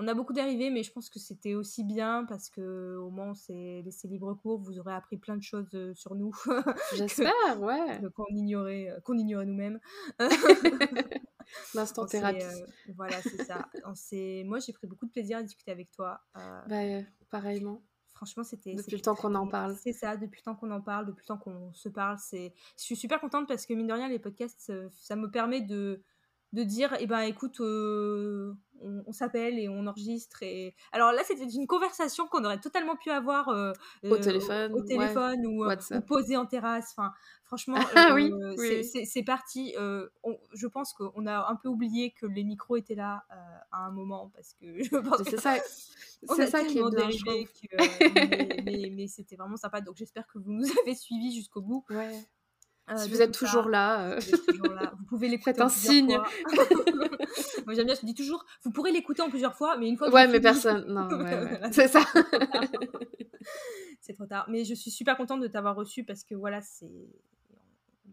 Speaker 1: On a beaucoup dérivé, mais je pense que c'était aussi bien parce que au moins on s'est laissé libre cours. Vous aurez appris plein de choses euh, sur nous. [LAUGHS]
Speaker 2: J'espère, ouais.
Speaker 1: Qu'on ignorait, euh, qu'on ignorait nous-mêmes. [LAUGHS]
Speaker 2: L'instant thérapie.
Speaker 1: voilà, c'est ça. Moi, j'ai pris beaucoup de plaisir à discuter avec toi.
Speaker 2: Bah, pareillement.
Speaker 1: Franchement, c'était.
Speaker 2: Depuis le temps qu'on en parle.
Speaker 1: C'est ça, depuis le temps qu'on en parle, depuis le temps qu'on se parle. Je suis super contente parce que, mine de rien, les podcasts, ça me permet de de dire eh ben écoute euh, on, s'appelle et on enregistre et alors là c'était une conversation qu'on aurait totalement pu avoir euh,
Speaker 2: au euh, téléphone
Speaker 1: au, téléphone ou, ou, posé en terrasse. Enfin franchement [LAUGHS]
Speaker 2: ah oui,
Speaker 1: c'est parti. Je pense qu'on a un peu oublié que les micros étaient là à un moment parce que [LAUGHS] je pense
Speaker 2: c'est ça c'est ça qui est bien
Speaker 1: que, mais, mais c'était vraiment sympa. Donc j'espère que vous nous [LAUGHS] avez suivis jusqu'au bout.
Speaker 2: Ouais euh, si vous êtes toujours là,
Speaker 1: euh, vous, pouvez [LAUGHS] l'écouter
Speaker 2: un signe. [LAUGHS]
Speaker 1: Moi j'aime bien, je dis toujours, vous pourrez l'écouter en plusieurs fois, mais une fois.
Speaker 2: ouais, mais personne. Non, [LAUGHS] c'est ça.
Speaker 1: c'est trop tard. Mais je suis super contente de t'avoir reçu parce que voilà, c'est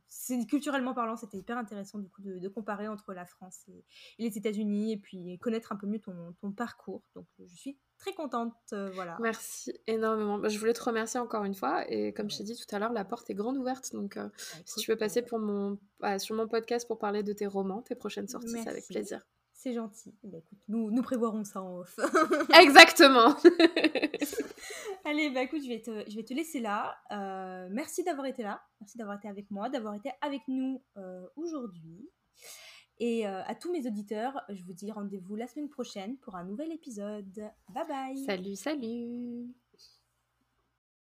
Speaker 1: c'est culturellement parlant, c'était hyper intéressant du coup de, comparer entre la France et, les États-Unis et puis connaître un peu mieux ton, ton parcours. Donc je suis très contente, euh, voilà.
Speaker 2: Merci énormément. Bah, je voulais te remercier encore une fois et comme je t'ai dit tout à l'heure, la porte est grande ouverte. Donc euh, bah, si tu veux passer pour mon, bah, sur mon podcast pour parler de tes romans, tes prochaines sorties, avec plaisir.
Speaker 1: C'est gentil. Ben, écoute, nous, nous prévoirons ça en off. [LAUGHS] [LAUGHS]
Speaker 2: Exactement. [LAUGHS]
Speaker 1: Allez, bah écoute, je vais te, je vais te laisser là. Euh, merci d'avoir été là. Merci d'avoir été avec moi, d'avoir été avec nous euh, aujourd'hui. Et euh, à tous mes auditeurs, je vous dis rendez-vous la semaine prochaine pour un nouvel épisode. Bye bye.
Speaker 2: Salut, salut.